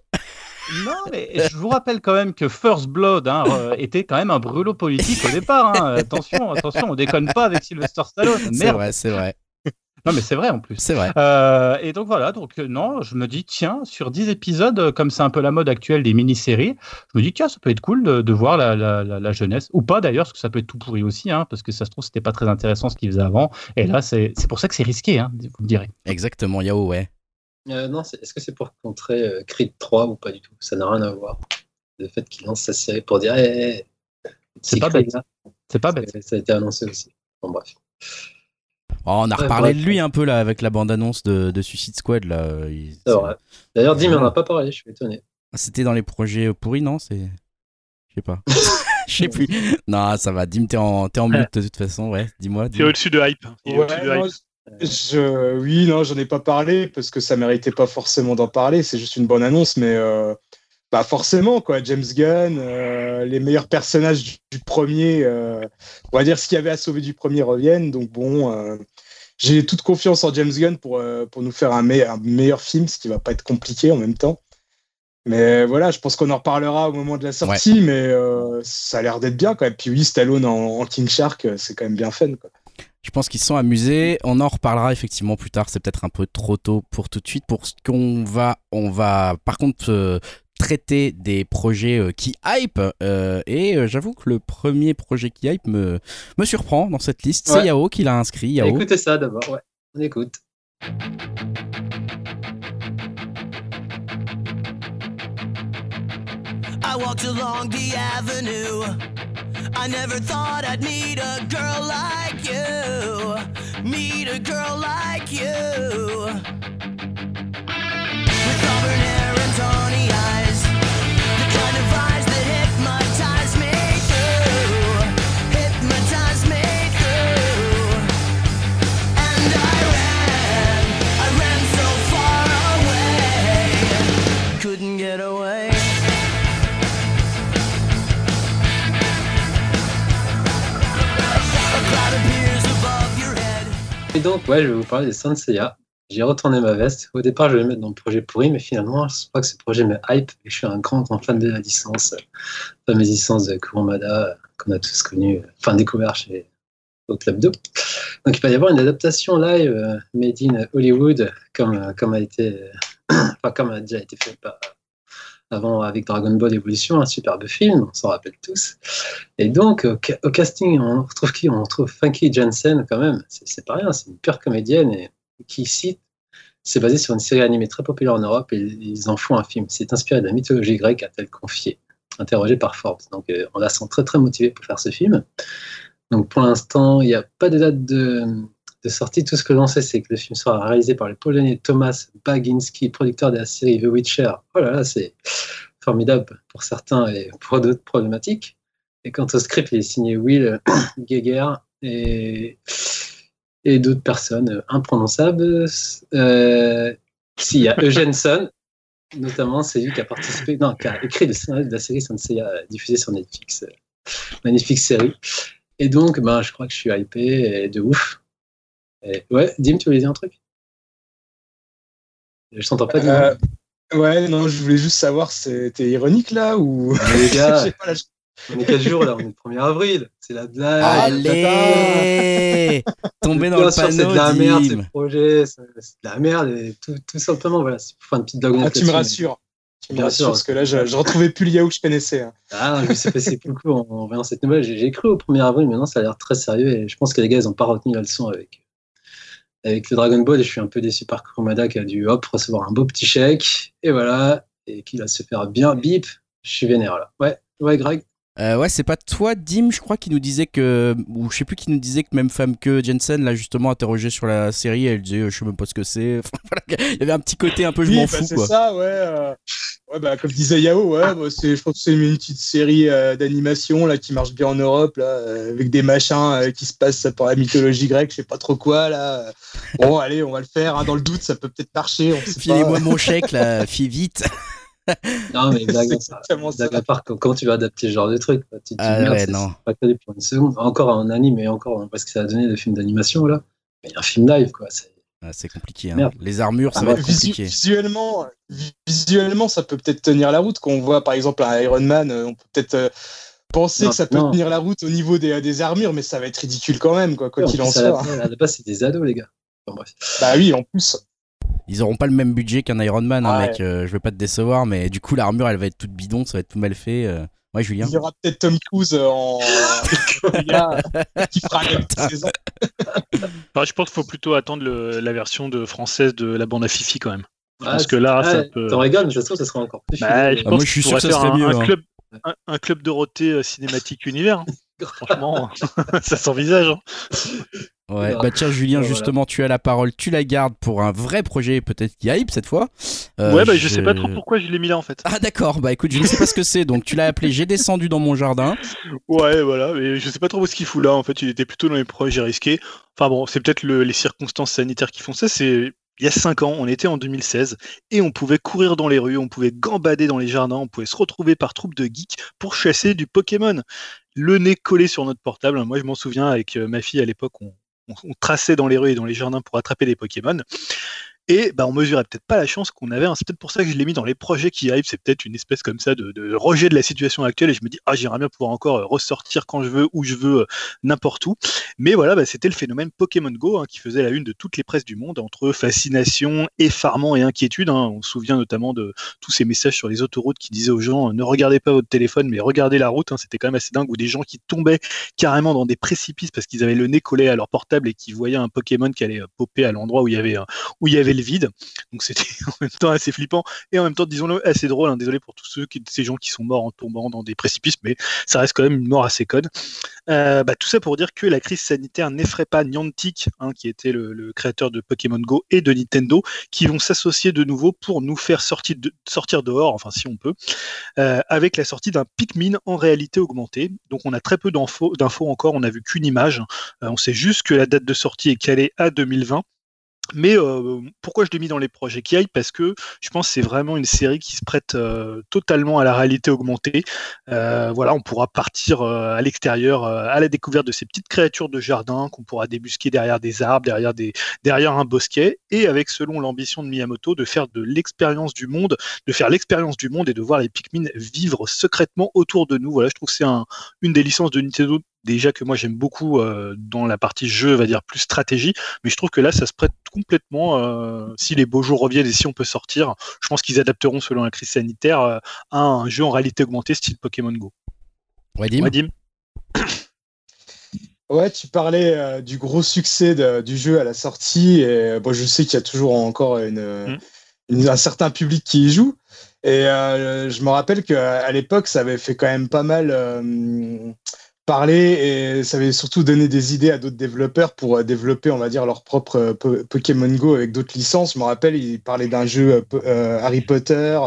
Non, mais je vous rappelle quand même que First Blood hein, était quand même un brûlot politique au départ. Hein. Attention, attention, on déconne pas avec Sylvester Stallone. C'est vrai, c'est vrai. Non, mais c'est vrai en plus. C'est vrai. Euh, et donc voilà, donc euh, non, je me dis, tiens, sur 10 épisodes, euh, comme c'est un peu la mode actuelle des mini-séries, je me dis, tiens, ça peut être cool de, voir la, jeunesse. Ou pas d'ailleurs, parce que ça peut être tout pourri aussi, hein, parce que ça se trouve, c'était pas très intéressant ce qu'ils faisaient avant. Et là, c'est pour ça que c'est risqué, hein, vous me direz. Exactement, Yao, ouais. non, est-ce que c'est pour contrer Creed 3 ou pas du tout? Ça n'a rien à voir. Le fait qu'il lance sa série pour dire, c'est pas bête. C'est pas bête. Ça a été annoncé aussi. Bon, bref. Oh, on a reparlé de lui un peu là avec la bande-annonce de, Suicide Squad là. D'ailleurs, Dim on a pas parlé, je suis étonné. C'était dans les projets pourris, non? C'est. Je sais pas. Je sais plus. Non, ça va. Dim, t'es en, es en mute de toute façon, ouais. Dis-moi. T'es au-dessus de hype. Je... Oui, non, j'en ai pas parlé parce que ça méritait pas forcément d'en parler. C'est juste une bonne annonce, mais euh, bah forcément, quoi. James Gunn, euh, les meilleurs personnages du, premier, euh, on va dire ce qu'il y avait à sauver du premier reviennent. Donc bon, j'ai toute confiance en James Gunn pour, euh, pour nous faire un, meilleur film, ce qui va pas être compliqué en même temps. Mais voilà, je pense qu'on en reparlera au moment de la sortie, mais euh, ça a l'air d'être bien quand même. Puis oui, Stallone en, King Shark, euh, c'est quand même bien fun. Quoi. Je pense qu'ils se sont amusés. On en reparlera effectivement plus tard. C'est peut-être un peu trop tôt pour tout de suite. Pour ce qu'on va, on va par contre traiter des projets euh, qui hype. Euh, et euh, j'avoue que le premier projet qui hype me, me surprend dans cette liste. C'est Yao qui l'a inscrit. Yao. Écoutez ça d'abord, ouais. On écoute. I walked along the avenue. I never thought I'd meet a girl like you. Meet a girl like you. Et donc, ouais, je vais vous parler des Sanseiya. J'ai retourné ma veste. Au départ, je vais mettre dans le projet pourri, mais finalement, je crois que ce projet me hype et je suis un grand, grand fan de la licence, la fameuse licence de Kurumada qu'on a tous connu, enfin découvert chez au Club 2. Donc, il va y avoir une adaptation live euh, made in Hollywood, comme, comme a été, enfin, comme a déjà été fait avant avec Dragon Ball Evolution, un superbe film, on s'en rappelle tous. Et donc, au, casting, on retrouve qui? On retrouve Funky Jensen quand même, c'est pas rien, c'est une pure comédienne et, qui cite c'est basé sur une série animée très populaire en Europe et ils en font un film. C'est inspiré de la mythologie grecque, a-t-elle confié, interrogé par Forbes. Donc euh, on la sent très très motivée pour faire ce film. Donc pour l'instant, il n'y a pas de date de, de sortie. Tout ce que l'on sait, c'est que le film sera réalisé par le Polonais Thomas Baginski, producteur de la série The Witcher. Oh là là, c'est formidable pour certains et pour d'autres problématiques. Et quant au script, il est signé Will Geiger et, et d'autres personnes imprononçables. Euh, S'il y a Eugene Son, notamment, c'est lui qui a participé, non, qui a écrit le scénario de la série Senseiya diffusée sur Netflix. Magnifique série. Et donc, ben, je crois que je suis hypé de ouf. Ouais, Dim, tu voulais dire un truc? Je t'entends pas, euh, ouais, non, je voulais juste savoir, c'était ironique là ou. Les gars, on est 4 jours là, on est le 1er avril, c'est la blague. Allez Tomber dans le panneau. C'est de la merde ces projets, c'est de la merde, et tout, tout simplement, voilà, c'est pour faire une petite blague. Ah, tu me rassures. Tu me Bien rassures, sûr. parce que là, je, je retrouvais plus le Yahoo que je connaissais. hein. Ah, je me suis passé beaucoup en, en voyant cette nouvelle. J'ai cru au 1er avril, maintenant ça a l'air très sérieux et je pense que les gars, ils n'ont pas retenu la leçon avec, avec le Dragon Ball je suis un peu déçu par Kurumada qui a dû hop, recevoir un beau petit chèque et voilà, et qui va se faire bien bip. Je suis vénère là. Ouais, ouais, Greg? Euh, ouais, c'est pas toi, Dim, je crois, qui nous disait que. Ou je sais plus qui nous disait que même femme que Jensen l'a justement interrogé sur la série. Elle disait, euh, je sais même pas ce que c'est. Il y avait un petit côté un peu, je Oui, m'en bah, fous, c'est quoi. ça, ouais. euh, ouais bah, comme disait Yao, ouais, bah, c'est, je pense que c'est une petite série euh, d'animation là, qui marche bien en Europe, là, avec des machins qui se passent par la mythologie grecque, je sais pas trop quoi. Là. Bon, allez, on va le faire. hein, dans le doute, ça peut peut-être marcher. Filez-moi mon chèque, là, fille vite. Non, mais blague, ça. blague à part, quand- comment tu vas adapter ce genre de truc quoi. Tu te dis, Ah merde, ouais, non. pas crédible pour une seconde. Encore en anime et encore hein, parce que ça a donné des films d'animation là. Mais un film live quoi. c'est- Ah, c'est compliqué. hein. Merde. Les armures, ça Ah va être compliqué. visuellement, vi- visuellement, ça peut peut-être tenir la route. Quand on voit par exemple un Iron Man, euh, on peut peut-être euh, penser Non, que ça peut non. tenir la route au niveau des, des armures, mais ça va être ridicule quand même, quoi, quoi en qu'il en soit. à la base, c'est des ados les gars. Bon, bref. Bah oui, en plus. Ils auront pas le même budget qu'un Iron Man, hein, Ouais. mec. euh, je veux pas te décevoir, mais du coup, l'armure, elle va être toute bidon, ça va être tout mal fait. euh. Ouais, Julien Il y aura peut-être Tom Cruise euh, en qui fera la saison. Enfin, je pense qu'il faut plutôt attendre le- la version de française de la bande à Fifi quand même. Ah, pense que là, ça peut- T'en rigoles, se trouve, ça sera encore plus. Bah, je Ah, moi, je suis sûr que ça serait un, mieux, un hein. club, un, un club Dorothée euh, cinématique univers. hein. Franchement, ça s'envisage. hein. Ouais, bah tiens, Julien, Voilà. justement, tu as la parole, tu la gardes pour un vrai projet, peut-être qui hype cette fois. Euh, ouais, bah je sais pas trop pourquoi je l'ai mis là en fait. Ah d'accord, bah écoute, je ne sais pas ce que c'est, donc tu l'as appelé J'ai descendu dans mon jardin. Ouais, voilà, mais je sais pas trop ce qu'il fout là. En fait, il était plutôt dans les projets risqués. Enfin bon, c'est peut-être le- les circonstances sanitaires qui font ça. C'est il y a 5 ans, on était en 2016 et on pouvait courir dans les rues, on pouvait gambader dans les jardins, on pouvait se retrouver par troupes de geeks pour chasser du Pokémon. Le nez collé sur notre portable. Moi, je m'en souviens avec euh, ma fille à l'époque, on traçait dans les rues et dans les jardins pour attraper des Pokémon. Et bah, on mesurait peut-être pas la chance qu'on avait. hein. C'est peut-être pour ça que je l'ai mis dans les projets qui arrivent. C'est peut-être une espèce comme ça de, de rejet de la situation actuelle. Et je me dis, ah, j'aimerais bien pouvoir encore euh, ressortir quand je veux, où je veux, euh, n'importe où. Mais voilà, bah, c'était le phénomène Pokémon Go hein, qui faisait la une de toutes les presses du monde entre fascination, effarement et inquiétude. hein. On se souvient notamment de tous ces messages sur les autoroutes qui disaient aux gens, euh, ne regardez pas votre téléphone, mais regardez la route. C'était quand même assez dingue. Ou des gens qui tombaient carrément dans des précipices parce qu'ils avaient le nez collé à leur portable et qui voyaient un Pokémon qui allait popper à l'endroit où il y avait où il y avait vide. Donc c'était en même temps assez flippant et en même temps, disons-le, assez drôle. hein. Désolé pour tous ceux qui, ces gens qui sont morts en tombant dans des précipices, mais ça reste quand même une mort assez conne. Euh, bah, tout ça pour dire que la crise sanitaire n'effraie pas Niantic, hein, qui était le, créateur de Pokémon Go et de Nintendo, qui vont s'associer de nouveau pour nous faire sortir, de- sortir dehors, enfin si on peut, euh, avec la sortie d'un Pikmin en réalité augmentée. Donc on a très peu d'infos encore, on n'a vu qu'une image. Euh, on sait juste que la date de sortie est calée à 2020. Mais euh, pourquoi je l'ai mis dans les projets qui Parce que je pense que c'est vraiment une série qui se prête euh, totalement à la réalité augmentée. Euh, voilà, on pourra partir à l'extérieur à la découverte de ces petites créatures de jardin qu'on pourra débusquer derrière des arbres, derrière, des, derrière un bosquet, et avec, selon l'ambition de Miyamoto, de faire de l'expérience du monde, de faire l'expérience du monde et de voir les Pikmin vivre secrètement autour de nous. Voilà, je trouve que c'est un, une des licences de Nintendo déjà que moi j'aime beaucoup euh, dans la partie jeu, on va dire plus stratégie, mais je trouve que là ça se prête complètement, euh, si les beaux jours reviennent et si on peut sortir, je pense qu'ils adapteront selon la crise sanitaire euh, à un jeu en réalité augmentée style Pokémon Go. Ouais, Dim Wadim Ouais, tu parlais euh, du gros succès de- du jeu à la sortie. Et, bon, je sais qu'il y a toujours encore une, Mm. une- un certain public qui y joue. Et euh, je me rappelle qu'à l'époque, ça avait fait quand même pas mal euh, parler et ça avait surtout donné des idées à d'autres développeurs pour euh, développer, on va dire, leur propre euh, Po- Pokémon Go avec d'autres licences. Je me rappelle, ils parlaient d'un jeu euh, Harry Potter,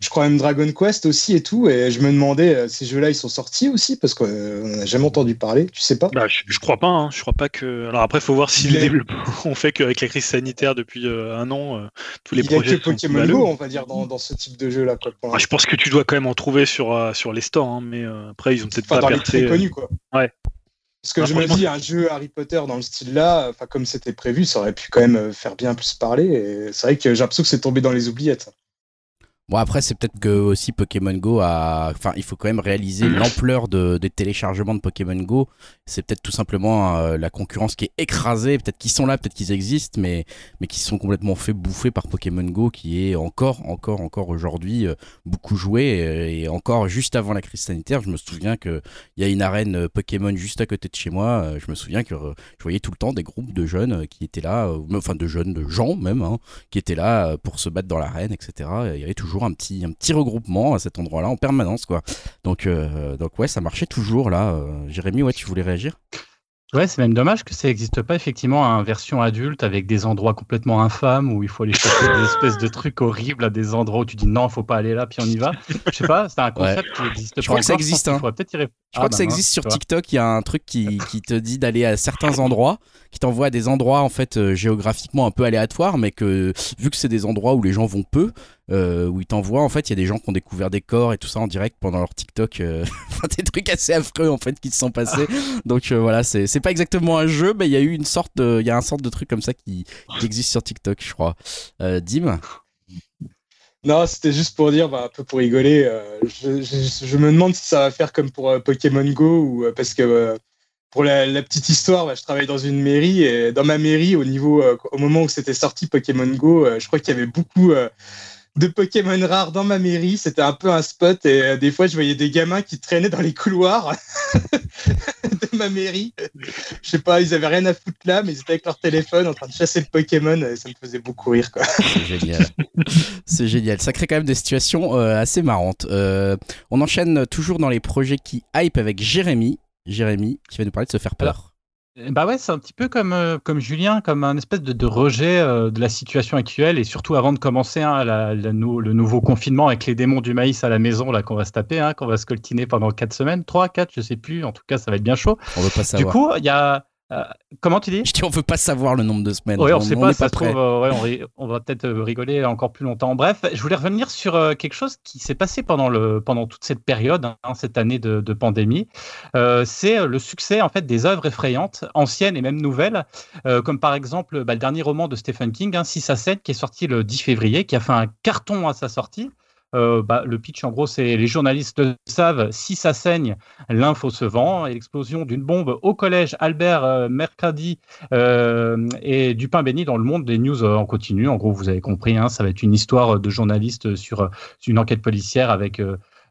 je crois même Dragon Quest aussi et tout. Et je me demandais, ces jeux-là, ils sont sortis aussi parce qu'on n'a jamais entendu parler, tu sais pas? Bah, je, je crois pas, hein. je crois pas que. Alors après, faut voir si Il les développeurs ont fait qu'avec la crise sanitaire depuis euh, un an, euh, tous les Il projets. que sont Pokémon Go, on va dire, dans, dans ce type de jeu-là. Quoi, Ah, je pense que tu dois quand même en trouver sur, sur les stores, hein, mais après ils ont peut-être pas les percé. très euh, connus, quoi. ouais. Parce que je me dis, un jeu Harry Potter dans le style-là, enfin, comme c'était prévu, ça aurait pu quand même euh, faire bien plus parler. Et c'est vrai que j'ai l'impression que c'est tombé dans les oubliettes. Bon après c'est peut-être que aussi Pokémon Go a, enfin il faut quand même réaliser l'ampleur de, des téléchargements de Pokémon Go. C'est peut-être tout simplement euh, la concurrence qui est écrasée. Peut-être qu'ils sont là, peut-être qu'ils existent, mais mais qui sont complètement fait bouffer par Pokémon Go, qui est encore, encore, encore aujourd'hui euh, beaucoup joué euh, et encore juste avant la crise sanitaire. Je me souviens que il y a une arène Pokémon juste à côté de chez moi. Je me souviens que je voyais tout le temps des groupes de jeunes qui étaient là, enfin de jeunes, de gens même, hein, qui étaient là pour se battre dans l'arène, etc. Il y avait toujours un petit, un petit regroupement à cet endroit-là en permanence, quoi. Donc, euh, donc ouais, ça marchait toujours là. Euh, Jérémy, ouais, tu voulais réagir? Ouais, c'est même dommage que ça n'existe pas effectivement en version adulte avec des endroits complètement infâmes où il faut aller chercher des espèces de trucs horribles à des endroits où tu dis non, faut pas aller là, puis on y va. Je sais pas, c'est un concept qui existe pas. Je crois que ça existe. Hein. Je, peut-être je crois que ça existe sur TikTok. Il y a un truc qui, qui te dit d'aller à certains endroits, qui t'envoie à des endroits en fait euh, géographiquement un peu aléatoires, mais que vu que c'est des endroits où les gens vont peu, euh, où ils t'envoient en fait, il y a des gens qui ont découvert des corps et tout ça en direct pendant leur TikTok, euh, des trucs assez affreux en fait qui se sont passés. Donc voilà, c'est pas exactement un jeu, mais il y a eu une sorte de, il y a un sorte de truc comme ça qui, existe sur TikTok, je crois. Dim. Non, c'était juste pour dire, bah, un peu pour rigoler. je, me demande si ça va faire comme pour Pokémon Go, ou, parce que pour la, petite histoire, bah, je travaille dans une mairie et dans ma mairie, au niveau, euh, au moment où c'était sorti Pokémon Go, euh, je crois qu'il y avait beaucoup euh, de Pokémon rares dans ma mairie. C'était un peu un spot et des fois, je voyais des gamins qui traînaient dans les couloirs de ma mairie. Je sais pas, ils avaient rien à foutre là, mais ils étaient avec leur téléphone en train de chasser le Pokémon et ça me faisait beaucoup rire. C'est génial. C'est génial. Ça crée quand même des situations assez marrantes. on enchaîne toujours dans les projets qui hype avec Jérémy. Jérémy, qui va nous parler de se faire peur. Euh, bah ouais, c'est un petit peu comme, euh, comme Julien, comme un espèce de, rejet euh, de la situation actuelle et surtout avant de commencer hein, le nouveau confinement avec les démons du maïs à la maison là qu'on va se taper, hein, qu'on va se coltiner pendant 4 semaines, 3, 4, je sais plus, en tout cas ça va être bien chaud. On veut pas savoir. Du coup, il y a euh, comment tu dis? Je dis, on veut pas savoir le nombre de semaines. Oui, on, ne sait pas, ça se trouve, euh, on, va peut-être euh, rigoler encore plus longtemps. Bref, je voulais revenir sur quelque chose qui s'est passé pendant, le, pendant toute cette période, hein, cette année de, pandémie. c'est le succès en fait des œuvres effrayantes, anciennes et même nouvelles, comme par exemple bah, le dernier roman de Stephen King, hein, 6 à 7, qui est sorti le 10 février, qui a fait un carton à sa sortie. Euh, bah, le pitch, en gros, c'est les journalistes savent, si ça saigne, l'info se vend. Et l'explosion d'une bombe au collège Albert euh, Mercadi euh, et du pain béni dans le monde des news en continu. En gros, vous avez compris, hein, ça va être une histoire de journalistes sur une enquête policière avec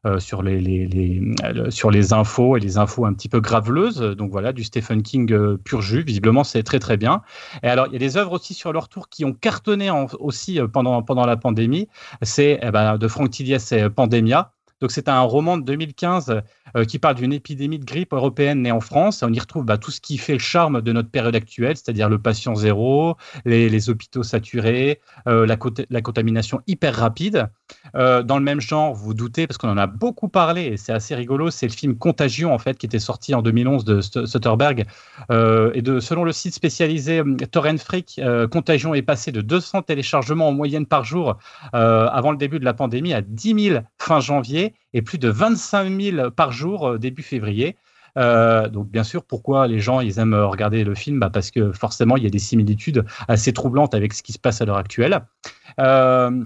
euh, sur, les, euh, sur les infos et les infos un petit peu graveleuses. Donc voilà, du Stephen King euh, pur jus. Visiblement, c'est très très bien. Et alors, il y a des œuvres aussi sur leur tour qui ont cartonné aussi pendant, pendant la pandémie. C'est eh ben, de Frank Tillies, c'est Pandemia. Donc c'est un roman de 2015 euh, qui parle d'une épidémie de grippe européenne née en France. On y retrouve bah, tout ce qui fait le charme de notre période actuelle, c'est-à-dire le patient zéro, les, hôpitaux saturés, euh, la, contamination hyper rapide. Euh, dans le même genre, vous, doutez, parce qu'on en a beaucoup parlé, et c'est assez rigolo, c'est le film Contagion, en fait, qui était sorti en 2011 de Soderbergh. et de, selon le site spécialisé Torrent Freak, Contagion est passé de 200 téléchargements en moyenne par jour avant le début de la pandémie à 10 000 fin janvier et plus de 25 000 par jour euh, début février. Euh, donc bien sûr, pourquoi les gens ils aiment regarder le film? Bah Parce que forcément, il y a des similitudes assez troublantes avec ce qui se passe à l'heure actuelle. Euh,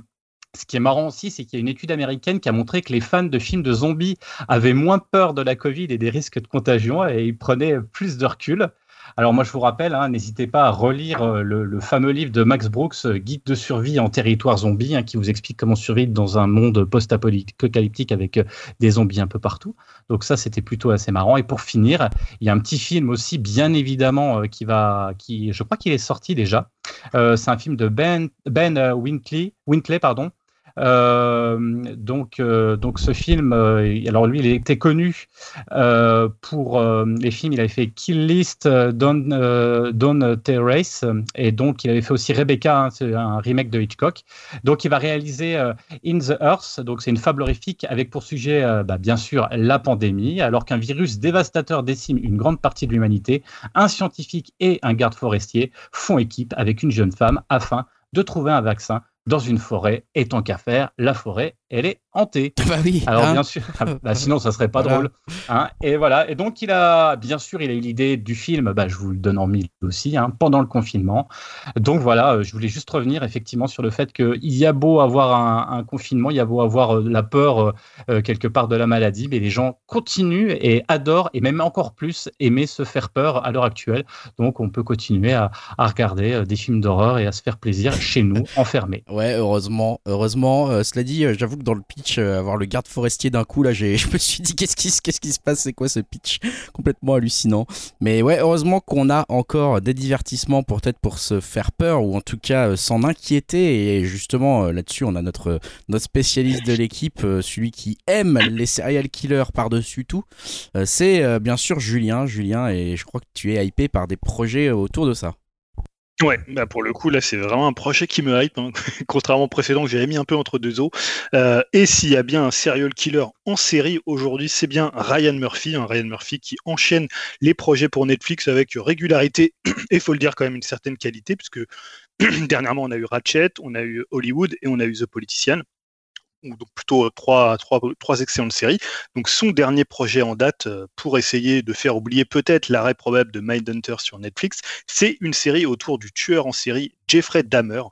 ce qui est marrant aussi, c'est qu'il y a une étude américaine qui a montré que les fans de films de zombies avaient moins peur de la Covid et des risques de contagion et ils prenaient plus de recul. Alors moi, je vous rappelle, hein, n'hésitez pas à relire euh, le, fameux livre de Max Brooks, euh, Guide de survie en territoire zombie, hein, qui vous explique comment survivre dans un monde post-apocalyptique avec euh, des zombies un peu partout. Donc ça, c'était plutôt assez marrant. Et pour finir, il y a un petit film aussi, bien évidemment, qui va, qui, je crois qu'il est sorti déjà. c'est un film de Ben, ben Wintley, Wintley pardon, donc, euh, donc ce film, euh, alors lui, il était connu pour les films. Il avait fait Kill List, Don, Don Terrace, et donc il avait fait aussi Rebecca, hein, c'est un remake de Hitchcock. Donc il va réaliser In the Earth, donc c'est une fable horrifique avec pour sujet, bah, bien sûr, la pandémie. Alors qu'un virus dévastateur décime une grande partie de l'humanité, un scientifique et un garde forestier font équipe avec une jeune femme afin de trouver un vaccin dans une forêt. Et tant qu'à faire, la forêt elle est hantée. Bah oui. Alors hein. bien sûr, bah, sinon ça serait pas Voilà. drôle. hein. Et voilà. Et donc il a, bien sûr, il a eu l'idée du film. Bah, je vous le donne en mille aussi, hein, pendant le confinement. Donc voilà, euh, je voulais juste revenir effectivement sur le fait qu'il y a beau avoir un, un confinement, il y a beau avoir euh, la peur euh, quelque part de la maladie, mais les gens continuent et adorent et même encore plus aimer se faire peur à l'heure actuelle. Donc on peut continuer à, à regarder des films d'horreur et à se faire plaisir chez nous, enfermés. Ouais, heureusement, heureusement. Euh, cela dit, j'avoue dans le pitch, euh, avoir le garde forestier d'un coup, là, je me suis dit qu'est-ce qui, se- passe, c'est quoi ce pitch? Complètement hallucinant. Mais ouais, heureusement qu'on a encore des divertissements pour peut-être pour se faire peur ou en tout cas euh, s'en inquiéter. Et justement, euh, là-dessus, on a notre notre spécialiste de l'équipe, celui qui aime les serial killers par-dessus tout. C'est bien sûr Julien. Julien, et je crois que tu es hypé par des projets autour de ça. Ouais, bah pour le coup, là, c'est vraiment un projet qui me hype, hein, contrairement au précédent que j'avais mis un peu entre deux eaux. Euh, et s'il y a bien un serial killer en série aujourd'hui, c'est bien Ryan Murphy, hein, Ryan Murphy qui enchaîne les projets pour Netflix avec régularité et, faut le dire, quand même une certaine qualité, puisque dernièrement, on a eu Ratchet, on a eu Hollywood et on a eu The Politician. Donc plutôt trois, trois, trois excellentes séries. Donc son dernier projet en date euh, pour essayer de faire oublier peut-être l'arrêt probable de Mindhunter sur Netflix, c'est une série autour du tueur en série Jeffrey Dahmer,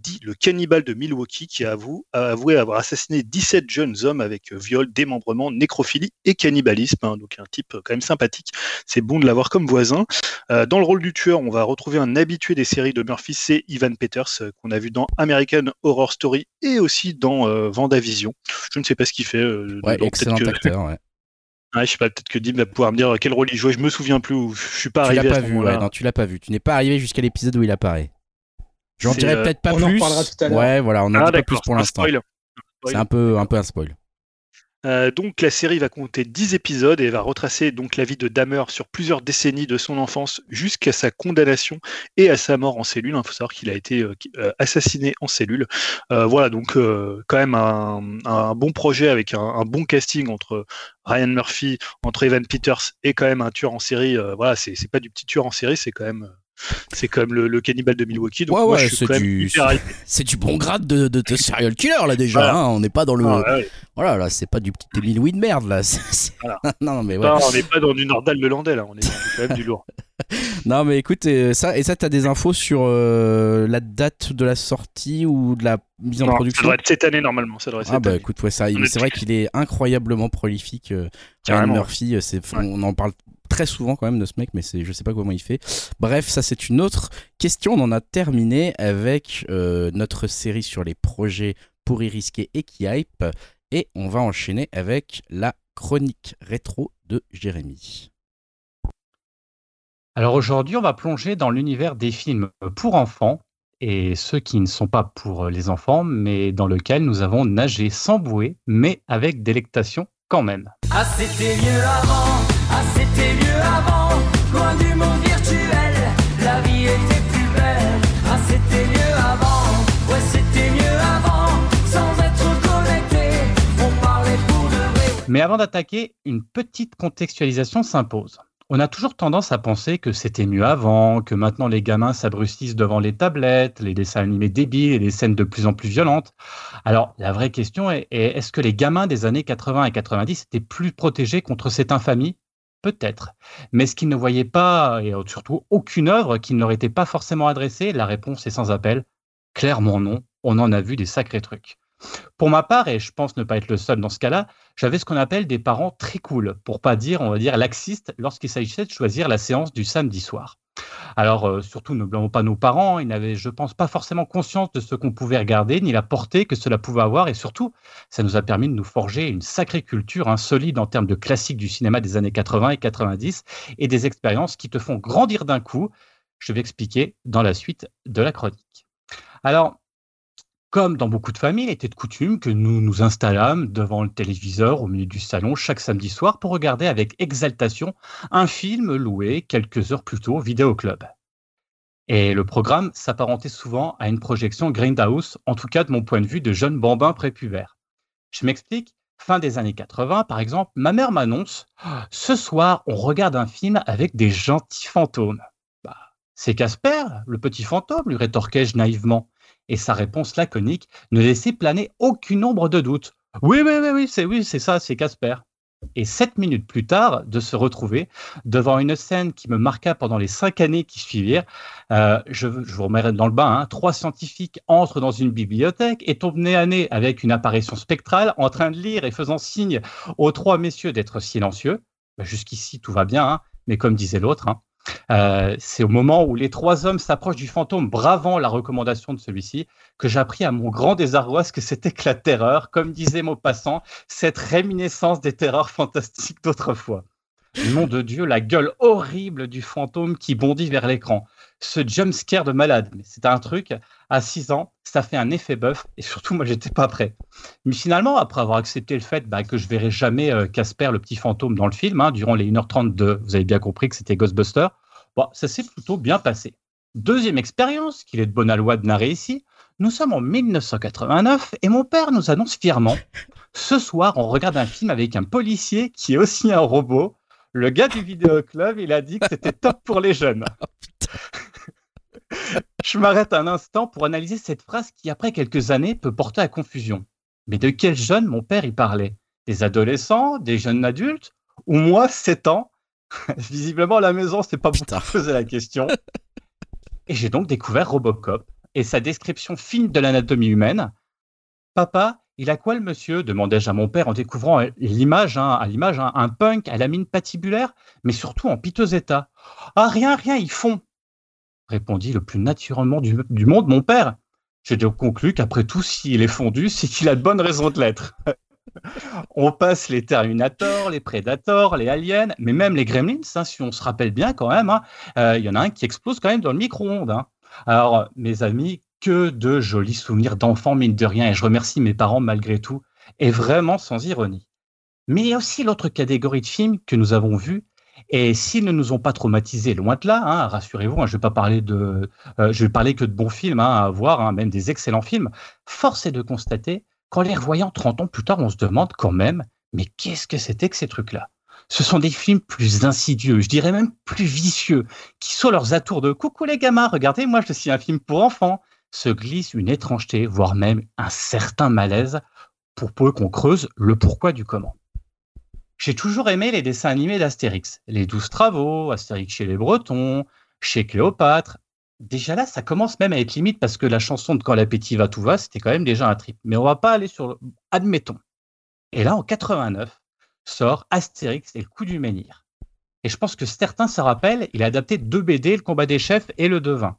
dit le cannibale de Milwaukee qui a avoué, a avoué avoir assassiné 17 jeunes hommes avec euh, viol, démembrement, nécrophilie et cannibalisme. hein. donc un type euh, quand même sympathique. C'est bon de l'avoir comme voisin. Euh, dans le rôle du tueur, on va retrouver un habitué des séries de Murphy, c'est Ivan Peters, euh, qu'on a vu dans American Horror Story et aussi dans euh, Vendavision. Je ne sais pas ce qu'il fait. Ouais, excellent que- acteur. Ouais. Ouais, je sais pas, peut-être que Dim va pouvoir me dire quel rôle il jouait. Je me souviens plus. ou Je suis pas Tu l'as arrivé à ce vu, moment-là. ouais, non, tu l'as pas vu. Tu n'es pas arrivé jusqu'à l'épisode où il apparaît. J'en C'est, dirai euh, peut-être pas on en plus. reparlera tout à l'heure. Ouais, voilà, on en Ah, dit pas plus pour l'instant. C'est un peu, un peu un spoil. Euh, donc la série va compter 10 épisodes et va retracer donc la vie de Dahmer sur plusieurs décennies de son enfance jusqu'à sa condamnation et à sa mort en cellule. Il faut savoir qu'il a été euh, assassiné en cellule. Euh, voilà donc euh, quand même un, un bon projet avec un, un bon casting entre Ryan Murphy, entre Evan Peters et quand même un tueur en série. Euh, voilà, c'est c'est pas du petit tueur en série, c'est quand même c'est même le, le cannibale de Milwaukee. Donc Ouais, moi, ouais, je suis c'est du-. C'est du bon grade de, de, de serial killer là déjà. Voilà. hein, on n'est pas dans le. Ah, ouais. Voilà, là, c'est pas du petit Emile de merde là. c'est- c'est- Voilà. non, mais ouais. Non, on n'est pas dans du Nordal de Landais là, on est quand même du lourd. Non, mais écoute, euh, ça et ça, t'as des infos sur euh, la date de la sortie ou de la mise en Non, ça production? devrait être cette année normalement. Ça devrait être Ah cette bah année. écoute, ouais, ça, c'est vrai qu'il est incroyablement prolifique. euh, Ryan. Murphy, euh, c'est, on en parle très souvent quand même de ce mec, mais c'est, je sais pas comment il fait. Bref, ça c'est une autre question. On en a terminé avec euh, notre série sur les projets pourris, risqués et qui hype, et on va enchaîner avec la chronique rétro de Jérémy. Alors aujourd'hui, on va plonger dans l'univers des films pour enfants et ceux qui ne sont pas pour les enfants, mais dans lequel nous avons nagé sans bouée, mais avec délectation quand même. Ah c'était mieux avant, Ah. Mais avant d'attaquer, une petite contextualisation s'impose. On a toujours tendance à penser que c'était mieux avant, que maintenant les gamins s'abrutissent devant les tablettes, les dessins animés débiles et les scènes de plus en plus violentes. Alors la vraie question est, est, est-ce que les gamins des années 80 et 90 étaient plus protégés contre cette infamie? Peut-être. Mais est-ce qu'ils ne voyaient pas, et surtout aucune œuvre qui ne leur était pas forcément adressée La réponse est sans appel. Clairement non. On en a vu des sacrés trucs. Pour ma part, et je pense ne pas être le seul dans ce cas-là, j'avais ce qu'on appelle des parents très cool, pour pas dire, on va dire, laxistes lorsqu'il s'agissait de choisir la séance du samedi soir. Alors, euh, surtout, ne blâmons pas nos parents, ils n'avaient, je pense, pas forcément conscience de ce qu'on pouvait regarder, ni la portée que cela pouvait avoir, et surtout, ça nous a permis de nous forger une sacrée culture insolide en termes de classiques du cinéma des années 80 et 90, et des expériences qui te font grandir d'un coup. Je vais expliquer dans la suite de la chronique. Alors, comme dans beaucoup de familles, il était de coutume que nous nous installâmes devant le téléviseur au milieu du salon chaque samedi soir pour regarder avec exaltation un film loué quelques heures plus tôt au vidéoclub. Et le programme s'apparentait souvent à une projection Grindhouse, en tout cas de mon point de vue de jeune bambin prépubère. Je m'explique. Fin des années 80, par exemple, ma mère m'annonce Ce soir, on regarde un film avec des gentils fantômes. Bah, C'est Casper, le petit fantôme, lui rétorquai-je naïvement. Et sa réponse laconique ne laissait planer aucune ombre de doute. Oui, oui, oui, c'est oui, c'est ça, c'est Casper. Et sept minutes plus tard, de se retrouver devant une scène qui me marqua pendant les cinq années qui suivirent. Euh, je, vous remets dans le bain. Hein, trois scientifiques entrent dans une bibliothèque et tombent nez à nez avec une apparition spectrale en train de lire et faisant signe aux trois messieurs d'être silencieux. Ben, jusqu'ici, tout va bien, hein, mais comme disait l'autre, hein, euh, c'est au moment où les trois hommes s'approchent du fantôme, bravant la recommandation de celui-ci, que j'appris à mon grand désarroi ce que c'était que la terreur, comme disait Maupassant, cette réminiscence des terreurs fantastiques d'autrefois. Nom de Dieu, la gueule horrible du fantôme qui bondit vers l'écran. Ce jumpscare de malade. Mais c'est un truc, à 6 ans, ça fait un effet bœuf et surtout, moi, j'étais pas prêt. Mais finalement, après avoir accepté le fait bah, que je verrai jamais euh, Casper, le petit fantôme, dans le film, hein, durant les 1h30 de, vous avez bien compris que c'était Ghostbuster, bon, ça s'est plutôt bien passé. Deuxième expérience, qu'il est de bonne loi de narrer ici, nous sommes en 1989 et mon père nous annonce fièrement Ce soir, on regarde un film avec un policier qui est aussi un robot le gars du vidéoclub, il a dit que c'était top pour les jeunes. Je m'arrête un instant pour analyser cette phrase qui, après quelques années, peut porter à confusion. Mais de quels jeunes mon père y parlait? Des adolescents Des jeunes adultes? Ou moi, 7 ans? Visiblement, à la maison, c'est pas beaucoup poser la question. Et j'ai donc découvert Robocop et sa description fine de l'anatomie humaine. Papa, il a quoi le monsieur? demandai-je à mon père en découvrant l'image, hein, à l'image, hein, un punk à la mine patibulaire, mais surtout en piteux état. Ah, rien, rien, ils font répondit le plus naturellement du, monde mon père. J'ai donc conclu qu'après tout, s'il est fondu, c'est qu'il a de bonnes raisons de l'être. on passe les Terminators, les Predators, les Aliens, mais même les Gremlins, hein, si on se rappelle bien quand même, euh, il y en a un qui explose quand même dans le micro-ondes. Alors, mes amis, que de jolis souvenirs d'enfants, mine de rien, et je remercie mes parents malgré tout, et vraiment sans ironie. Mais il y a aussi l'autre catégorie de films que nous avons vus, et s'ils ne nous ont pas traumatisés, loin de là, hein, rassurez-vous, hein, je vais pas parler de, euh, je vais parler que de bons films hein, à voir, même des excellents films. Force est de constater qu'en les revoyant 30 ans plus tard, on se demande quand même, mais qu'est-ce que c'était que ces trucs-là? Ce sont des films plus insidieux, je dirais même plus vicieux, qui sont leurs atours de coucou les gamins, regardez, moi je suis un film pour enfants, se glisse une étrangeté, voire même un certain malaise, pour peu qu'on creuse le pourquoi du comment. J'ai toujours aimé les dessins animés d'Astérix, les douze travaux, Astérix chez les Bretons, chez Cléopâtre. Déjà là, ça commence même à être limite parce que la chanson de Quand l'appétit va, tout va, c'était quand même déjà un trip. Mais on va pas aller sur le... Admettons. Et là, en 89, sort Astérix et le coup du menhir. Et je pense que certains se rappellent, il a adapté deux BD, Le combat des chefs et Le devin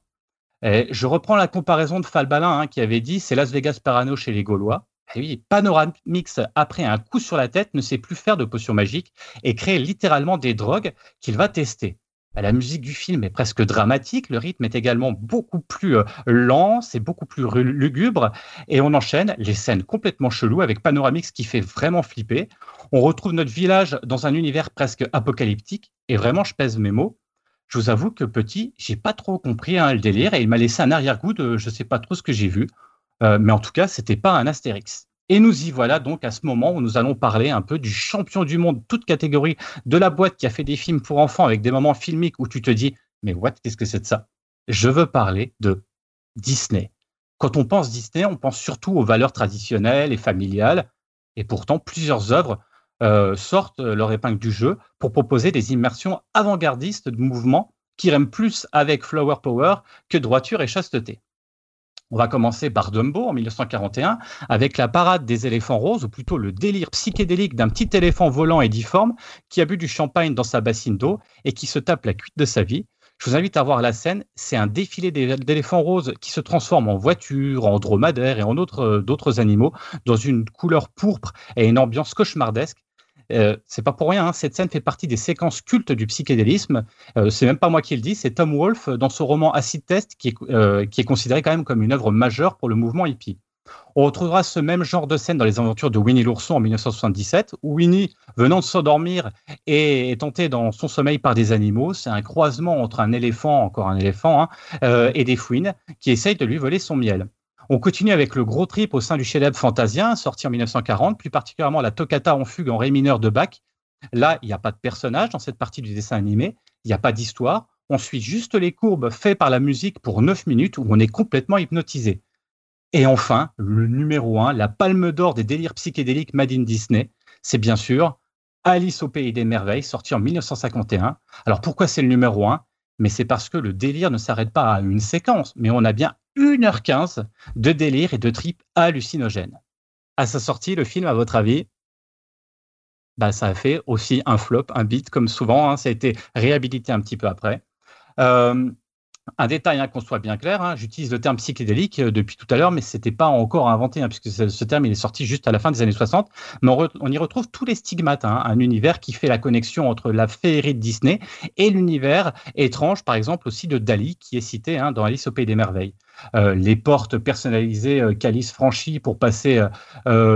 je reprends la comparaison de Falbalin hein, qui avait dit c'est Las Vegas Parano chez les Gaulois. Et oui, Panoramix, après un coup sur la tête, ne sait plus faire de potions magiques et crée littéralement des drogues qu'il va tester. La musique du film est presque dramatique, le rythme est également beaucoup plus euh, lent, c'est beaucoup plus lugubre, et on enchaîne les scènes complètement cheloues avec Panoramix qui fait vraiment flipper. On retrouve notre village dans un univers presque apocalyptique, et vraiment, je pèse mes mots, je vous avoue que petit, j'ai pas trop compris hein, le délire et il m'a laissé un arrière-goût de je sais pas trop ce que j'ai vu. Euh, mais en tout cas, c'était pas un Astérix. Et nous y voilà donc à ce moment où nous allons parler un peu du champion du monde, toute catégorie, de la boîte qui a fait des films pour enfants avec des moments filmiques où tu te dis, mais what, qu'est-ce que c'est de ça? Je veux parler de Disney. Quand on pense Disney, on pense surtout aux valeurs traditionnelles et familiales. Et pourtant, plusieurs œuvres euh, sortent leur épingle du jeu pour proposer des immersions avant-gardistes de mouvements qui riment plus avec Flower Power que droiture et chasteté. On va commencer par Dumbo en 1941 avec la parade des éléphants roses, ou plutôt le délire psychédélique d'un petit éléphant volant et difforme qui a bu du champagne dans sa bassine d'eau et qui se tape la cuite de sa vie. Je vous invite à voir la scène. C'est un défilé d'éléphants roses qui se transforment en voiture, en dromadaire et en d'autres animaux dans une couleur pourpre et une ambiance cauchemardesque. Euh, c'est pas pour rien, hein. cette scène fait partie des séquences cultes du psychédélisme. Euh, c'est même pas moi qui le dis, c'est Tom Wolfe dans son roman Acid Test qui est, euh, est considéré quand même comme une œuvre majeure pour le mouvement hippie. On retrouvera ce même genre de scène dans les aventures de Winnie l'ourson en 1977, où Winnie, venant de s'endormir, est, tenté dans son sommeil par des animaux. C'est un croisement entre un éléphant, encore un éléphant, hein, et des fouines qui essayent de lui voler son miel. On continue avec le gros trip au sein du chef Fantasien, sorti en 1940, plus particulièrement la toccata en fugue en ré mineur de Bach. Là, il n'y a pas de personnage dans cette partie du dessin animé, il n'y a pas d'histoire. on suit juste les courbes faites par la musique pour 9 minutes où on est complètement hypnotisé. Et enfin, le numéro 1, la palme d'or des délires psychédéliques Made in Disney, c'est bien sûr Alice au pays des merveilles, sorti en 1951. Alors pourquoi c'est le numéro 1 Mais c'est parce que le délire ne s'arrête pas à une séquence, mais on a bien 1h15 de délire et de tripes hallucinogènes. À sa sortie, le film, à votre avis, bah, ça a fait aussi un flop, un beat, comme souvent. hein, ça a été réhabilité un petit peu après. Euh, un détail, hein, qu'on soit bien clair, hein, j'utilise le terme psychédélique euh, depuis tout à l'heure, mais ce n'était pas encore inventé, hein, puisque ce, terme est sorti juste à la fin des années 60. Mais on, y retrouve tous les stigmates, un univers qui fait la connexion entre la féerie de Disney et l'univers étrange, par exemple, aussi de Dali, qui est cité dans Alice au Pays des Merveilles. Euh, les portes personnalisées euh, qu'Alice franchit pour passer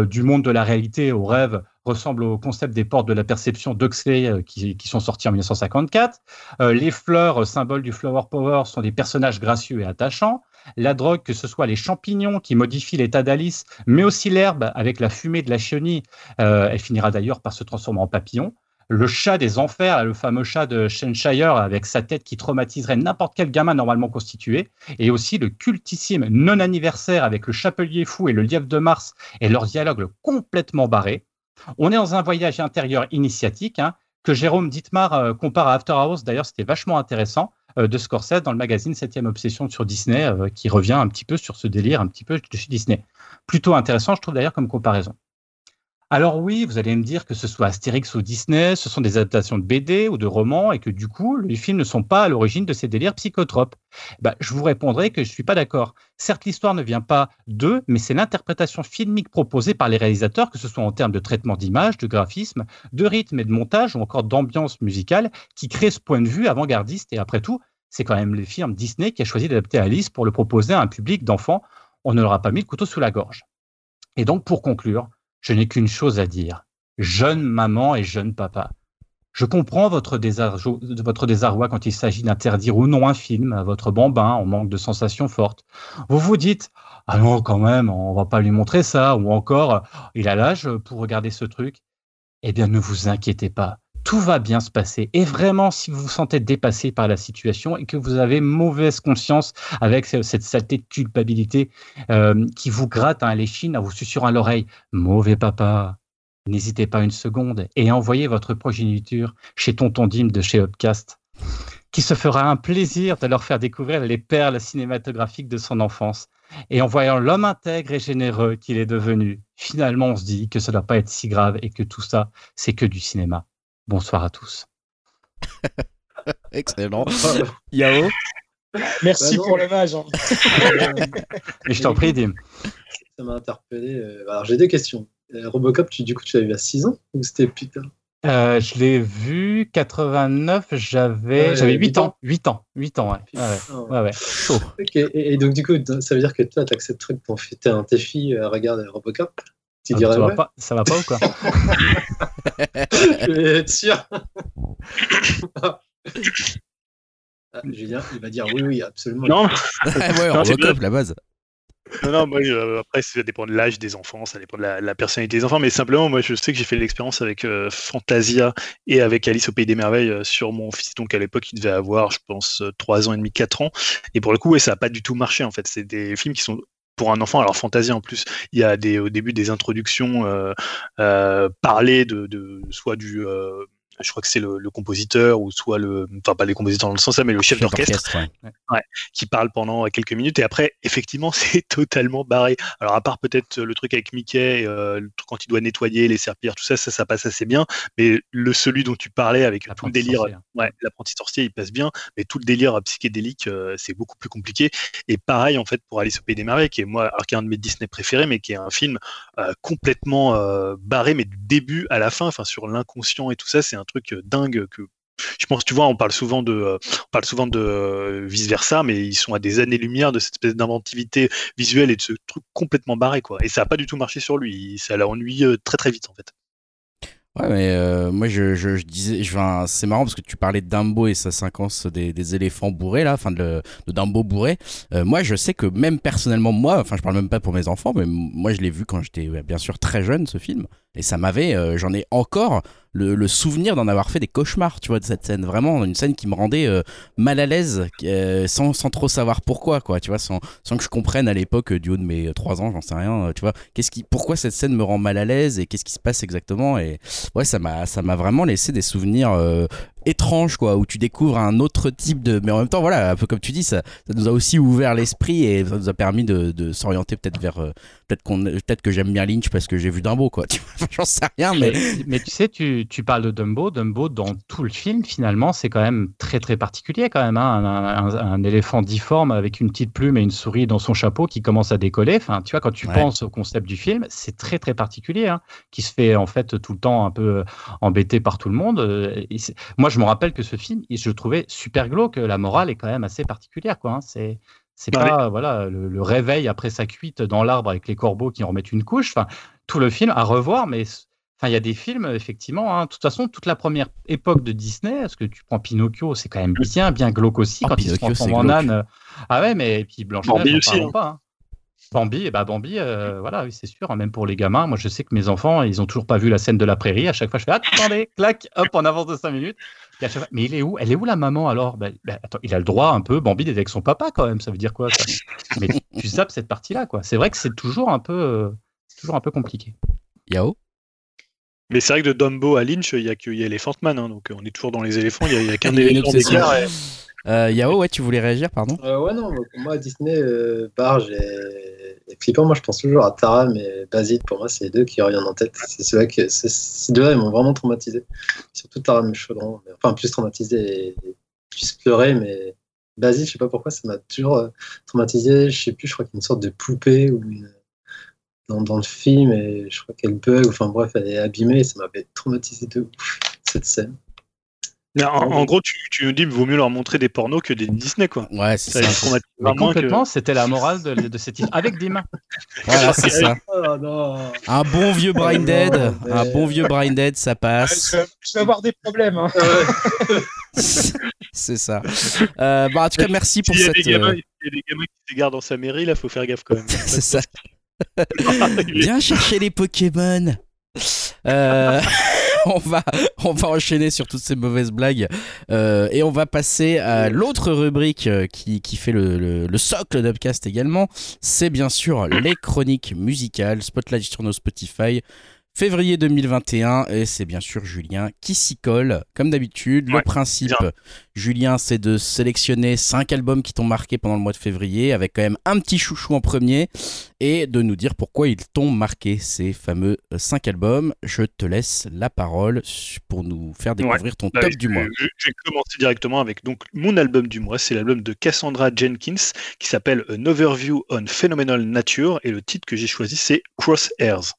du monde de la réalité au rêve ressemblent au concept des portes de la perception d'Huxley euh, qui, sont sortis en 1954. Euh, les fleurs, euh, symboles du flower power, sont des personnages gracieux et attachants. La drogue, que ce soit les champignons qui modifient l'état d'Alice, mais aussi l'herbe avec la fumée de la chenille, elle finira d'ailleurs par se transformer en papillon. Le chat des enfers, le fameux chat de Shenshire avec sa tête qui traumatiserait n'importe quel gamin normalement constitué. Et aussi le cultissime non-anniversaire avec le chapelier fou et le lièvre de Mars et leur dialogue complètement barré. On est dans un voyage intérieur initiatique hein, que Jérôme Dittmar euh, compare à After Hours. D'ailleurs, c'était vachement intéressant euh, de Scorsese dans le magazine 7 Obsession sur Disney, euh, qui revient un petit peu sur ce délire, un petit peu de chez Disney. Plutôt intéressant, je trouve d'ailleurs, comme comparaison. Alors oui, vous allez me dire que ce soit Astérix ou Disney, ce sont des adaptations de BD ou de romans et que du coup, les films ne sont pas à l'origine de ces délires psychotropes. Bah, je vous répondrai que je ne suis pas d'accord. Certes, l'histoire ne vient pas d'eux, mais c'est l'interprétation filmique proposée par les réalisateurs, que ce soit en termes de traitement d'image, de graphisme, de rythme et de montage ou encore d'ambiance musicale, qui crée ce point de vue avant-gardiste. Et après tout, c'est quand même les firmes Disney qui a choisi d'adapter Alice pour le proposer à un public d'enfants. On ne leur a pas mis le couteau sous la gorge. Et donc, pour conclure, je n'ai qu'une chose à dire. Jeune maman et jeune papa. Je comprends votre, désarroi quand il s'agit d'interdire ou non un film à votre bambin en manque de sensations fortes. Vous vous dites, ah non, quand même, on va pas lui montrer ça, ou encore, il a l'âge pour regarder ce truc. Eh bien, ne vous inquiétez pas. Tout va bien se passer. Et vraiment, si vous vous sentez dépassé par la situation et que vous avez mauvaise conscience avec ce- cette saleté de culpabilité euh, qui vous gratte hein, les chines en vous susurrant à l'oreille, mauvais papa, n'hésitez pas une seconde et envoyez votre progéniture chez Tonton Dim de chez Upcast, qui se fera un plaisir de leur faire découvrir les perles cinématographiques de son enfance. Et en voyant l'homme intègre et généreux qu'il est devenu, finalement on se dit que ça ne doit pas être si grave et que tout ça, c'est que du cinéma. Bonsoir à tous. Excellent. Yao Merci Bah non. pour l'hommage. hein. Et je t'en prie, Dim. Ça m'a interpellé. euh, Alors, j'ai deux questions. Euh, Robocop, tu, du coup, tu l'as vu à 6 ans ou c'était plus tard? Euh, je l'ai vu 89, j'avais Ouais, j'avais huit 8 ans. 8 ans, 8 ans, ouais. Ouais, ouais. Ah, et, et donc, du coup, ça veut dire que toi, tu accepterais pour fêter un tes filles euh, regarde Robocop? Tu Ah, dirais ça, va ouais pas, ça va pas ou quoi Je vais être sûr. Ah, Julien, il va dire oui, oui, absolument. Non, ouais, c'est Robocop, la base. non, non, moi, euh, après, ça dépend de l'âge des enfants, ça dépend de la, la personnalité des enfants, mais simplement, moi, je sais que j'ai fait l'expérience avec euh, Fantasia et avec Alice au Pays des Merveilles euh, sur mon fils. Donc, à l'époque, il devait avoir, je pense, 3 ans et demi, 4 ans. Et pour le coup, ouais, ça n'a pas du tout marché, en fait. C'est des films qui sont pour un enfant, alors Fantasia en plus, il y a des, au début des introductions euh, euh, parlées de, de soit du, euh, je crois que c'est le, le compositeur ou soit le, enfin pas les compositeurs dans le sens là, mais le chef d'orchestre ouais. qui parle pendant quelques minutes. Et après effectivement c'est totalement barré. Alors à part peut-être le truc avec Mickey euh, le truc quand il doit nettoyer les serpillères tout ça ça ça passe assez bien. Mais le celui dont tu parlais avec tout le délire sorcier. ouais l'apprenti sorcier il passe bien. Mais tout le délire psychédélique euh, c'est beaucoup plus compliqué. Et pareil en fait pour Alice au pays des merveilles qui est moi alors qui est un de mes Disney préférés mais qui est un film euh, complètement barré mais du début à la fin enfin sur l'inconscient et tout ça c'est un truc euh, dingue que je pense, tu vois, on parle souvent de, euh, on parle souvent de euh, vice versa, mais ils sont à des années-lumière de cette espèce d'inventivité visuelle et de ce truc complètement barré, quoi. Et ça a pas du tout marché sur lui. Ça l'a ennuyé très très vite, en fait. Ouais, mais moi je, je, disais, je, c'est marrant parce que tu parlais de Dumbo et sa séquence des, éléphants bourrés là, enfin de, de Dumbo bourré. Moi je sais que même personnellement, moi, enfin je parle même pas pour mes enfants, mais moi je l'ai vu quand j'étais bien sûr très jeune ce film et ça m'avait, j'en ai encore le, souvenir d'en avoir fait des cauchemars, tu vois, de cette scène. Vraiment, une scène qui me rendait euh, mal à l'aise, euh, sans, sans trop savoir pourquoi, quoi, tu vois, sans, sans que je comprenne à l'époque, euh, du haut de mes 3 ans, j'en sais rien, tu vois, qu'est-ce qui, pourquoi cette scène me rend mal à l'aise et qu'est-ce qui se passe exactement. Et ouais, ça m'a vraiment laissé des souvenirs euh, étranges, quoi, où tu découvres un autre type de. Mais en même temps, voilà, un peu comme tu dis, ça, ça nous a aussi ouvert l'esprit et ça nous a permis de, de s'orienter peut-être vers. euh, peut-être qu'on peut-être que j'aime bien Lynch parce que j'ai vu Dumbo, quoi. Tu vois, J'en sais rien, mais. Mais, mais tu sais, tu, tu parles de Dumbo. Dumbo, dans tout le film, finalement, c'est quand même très très particulier quand même. hein. Un, un- un éléphant difforme avec une petite plume et une souris dans son chapeau qui commence à décoller. Enfin, tu vois, quand tu Ouais. penses au concept du film, c'est très très particulier, hein, qui se fait en fait tout le temps un peu embêté par tout le monde. Euh, et Moi, je me rappelle que ce film, je le trouvais super glauque. La morale est quand même assez particulière, quoi. hein. C'est c'est pas voilà le, le réveil après sa cuite dans l'arbre avec les corbeaux qui en remettent une couche. Enfin, tout le film à revoir, mais Enfin, il y a des films, effectivement. hein. De toute façon, toute la première époque de Disney, parce que tu prends Pinocchio, c'est quand même bien, bien glauque aussi, Oh, quand il se transforme en âne. Ah ouais, mais et puis hein. pas. Hein. Bambi, et bah Bambi, euh, voilà, oui, c'est sûr. Même pour les gamins, moi, je sais que mes enfants, ils ont toujours pas vu la scène de la prairie. À chaque fois, je fais attendez, clac, hop, en avance de 5 minutes. Et à chaque fois, mais il est où Elle est où la maman alors? Ben, ben, attends, il a le droit un peu. Bambi d'être avec son papa quand même. Ça veut dire quoi ça? Mais tu zappes cette partie-là, quoi. C'est vrai que c'est toujours un peu, euh, c'est toujours un peu compliqué. Yao? Mais c'est vrai que de Dumbo à Lynch, il y a que il y a Elephant Man, hein, donc euh, on est toujours dans les éléphants, il y a, qu'un éléphant d'écart. Euh, Yao, ouais, tu voulais réagir, pardon Euh, ouais, non, pour moi, Disney, Barge et, et moi, je pense toujours à Taram et Basile. Pour moi, c'est les deux qui reviennent en tête. C'est ceux-là que ces deux-là, ils m'ont vraiment traumatisé. Surtout Taram et Chaudron. Enfin, plus traumatisé et, plus pleuré, mais Basile, je sais pas pourquoi, ça m'a toujours euh, traumatisé. Je sais plus, je crois qu'il y a une sorte de poupée ou dans, dans le film et je crois qu'elle bug. Enfin, bref, elle est abîmée et ça m'avait traumatisé de ouf, cette scène. Mais en, en gros, tu, tu nous dis qu'il vaut mieux leur montrer des pornos que des Disney, quoi. Ouais, c'est Ça ça. Mais vraiment que- complètement, c'était la morale de, de cette avec des mains. Voilà, c'est ça. Oh non! Un bon vieux Brain Oh Dead, non, mais- un bon vieux Brain Dead, ça Ouais, passe. je, vais, je vais avoir des problèmes. hein. c'est ça. Euh, bah, en tout cas, merci pour cette. euh, il y a des gamins qui s'égarent dans sa mairie, là, faut faire gaffe quand même. c'est ça. Est- Viens chercher les Pokémon. Euh, on va, on va enchaîner sur toutes ces mauvaises blagues Euh, et on va passer à l'autre rubrique euh, qui, qui fait le, le, le socle d'Upcast également. C'est bien sûr les chroniques musicales. Spotlight sur nos Spotify. Février 2021 et c'est bien sûr Julien qui s'y colle comme d'habitude. Le principe, bien. Julien, c'est de sélectionner cinq albums qui t'ont marqué pendant le mois de février avec quand même un petit chouchou en premier et de nous dire pourquoi ils t'ont marqué ces fameux 5 albums. Je te laisse la parole pour nous faire découvrir ton Là, top je- du mois. Je, je vais commencer directement avec donc mon album du mois. C'est l'album de Cassandra Jenkins qui s'appelle An Overview on Phenomenal Nature et le titre que j'ai choisi c'est Crosshairs.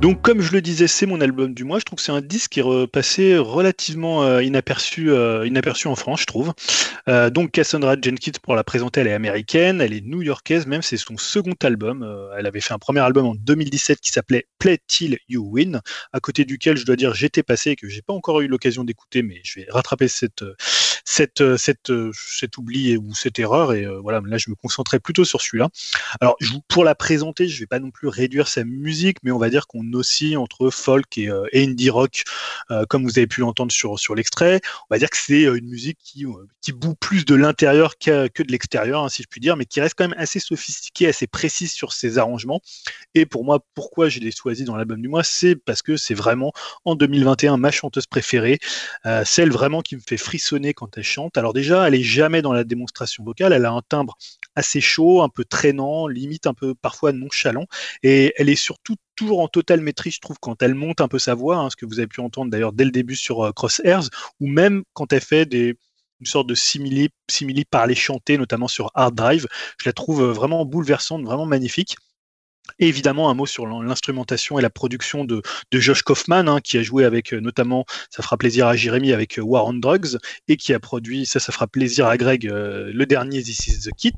Donc comme je le disais, c'est mon album du mois. Je trouve que c'est un disque qui est repassé relativement euh, inaperçu, euh, inaperçu en France, je trouve. Euh, donc Cassandra Jenkins, pour la présenter, elle est américaine, elle est new-yorkaise même, c'est son second album. Elle avait fait un premier album en 2017 qui s'appelait Play Till You Win, à côté duquel je dois dire j'étais passé et que j'ai pas encore eu l'occasion d'écouter, mais je vais rattraper cette, cette, euh, euh, cet oubli ou cette erreur. Et euh, voilà, là je me concentrais plutôt sur celui-là. Alors, pour la présenter, je vais pas non plus réduire sa musique, mais on va dire qu'on oscille entre folk et, indie rock, comme vous avez pu l'entendre sur, sur l'extrait. On va dire que c'est une musique qui, qui boue plus de l'intérieur que de l'extérieur, hein, si je puis dire, mais qui reste quand même assez sophistiquée, assez précise sur ses arrangements. Et pour moi, pourquoi je l'ai choisi dans l'album du mois, c'est parce que c'est vraiment en 2021 ma chanteuse préférée, celle vraiment qui me fait frissonner quand elle chante. Alors déjà, elle est jamais dans la démonstration vocale, elle a un timbre assez chaud, un peu traînant, limite un peu parfois nonchalant. Et elle est surtout toujours en totale maîtrise, je trouve, quand elle monte un peu sa voix, hein, ce que vous avez pu entendre d'ailleurs dès le début sur euh, Crosshairs, ou même quand elle fait des, une sorte de simili, simili parler chanté, notamment sur Hard Drive. Je la trouve euh, vraiment bouleversante, vraiment magnifique. Et évidemment, un mot sur l'in- l'instrumentation et la production de, Josh Kaufman, hein, qui a joué avec euh, notamment, ça fera plaisir à Jérémy, avec euh, War on Drugs, et qui a produit, ça, ça fera plaisir à Greg, euh, le dernier This is the Kit.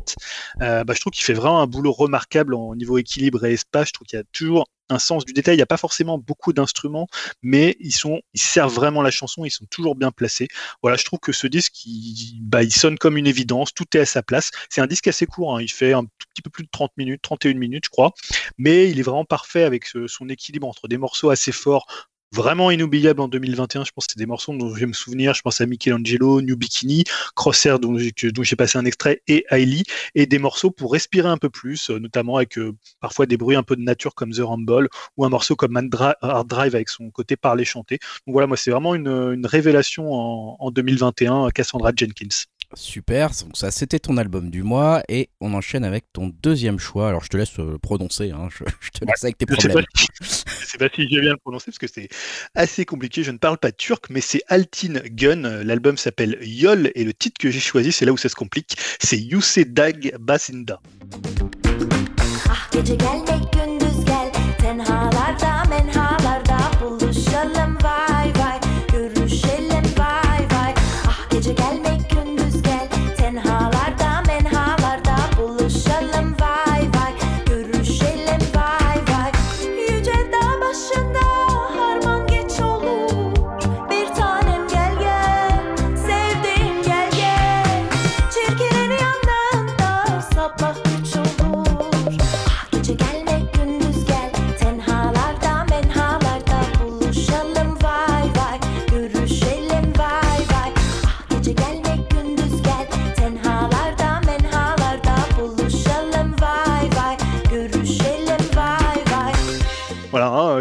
Bah, je trouve qu'il fait vraiment un boulot remarquable en niveau équilibre et espace. Je trouve qu'il y a toujours un sens du détail. Il n'y a pas forcément beaucoup d'instruments, mais ils sont, ils servent vraiment la chanson. Ils sont toujours bien placés. Voilà, je trouve que ce disque, il, bah, sonne comme une évidence. Tout est à sa place. C'est un disque assez court. hein. Il fait un petit peu plus de 30 minutes, 31 minutes, je crois. Mais il est vraiment parfait avec son équilibre entre des morceaux assez forts, vraiment inoubliables en 2021. Je pense que c'est des morceaux dont je vais me souvenir. Je pense à Michelangelo, New Bikini, Crosshair, dont j'ai que- dont j'ai passé un extrait, et Hailey. Et des morceaux pour respirer un peu plus, euh, notamment avec euh, parfois des bruits un peu de nature comme The Rumble, ou un morceau comme Hard Drive avec son côté parler chanté. Donc voilà, moi, c'est vraiment une, une révélation en, en 2021, Cassandra Jenkins. Super, donc ça c'était ton album du mois et on enchaîne avec ton deuxième choix. Alors je te laisse euh, prononcer, hein, je, je te laisse avec tes Je sais pas problèmes. si, je sais pas si je vais bien le prononcer parce que c'est assez compliqué. Je ne parle pas turc, mais c'est Altin Gun. L'album s'appelle Yol et le titre que j'ai choisi, c'est là où ça se complique, c'est Yusedag Basinda.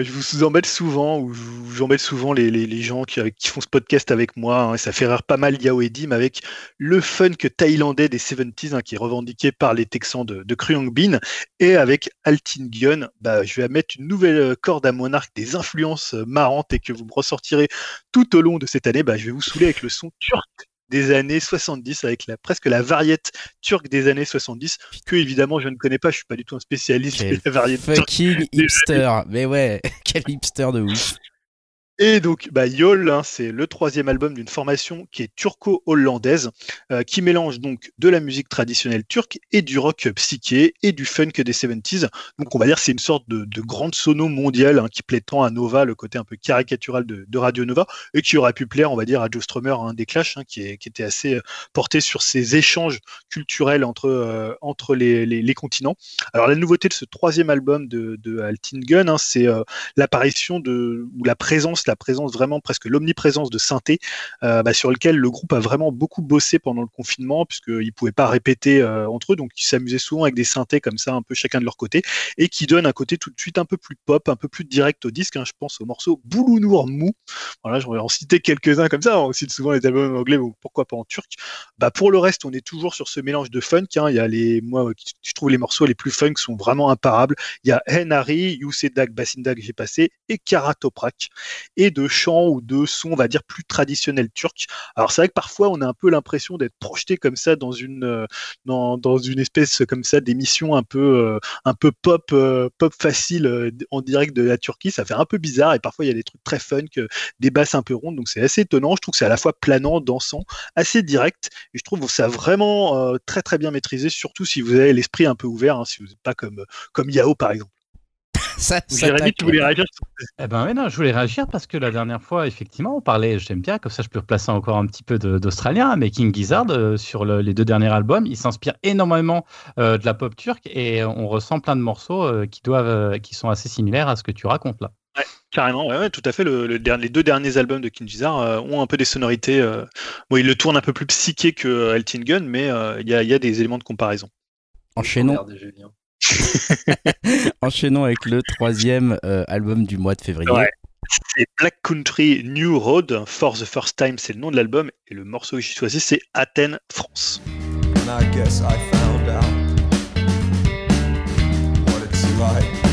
Je vous embête souvent, ou j'embête souvent les, gens qui, font ce podcast avec moi, hein, et ça fait rire pas mal Yao et Dim avec le funk thaïlandais des 70s, hein, qui est revendiqué par les Texans de, de Bin, et avec Altin Gun, bah, je vais mettre une nouvelle euh, corde à mon arc des influences euh, marrantes et que vous me ressortirez tout au long de cette année, bah, je vais vous saouler avec le son turc des années 70 avec la, presque la variette turque des années 70 que évidemment je ne connais pas, je suis pas du tout un spécialiste de la variette turque. Fucking hipster, mais ouais, quel hipster de ouf. Et donc, bah, Yol, hein, c'est le troisième album d'une formation qui est turco-hollandaise, euh, qui mélange donc de la musique traditionnelle turque et du rock psyché et du funk des 70s. Donc, on va dire c'est une sorte de, de grande sono mondiale hein, qui plaît tant à Nova, le côté un peu caricatural de, Radio Nova, et qui aurait pu plaire, on va dire, à Joe Strummer, hein, des Clash, hein, qui, était assez euh, porté sur ces échanges culturels entre, euh, les, continents. Alors, la nouveauté de ce troisième album de, de Altin c'est l'apparition de ou la présence, la présence vraiment presque l'omniprésence de synthé, euh, bah, sur lequel le groupe a vraiment beaucoup bossé pendant le confinement puisqu'ils pouvaient pas répéter euh, entre eux, donc ils s'amusaient souvent avec des synthés comme ça, un peu chacun de leur côté, et qui donne un côté tout de suite un peu plus pop, un peu plus direct au disque. hein. je pense au morceau Boulounour Mou. Voilà, j'en vais en citer quelques-uns comme ça. On cite souvent les albums anglais, ou pourquoi pas en turc. Bah pour le reste, on est toujours sur ce mélange de funk. hein. Il y a les, moi, qui- je trouve les morceaux les plus funk sont vraiment imparables. Il y a Henari, Yusedak, Basindak, j'ai passé, et Karatoprak, de chants ou de sons, on va dire, plus traditionnels turcs. Alors c'est vrai que parfois on a un peu l'impression d'être projeté comme ça dans une, euh, dans, dans une espèce comme ça d'émission un peu, euh, un peu pop, euh, pop facile en direct de la Turquie. Ça fait un peu bizarre et parfois il y a des trucs très funk, euh, des basses un peu rondes, donc c'est assez étonnant. Je trouve que c'est à la fois planant, dansant, assez direct, et je trouve ça vraiment très très bien maîtrisé, surtout si vous avez l'esprit un peu ouvert, hein, si vous n'êtes pas comme, comme Yao par exemple. Ça, ça Jérémy, tu voulais réagir sur- Eh ben oui, non, je voulais réagir parce que la dernière fois, effectivement, on parlait, j'aime bien, comme ça je peux replacer encore un petit peu d'Australien, mais King Gizzard, euh, sur le- les deux derniers albums, il s'inspire énormément euh, de la pop turque et on ressent plein de morceaux euh, qui, doivent, euh, qui sont assez similaires à ce que tu racontes là. Carrément, ouais, ouais, tout à fait. Le, le dernier- les deux derniers albums de King Gizzard euh, ont un peu des sonorités. euh, bon, ils le tournent un peu plus psyché que Elton Gun, mais euh, il y, a, il y a des éléments de comparaison. Enchaînons. enchaînons avec le troisième euh, album du mois de février. Ouais. C'est Black Country New Road, For the First Time, c'est le nom de l'album, et le morceau que j'ai choisi, c'est Athènes, France. And I guess I found out what it's like.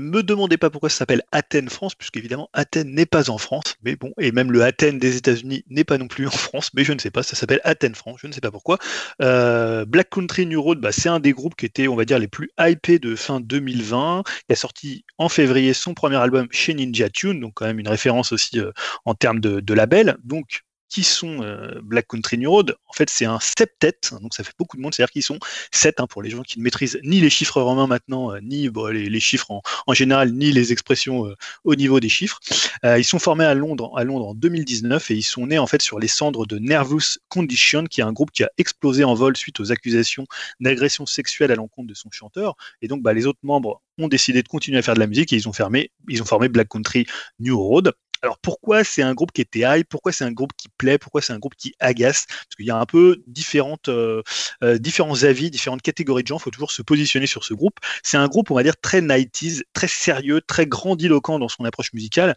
Me, me demandez pas pourquoi ça s'appelle Athènes France, puisque évidemment Athènes n'est pas en France, mais bon, et même le Athènes des États-Unis n'est pas non plus en France, mais je ne sais pas, ça s'appelle Athènes France, je ne sais pas pourquoi. Euh, Black Country New Road, bah, c'est un des groupes qui était, on va dire, les plus hypés de fin 2020, qui a sorti en février son premier album chez Ninja Tune, donc quand même une référence aussi euh, en termes de, de label. Donc qui sont euh, Black Country New Road En fait, c'est un septet, hein, donc ça fait beaucoup de monde, c'est-à-dire qu'ils sont sept hein, pour les gens qui ne maîtrisent ni les chiffres romains maintenant, euh, ni les, chiffres en, général, ni les expressions euh, au niveau des chiffres. Ils sont formés à Londres, à Londres en 2019 et ils sont nés en fait sur les cendres de Nervous Condition, qui est un groupe qui a explosé en vol suite aux accusations d'agression sexuelle à l'encontre de son chanteur. Et donc, bah, les autres membres ont décidé de continuer à faire de la musique et ils ont fermé, ils ont formé Black Country New Road. Alors pourquoi c'est un groupe qui était high Pourquoi c'est un groupe qui plaît? Pourquoi c'est un groupe qui agace? Parce qu'il y a un peu différentes, euh, euh, différents avis, différentes catégories de gens. Il faut toujours se positionner sur ce groupe. C'est un groupe, on va dire, très 90s, très sérieux, très grandiloquent dans son approche musicale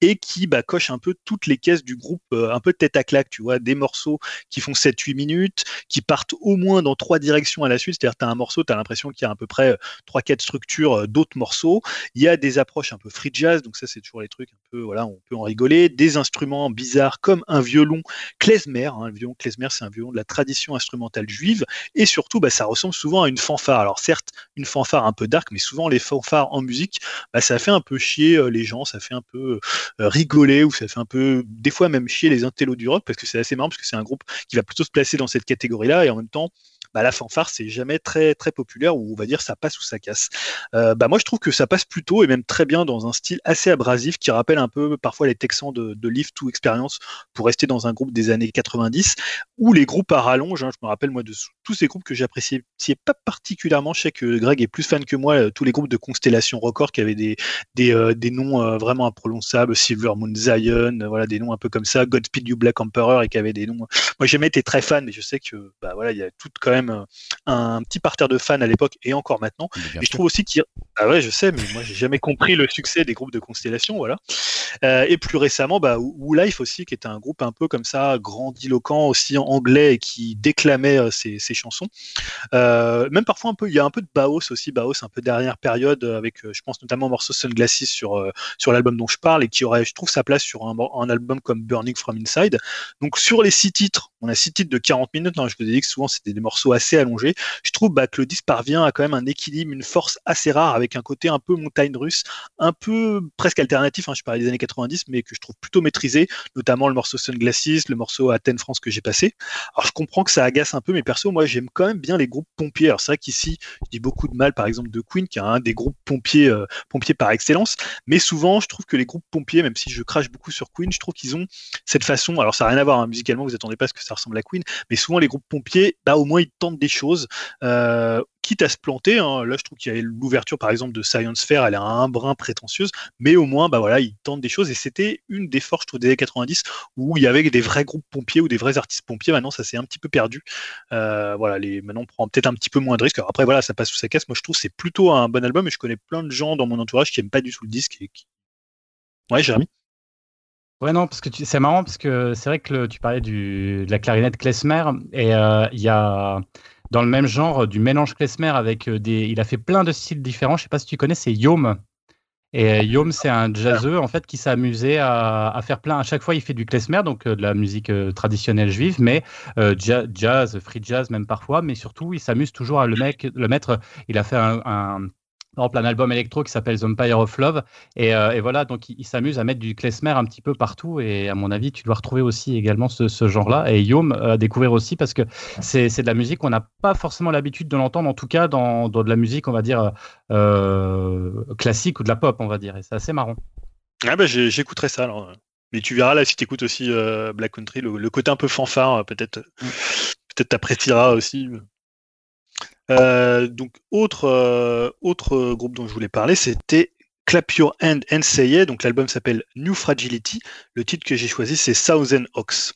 et qui bah, coche un peu toutes les caisses du groupe, euh, un peu tête à claque, tu vois, des morceaux qui font 7-8 minutes, qui partent au moins dans trois directions à la suite. C'est-à-dire, tu as un morceau, tu as l'impression qu'il y a à peu près 3-4 structures euh, d'autres morceaux. Il y a des approches un peu free jazz, donc ça, c'est toujours les trucs un on peut en rigoler. Des instruments bizarres comme un violon klezmer. Hein, le violon klezmer, c'est un violon de la tradition instrumentale juive. Et surtout, bah, ça ressemble souvent à une fanfare. Alors certes, une fanfare un peu dark, mais souvent les fanfares en musique, bah, ça fait un peu chier euh, les gens, ça fait un peu euh, rigoler ou ça fait un peu, des fois même chier les intellos du rock parce que c'est assez marrant parce que c'est un groupe qui va plutôt se placer dans cette catégorie-là et en même temps, bah, la fanfare c'est jamais très très populaire ou on va dire ça passe ou ça casse. Euh, bah moi je trouve que ça passe plutôt et même très bien dans un style assez abrasif qui rappelle un peu parfois les Texans de, de Live to Experience pour rester dans un groupe des années 90 ou les groupes à rallonge. hein. je me rappelle moi de tous ces groupes que j'appréciais pas particulièrement. Je sais que Greg est plus fan que moi. euh, tous les groupes de Constellation Record qui avaient des des, euh, des noms vraiment imprononçables, Silver Moon Zion, voilà des noms un peu comme ça, Godspeed You Black Emperor et qui avaient des noms. Moi j'ai jamais été très fan, mais je sais que bah voilà il y a tout quand même un petit parterre de fans à l'époque et encore maintenant. Et je trouve aussi qu'il ah ouais je sais, mais moi j'ai jamais compris le succès des groupes de Constellation, voilà. Euh, et plus récemment, bah, Woo Life aussi, qui était un groupe un peu comme ça, grandiloquent, aussi en anglais et qui déclamait euh, ses, ses chansons. Euh, même parfois un peu, il y a un peu de Baos aussi, Baos un peu dernière période euh, avec, je pense notamment au morceau Sunglasses sur sur l'album dont je parle et qui aurait, je trouve, sa place sur un, un album comme Burning from Inside. Donc sur les six titres, on a six titres de 40 minutes. hein, je vous ai dit que souvent c'était des morceaux assez allongés. Je trouve bah, que le disque parvient à quand même un équilibre, une force assez rare avec un côté un peu montagne russe, un peu presque alternatif. hein, je parlais des années 90, mais que je trouve plutôt maîtrisé, notamment le morceau Sunglasses, le morceau Athènes France que j'ai passé. Alors je comprends que ça agace un peu, mais perso, moi j'aime quand même bien les groupes pompiers. Alors c'est vrai qu'ici, je dis beaucoup de mal, par exemple, de Queen, qui est un des groupes pompiers, euh, pompiers par excellence. Mais souvent, je trouve que les groupes pompiers, même si je crache beaucoup sur Queen, je trouve qu'ils ont cette façon. Alors ça n'a rien à voir hein, musicalement, vous attendez pas ce que ça ressemble à Queen, mais souvent les groupes pompiers, bah au moins ils tentent des choses. Euh, quitte à se planter, hein. là je trouve qu'il y a l'ouverture par exemple de Science Fair, elle est un brin prétentieuse, mais au moins bah voilà, ils tentent des choses et c'était une des forces je trouve des années 90 où il y avait des vrais groupes pompiers ou des vrais artistes pompiers. Maintenant ça s'est un petit peu perdu. Euh, voilà, les maintenant on prend peut-être un petit peu moins de risques. Après voilà, ça passe ou ça casse. Moi je trouve que c'est plutôt un bon album et je connais plein de gens dans mon entourage qui aiment pas du tout le disque et qui Ouais, Jérémy? Ouais, non, parce que c'est marrant, parce que c'est vrai que tu parlais de la clarinette klezmer, et euh, il y a dans le même genre du mélange klezmer avec euh, des. Il a fait plein de styles différents. Je sais pas si tu connais, c'est Yom. Et euh, Yom, c'est un jazzeux en fait qui s'est amusé à, faire plein. À chaque fois, il fait du klezmer, donc euh, de la musique euh, traditionnelle juive, mais euh, ja- jazz, free jazz même parfois, mais surtout, il s'amuse toujours à le, mec, le mettre. Il a fait un, par exemple, un album électro qui s'appelle The Empire of Love. Et, euh, et voilà, donc il, il s'amuse à mettre du klezmer un petit peu partout. Et à mon avis, tu dois retrouver aussi également ce, ce genre-là. Et Yom euh, à découvrir aussi parce que c'est c'est de la musique qu'on n'a pas forcément l'habitude de l'entendre, en tout cas dans, dans de la musique, on va dire, euh, classique ou de la pop, on va dire. Et c'est assez marrant. Ah bah j'écouterai ça alors. Mais tu verras là si tu écoutes aussi Black Country, le, le côté un peu fanfare, peut-être peut-être t'apprécieras aussi. Euh, donc autre euh, autre groupe dont je voulais parler, c'était Clap Your Hand and Say Yeah. Donc l'album s'appelle New Fragility. Le titre que j'ai choisi c'est Thousand Ox.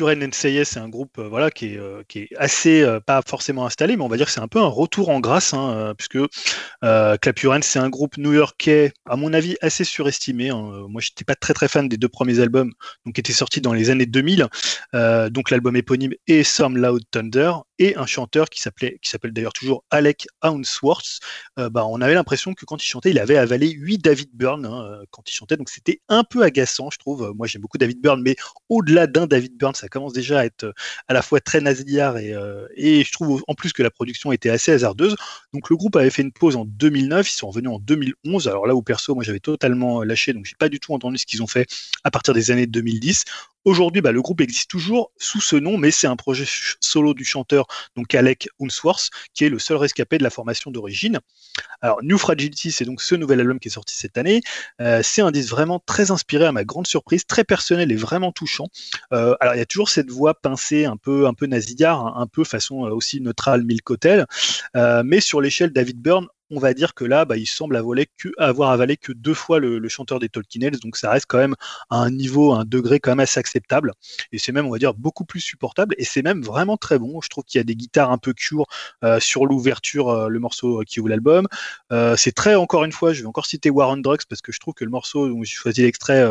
Clapuren NCIS, c'est un groupe euh, voilà, qui, est, euh, qui est assez, euh, pas forcément installé, mais on va dire que c'est un peu un retour en grâce, hein, puisque Clapuren, c'est un groupe new-yorkais, à mon avis, assez surestimé. hein. Moi, j'étais pas très très fan des deux premiers albums, donc qui étaient sortis dans les années 2000. Euh, donc l'album éponyme et Some Loud Thunder, et un chanteur qui s'appelait, qui s'appelle d'ailleurs toujours Alec Hounsworth. Euh, bah, on avait l'impression que quand il chantait, il avait avalé 8 David Byrne hein, euh, quand il chantait, donc c'était un peu agaçant, je trouve. Moi, j'aime beaucoup David Byrne, mais au-delà d'un David Byrne, ça commence déjà à être euh, à la fois très nasillard et, je trouve en plus que la production était assez hasardeuse. Donc le groupe avait fait une pause en 2009, ils sont revenus en 2011. Alors là où perso, moi j'avais totalement lâché, donc j'ai pas du tout entendu ce qu'ils ont fait à partir des années 2010. Aujourd'hui, bah, le groupe existe toujours sous ce nom, mais c'est un projet solo du chanteur, donc Alec Unsworth, qui est le seul rescapé de la formation d'origine. Alors, New Fragility, c'est donc ce nouvel album qui est sorti cette année. Euh, c'est un disque vraiment très inspiré, à ma grande surprise, très personnel et vraiment touchant. Euh, alors, il y a toujours cette voix pincée, un peu, un peu nasillard, hein, un peu façon euh, aussi neutrale Milk Hotel, Euh, mais sur l'échelle David Byrne, on va dire que là, bah, il semble avoir avalé que deux fois le, chanteur des Tolkienels, donc ça reste quand même à un niveau, un degré quand même assez acceptable. Et c'est même, on va dire, beaucoup plus supportable. Et c'est même vraiment très bon. Je trouve qu'il y a des guitares un peu cure euh, sur l'ouverture, euh, le morceau euh, qui ouvre l'album. C'est très, encore une fois, je vais encore citer War on Drugs parce que je trouve que le morceau dont j'ai choisi l'extrait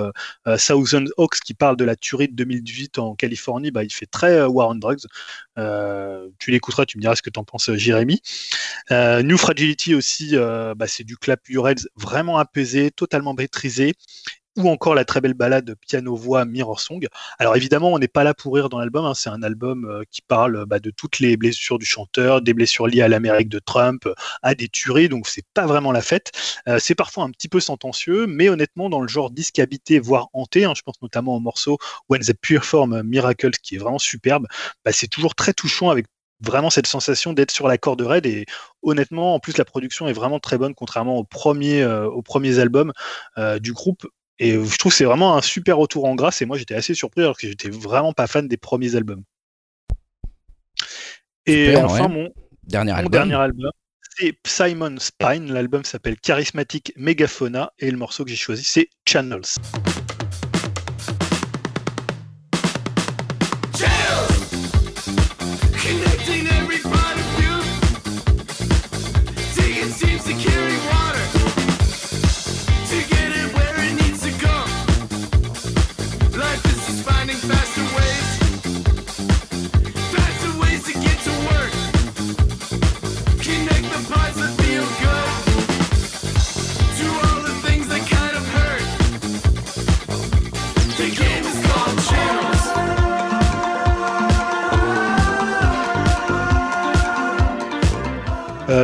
Thousand Hawks qui parle de la tuerie de 2018 en Californie, bah, il fait très War on Drugs. Euh, tu l'écouteras, tu me diras ce que t'en penses, Jérémy. Euh, New Fragility aussi, euh, bah, c'est du clap Urels vraiment apaisé, totalement maîtrisé ou encore la très belle balade piano-voix Mirror Song. Alors évidemment, on n'est pas là pour rire dans l'album, hein, c'est un album euh, qui parle bah, de toutes les blessures du chanteur, des blessures liées à l'Amérique de Trump, à des tueries, donc c'est pas vraiment la fête. Euh, c'est parfois un petit peu sentencieux, mais honnêtement, dans le genre disque habité, voire hanté, hein, je pense notamment au morceau When the Pure Form Miracles, qui est vraiment superbe, bah, c'est toujours très touchant avec vraiment cette sensation d'être sur la corde raide et honnêtement en plus la production est vraiment très bonne contrairement aux premiers euh, aux premiers albums du groupe et je trouve que c'est vraiment un super retour en grâce et moi j'étais assez surpris alors que j'étais vraiment pas fan des premiers albums et Super, enfin ouais. mon, Dernier mon album. dernier album c'est Simon Spine l'album s'appelle Charismatic Megafauna et le morceau que j'ai choisi c'est Channels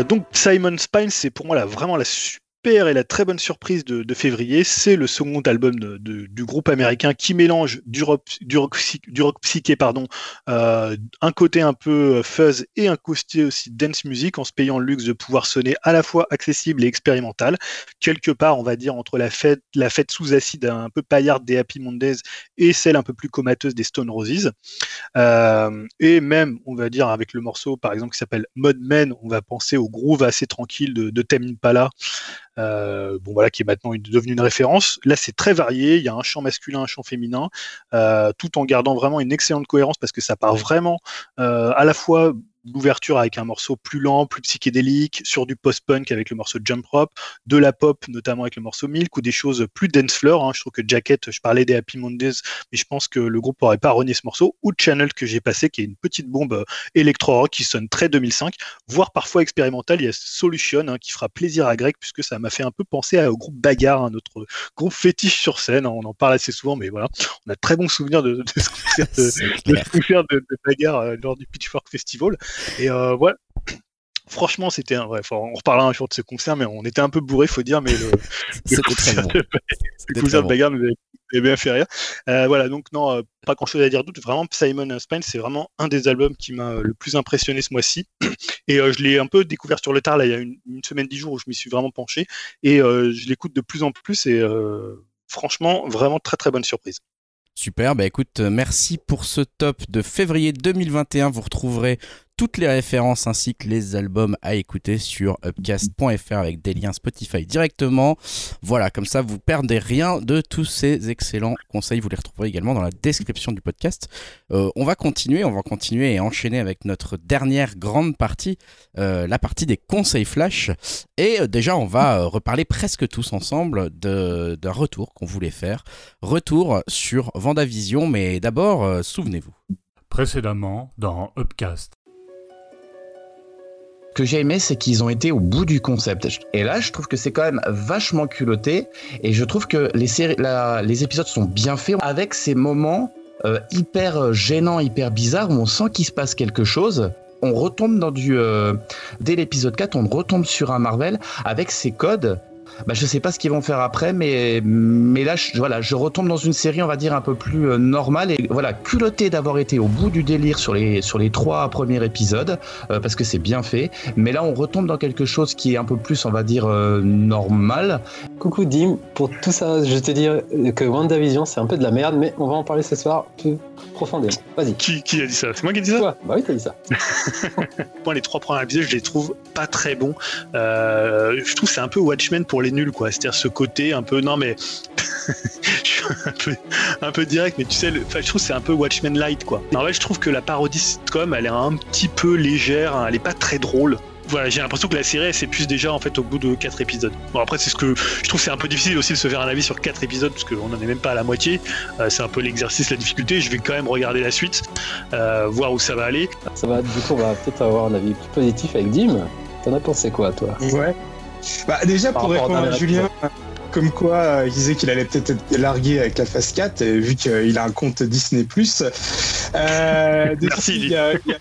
donc Simon Spine, c'est pour moi vraiment la super et la très bonne surprise de, février. C'est le second album du groupe américain qui mélange du rock, psyché, pardon, euh, un côté un peu fuzz et un côté aussi dance music en se payant le luxe de pouvoir sonner à la fois accessible et expérimental. Quelque part, on va dire, entre la fête, sous acide un peu paillarde des Happy Mondays et celle un peu plus comateuse des Stone Roses. Euh, et même, on va dire, avec le morceau, par exemple, qui s'appelle Mode Men, on va penser au groove assez tranquille de, de Tame euh, bon voilà, qui est maintenant une- devenu une référence. Là, c'est très varié. Il y a un chant masculin, un chant féminin, euh, tout en gardant vraiment une excellente cohérence parce que ça part vraiment euh, à la fois l'ouverture avec un morceau plus lent, plus psychédélique, sur du post-punk avec le morceau Jump Rope, de la pop notamment avec le morceau Milk, ou des choses plus dance floor. hein. Je trouve que Jacket, je parlais des Happy Mondays, mais je pense que le groupe n'aurait pas renié ce morceau, ou Channel que j'ai passé, qui est une petite bombe euh, électro-rock qui sonne très 2005, voire parfois expérimental. Il y a Solution hein, qui fera plaisir à Greg, puisque ça m'a fait un peu penser au groupe Bagarre, hein, notre groupe fétiche sur scène. On en parle assez souvent, mais voilà, on a très bons souvenirs de, de ce concert de, de de, de bagarre euh, lors du Pitchfork Festival. Et euh, voilà. Franchement, c'était un. Enfin, on reparlera un jour de ce concert, mais on était un peu bourré, faut dire, mais le, le concert bon. de, le concert bagarre nous avait, bien fait rire. Euh, voilà, donc non, euh, pas grand chose à dire d'autre. Vraiment, Simon Spine, c'est vraiment un des albums qui m'a euh, le plus impressionné ce mois-ci. Et euh, je l'ai un peu découvert sur le tard, là, il y a une, une semaine, dix jours où je m'y suis vraiment penché. Et euh, je l'écoute de plus en plus et euh, franchement, vraiment très très bonne surprise. Super, bah écoute, euh, merci pour ce top de février 2021. Vous retrouverez toutes les références ainsi que les albums à écouter sur upcast.fr avec des liens Spotify directement. Voilà, comme ça vous perdez rien de tous ces excellents conseils. Vous les retrouverez également dans la description du podcast. Euh, on va continuer, on va continuer et enchaîner avec notre dernière grande partie, euh, la partie des conseils flash. Et euh, déjà, on va reparler presque tous ensemble d'un retour qu'on voulait faire. Retour sur Vendavision, mais d'abord, souvenez-vous. Précédemment dans Upcast. Que j'ai aimé, c'est qu'ils ont été au bout du concept. Et là, je trouve que c'est quand même vachement culotté. Et je trouve que les, séries, épisodes sont bien faits avec ces moments euh, hyper gênants, hyper bizarres où on sent qu'il se passe quelque chose. On retombe dans du. euh, dès l'épisode 4, on retombe sur un Marvel avec ses codes. Bah, je sais pas ce qu'ils vont faire après, mais, mais là, je, voilà, je retombe dans une série, on va dire, un peu plus euh, normale. Et voilà, culotté d'avoir été au bout du délire sur les, sur les trois premiers épisodes, euh, parce que c'est bien fait. Mais là, on retombe dans quelque chose qui est un peu plus, on va dire, euh, normal. Coucou Dim, pour tout ça, je vais te dire que WandaVision c'est un peu de la merde, mais on va en parler ce soir plus profondément. Vas-y. Qui, qui a dit ça? C'est moi qui ai dit ça? Toi, bah oui, t'as dit ça. Moi, les trois premiers épisodes, je les trouve pas très bons. Euh, je trouve que c'est un peu Watchmen pour les nuls, quoi. C'est-à-dire ce côté un peu. Non, mais. je suis un peu, un peu direct, mais tu sais, le- enfin, je trouve c'est un peu Watchmen light, quoi. En vrai, je trouve que la parodie sitcom, elle est un petit peu légère, hein, elle est pas très drôle. Voilà, j'ai l'impression que la série elle s'épuise déjà en fait au bout de quatre épisodes. Bon après c'est ce que je trouve c'est un peu difficile aussi de se faire un avis sur quatre épisodes parce qu'on en est même pas à la moitié. Euh, c'est un peu l'exercice, la difficulté. Je vais quand même regarder la suite, euh, voir où ça va aller. Ça va, du coup, on va peut-être avoir un avis plus positif avec Dim. T'en as pensé quoi, toi? Ouais. Bah, déjà, Par pour répondre à Julien, comme quoi euh, il disait qu'il allait peut-être être largué avec la phase 4, et vu qu'il a un compte Disney. Euh, dessus, Merci, il y a, il y a-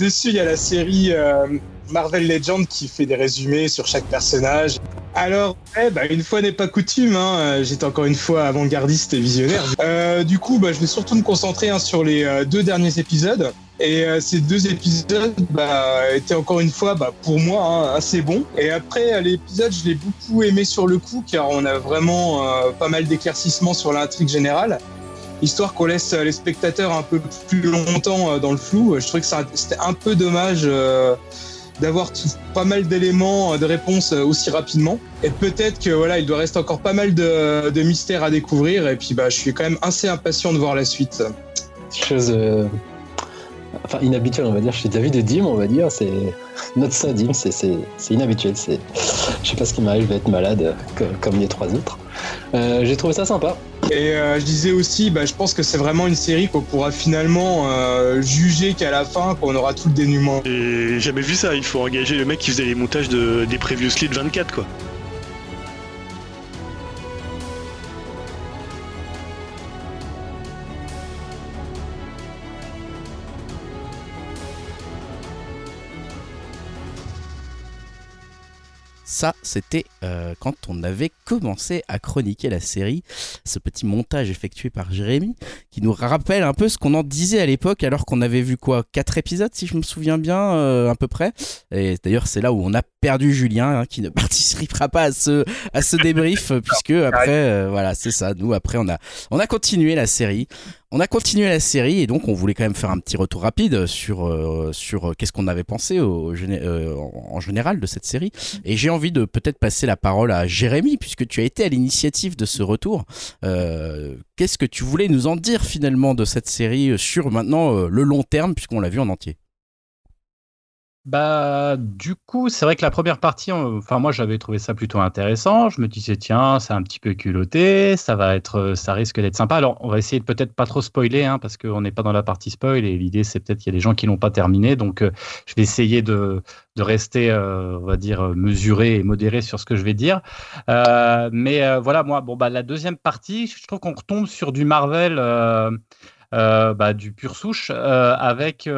dessus, il y a la série euh, Marvel Legends qui fait des résumés sur chaque personnage. Alors, ouais, bah, une fois n'est pas coutume, hein, j'étais encore une fois avant-gardiste et visionnaire. Euh, du coup, bah, je vais surtout me concentrer hein, sur les euh, deux derniers épisodes. Et euh, ces deux épisodes bah, étaient encore une fois, bah, pour moi, hein, assez bons. Et après, euh, l'épisode, je l'ai beaucoup aimé sur le coup, car on a vraiment euh, pas mal d'éclaircissements sur l'intrigue générale. Histoire qu'on laisse les spectateurs un peu plus longtemps dans le flou. Je trouvais que c'était un peu dommage d'avoir pas mal d'éléments euh, de réponse euh, aussi rapidement. Et peut-être que voilà, il doit rester encore pas mal de, mystères à découvrir. Et puis bah, je suis quand même assez impatient de voir la suite. Chose euh, enfin, inhabituelle, on va dire. Je suis d'avis de Dim, on va dire. C'est notre ça, Dim. C'est, inhabituel. C'est... Je sais pas ce qui m'arrive, je vais être malade euh, comme les trois autres. Euh, j'ai trouvé ça sympa. Et euh, je disais aussi, bah, je pense que c'est vraiment une série qu'on pourra finalement euh, juger qu'à la fin, qu'on aura tout le dénouement. J'ai jamais vu ça. Il faut engager le mec qui faisait les montages de, des Previously de 24, quoi. Ça, c'était euh, quand on avait commencé à chroniquer la série, ce petit montage effectué par Jérémy, qui nous rappelle un peu ce qu'on en disait à l'époque, alors qu'on avait vu quoi Quatre épisodes, si je me souviens bien, euh, à peu près. Et d'ailleurs, c'est là où on a perdu Julien, hein, qui ne participera pas à ce, à ce débrief, puisque après, euh, voilà, c'est ça. Nous, après, on a, on a continué la série. On a continué la série et donc on voulait quand même faire un petit retour rapide sur, euh, sur euh, qu'est-ce qu'on avait pensé euh, en, général de cette série. Et j'ai envie de peut-être passer la parole à Jérémy, puisque tu as été à l'initiative de ce retour. Qu'est-ce que tu voulais nous en dire finalement de cette série sur maintenant le long terme, puisqu'on l'a vu en entier? Bah, du coup, c'est vrai que la première partie, enfin, moi, j'avais trouvé ça plutôt intéressant. Je me disais, tiens, c'est un petit peu culotté, ça va être, euh, ça risque d'être sympa. Alors, on va essayer de peut-être pas trop spoiler, hein, parce qu'on n'est pas dans la partie spoil et l'idée, c'est peut-être qu'il y a des gens qui l'ont pas terminé. Donc, euh, je vais essayer de, de rester, euh, on va dire, mesuré et modéré sur ce que je vais dire. Mais voilà, moi, bon, bah, la deuxième partie, je trouve qu'on retombe sur du Marvel, bah, du pur souche, avec.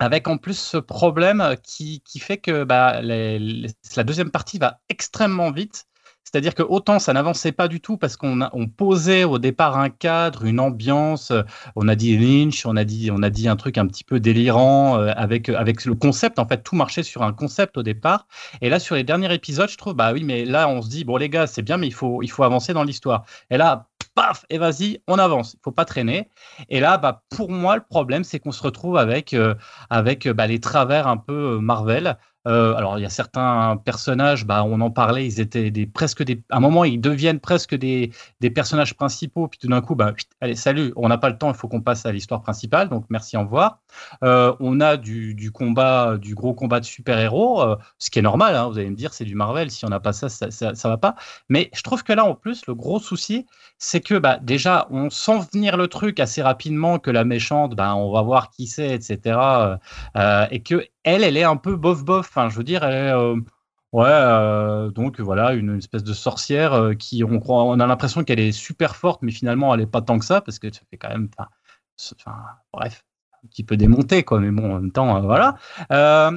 Euh, avec en plus ce problème qui, qui fait que bah, la deuxième partie va extrêmement vite. C'est-à-dire que autant ça n'avançait pas du tout parce qu'on on posait au départ un cadre, une ambiance. euh, On a dit Lynch, on a dit, on a dit un truc un petit peu délirant euh, avec, avec le concept. En fait, tout marchait sur un concept au départ. Et là, sur les derniers épisodes, je trouve, bah oui, mais là, on se dit, bon, les gars, c'est bien, mais il faut, il faut avancer dans l'histoire. Et là, paf, et vas-y, on avance. Il faut pas traîner. Et là, bah, pour moi, le problème, c'est qu'on se retrouve avec, euh, avec euh, bah, les travers un peu euh, Marvel. Euh, alors, il y a certains personnages, bah, on en parlait, ils étaient des, presque des. À un moment, ils deviennent presque des, des personnages principaux, puis tout d'un coup, bah, allez, salut, on n'a pas le temps, il faut qu'on passe à l'histoire principale, donc merci, au revoir. Euh, on a du, combat, du gros combat de super-héros, euh, ce qui est normal, hein, vous allez me dire, c'est du Marvel, si on n'a pas ça, ça, ça, ça va pas. Mais je trouve que là, en plus, le gros souci, c'est que bah, déjà, on sent venir le truc assez rapidement que la méchante, bah, on va voir qui c'est, etc. euh, et que elle, elle est un peu bof-bof. Enfin, je veux dire, elle est. euh, Ouais, euh, donc voilà, une espèce de sorcière euh, qui, on, croit, on a l'impression qu'elle est super forte, mais finalement, elle n'est pas tant que ça, parce que ça fait quand même. Enfin, bref, un petit peu démonté, quoi, mais bon, en même temps, voilà.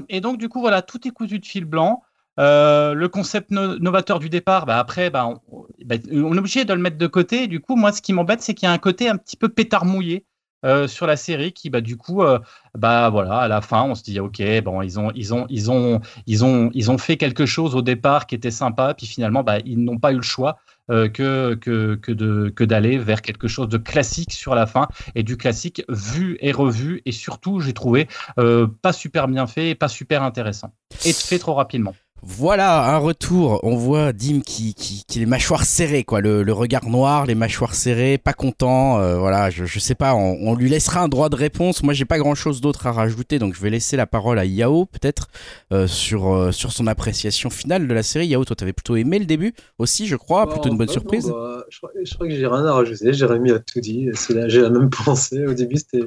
Et donc, du coup, voilà, tout est cousu de fil blanc. Le concept no- novateur du départ, bah après, bah, on, bah, on est obligé de le mettre de côté. Et du coup, moi, ce qui m'embête, c'est qu'il y a un côté un petit peu pétard mouillé euh, sur la série qui, bah, du coup, euh, bah voilà, à la fin, on se dit, ok, bon, ils ont, ils ont, ils ont, ils ont, ils ont fait quelque chose au départ qui était sympa, puis finalement, bah, ils n'ont pas eu le choix. euh, que, que, que de que d'aller vers quelque chose de classique sur la fin et du classique vu et revu et surtout j'ai trouvé pas super bien fait pas super intéressant et fait trop rapidement Voilà, un retour. On voit Dim qui, qui, qui les mâchoires serrées, quoi. Le, le regard noir, les mâchoires serrées, pas content. euh, voilà, je, je sais pas, on, on lui laissera un droit de réponse. Moi, j'ai pas grand chose d'autre à rajouter, donc je vais laisser la parole à Yao, peut-être, euh, sur, euh, sur son appréciation finale de la série. Yao, toi, t'avais plutôt aimé le début aussi, je crois. Plutôt une bonne Oh, surprise. bah, je, crois, je crois que j'ai rien à rajouter. Jérémy a tout dit. J'ai la même pensée. Au début, c'était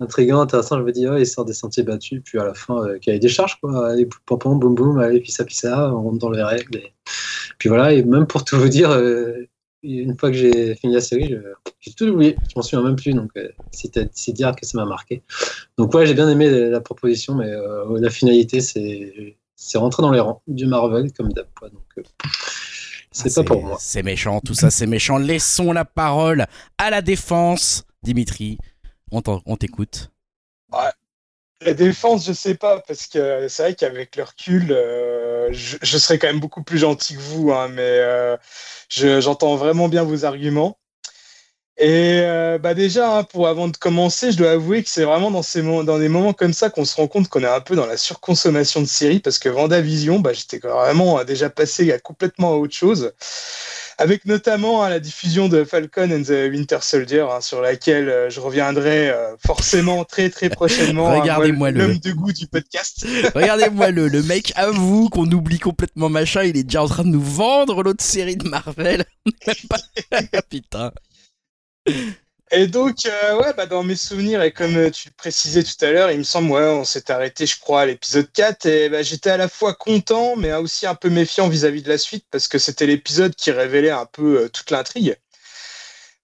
intriguant, intéressant. Je me dis, oh, il sort des sentiers battus. Puis à la fin, euh, qu'il y avait des charges, quoi. Allez, pom, boum boum, allez, puis ça, puis ça, on rentre dans les règles. Et... Puis voilà, et même pour tout vous dire, euh, une fois que j'ai fini la série, j'ai tout oublié. Je m'en souviens même plus. Donc, euh, c'est dire que ça m'a marqué. Donc, ouais, j'ai bien aimé la, la proposition, mais euh, la finalité, c'est c'est rentrer dans les rangs du Marvel, comme d'hab. quoi. Donc, euh, c'est Ah, pas pour moi. C'est méchant, tout ça, c'est méchant. Laissons la parole à la défense. Dimitri, on t'écoute. La défense, je sais pas, parce que c'est vrai qu'avec le recul, euh, je, serais quand même beaucoup plus gentil que vous, hein, mais euh, je- j'entends vraiment bien vos arguments. Et euh, bah déjà, hein, pour avant de commencer, je dois avouer que c'est vraiment dans, ces dans des moments comme ça qu'on se rend compte qu'on est un peu dans la surconsommation de séries, parce que Vendavision, bah, j'étais vraiment déjà passé à complètement à autre chose avec notamment hein, la diffusion de Falcon and the Winter Soldier, hein, sur laquelle euh, je reviendrai euh, forcément très très prochainement. hein, Regardez-moi le- l'homme de goût du podcast. Regardez-moi le, le mec avoue qu'on oublie complètement machin, il est déjà en train de nous vendre l'autre série de Marvel. Putain. Et donc, euh, ouais, bah, dans mes souvenirs, et comme euh, tu le précisais tout à l'heure, il me semble, ouais, on s'est arrêté, je crois, à l'épisode 4, et bah, j'étais à la fois content, mais aussi un peu méfiant vis-à-vis de la suite, parce que c'était l'épisode qui révélait un peu euh, toute l'intrigue.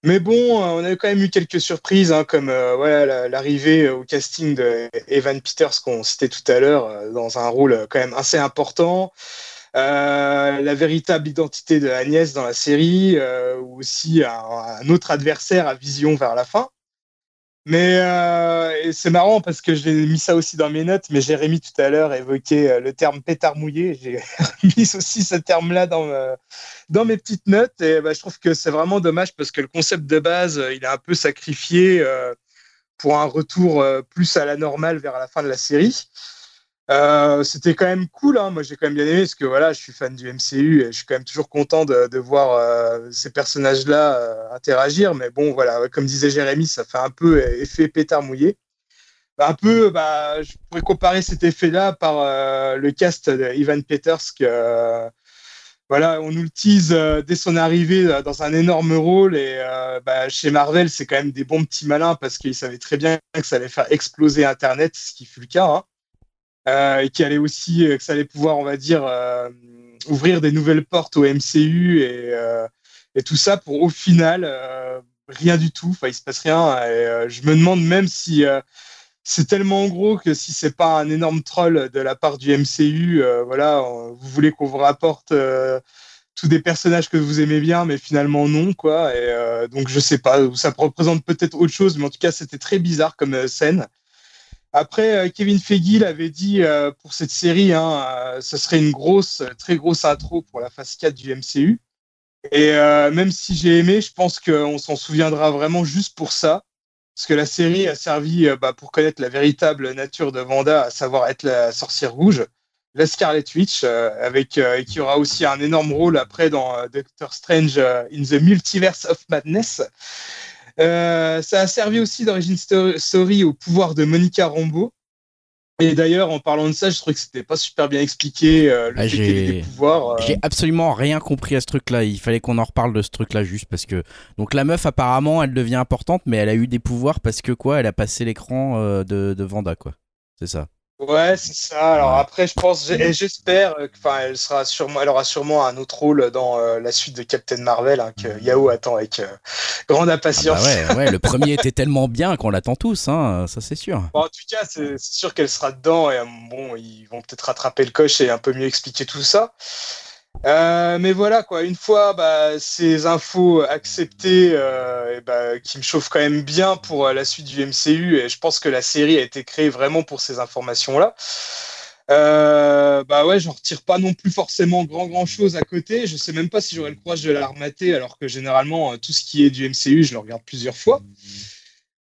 Mais bon, on a quand même eu quelques surprises, hein, comme l'arrivée au casting de Evan Peters, qu'on citait tout à l'heure, dans un rôle quand même assez important. Euh, la véritable identité de Agnès dans la série, euh, ou aussi un, autre adversaire à vision vers la fin. Mais euh, c'est marrant parce que j'ai mis ça aussi dans mes notes, mais Jérémy tout à l'heure évoquait le terme pétard mouillé. J'ai mis aussi ce terme-là dans, dans mes petites notes et bah, je trouve que c'est vraiment dommage parce que le concept de base, il est un peu sacrifié pour un retour plus à la normale vers la fin de la série. Euh, c'était quand même cool, hein. moi j'ai quand même bien aimé parce que voilà, je suis fan du MCU et je suis quand même toujours content de, voir euh, ces personnages-là euh, interagir. Mais bon, voilà, comme disait Jérémy, ça fait un peu effet pétard mouillé. Bah, un peu, bah, je pourrais comparer cet effet-là par le cast de Ivan Peters voilà, on nous le tease dès son arrivée dans un énorme rôle et bah, chez Marvel, c'est quand même des bons petits malins parce qu'ils savaient très bien que ça allait faire exploser Internet, ce qui fut le cas. hein. Euh, et qui allait aussi, euh, que ça allait pouvoir, on va dire, euh, ouvrir des nouvelles portes au MCU et, et tout ça pour au final rien du tout. Enfin, il se passe rien. Et, je me demande même si c'est tellement gros que si c'est pas un énorme troll de la part du MCU, euh, voilà, vous voulez qu'on vous rapporte euh, tous des personnages que vous aimez bien, mais finalement non, quoi. Et euh, donc je sais pas, ça représente peut-être autre chose, mais en tout cas c'était très bizarre comme scène. Après, euh, Kevin Feige l'avait dit euh, pour cette série, hein, euh, ce serait une grosse, très grosse intro pour la phase 4 du MCU. Et même si j'ai aimé, je pense qu'on s'en souviendra vraiment juste pour ça. Parce que la série a servi bah, pour connaître la véritable nature de Wanda, à savoir être la sorcière rouge, la Scarlet Witch, avec, euh, qui aura aussi un énorme rôle après dans Doctor Strange in the Multiverse of Madness. Euh, ça a servi aussi d'origine sto- story au pouvoir de Monica Rambeau. Et d'ailleurs, en parlant de ça, je trouvais que c'était pas super bien expliqué euh, le Ah, des pouvoirs. euh. J'ai absolument rien compris à ce truc-là. Il fallait qu'on en reparle de ce truc-là juste parce que donc la meuf apparemment elle devient importante, mais elle a eu des pouvoirs parce que quoi Elle a passé l'écran euh, de, de Vanda quoi. C'est ça. Ouais, c'est ça. Alors après, je pense, et j'espère, euh, enfin, elle sera sûrement, elle aura sûrement un autre rôle dans euh, la suite de Captain Marvel hein, que Yao attend avec euh, grande Ah impatience. bah ouais, ouais, le premier était tellement bien qu'on l'attend tous, hein, ça c'est sûr. Bon, en tout cas, c'est sûr qu'elle sera dedans et bon, ils vont peut-être rattraper le coche et un peu mieux expliquer tout ça. Euh, mais voilà quoi, une fois bah, ces infos acceptées, euh, bah, qui me chauffent quand même bien pour euh, la suite du MCU, et je pense que la série a été créée vraiment pour ces informations-là. Bah ouais, j'en retire pas non plus forcément grand grand chose à côté. Je sais même pas si j'aurais le courage de la remater, alors que généralement tout ce qui est du MCU, je le regarde plusieurs fois.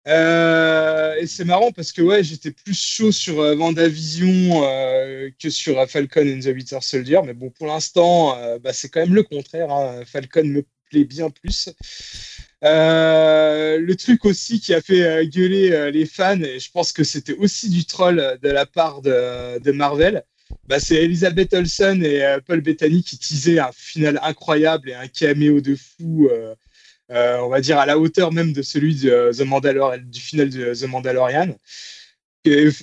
Euh, et c'est marrant parce que ouais, j'étais plus chaud sur euh, WandaVision euh, que sur euh, Falcon and the Winter Soldier, mais bon, pour l'instant, bah, c'est quand même le contraire. hein. Falcon me plaît bien plus. Le truc aussi qui a fait gueuler les fans, et je pense que c'était aussi du troll de la part de, Marvel, bah, c'est Elizabeth Olsen et Paul Bettany qui teasaient un final incroyable et un caméo de fou. Euh, euh, on va dire à la hauteur même de celui de euh, The Mandalor- du final de The Mandalorian.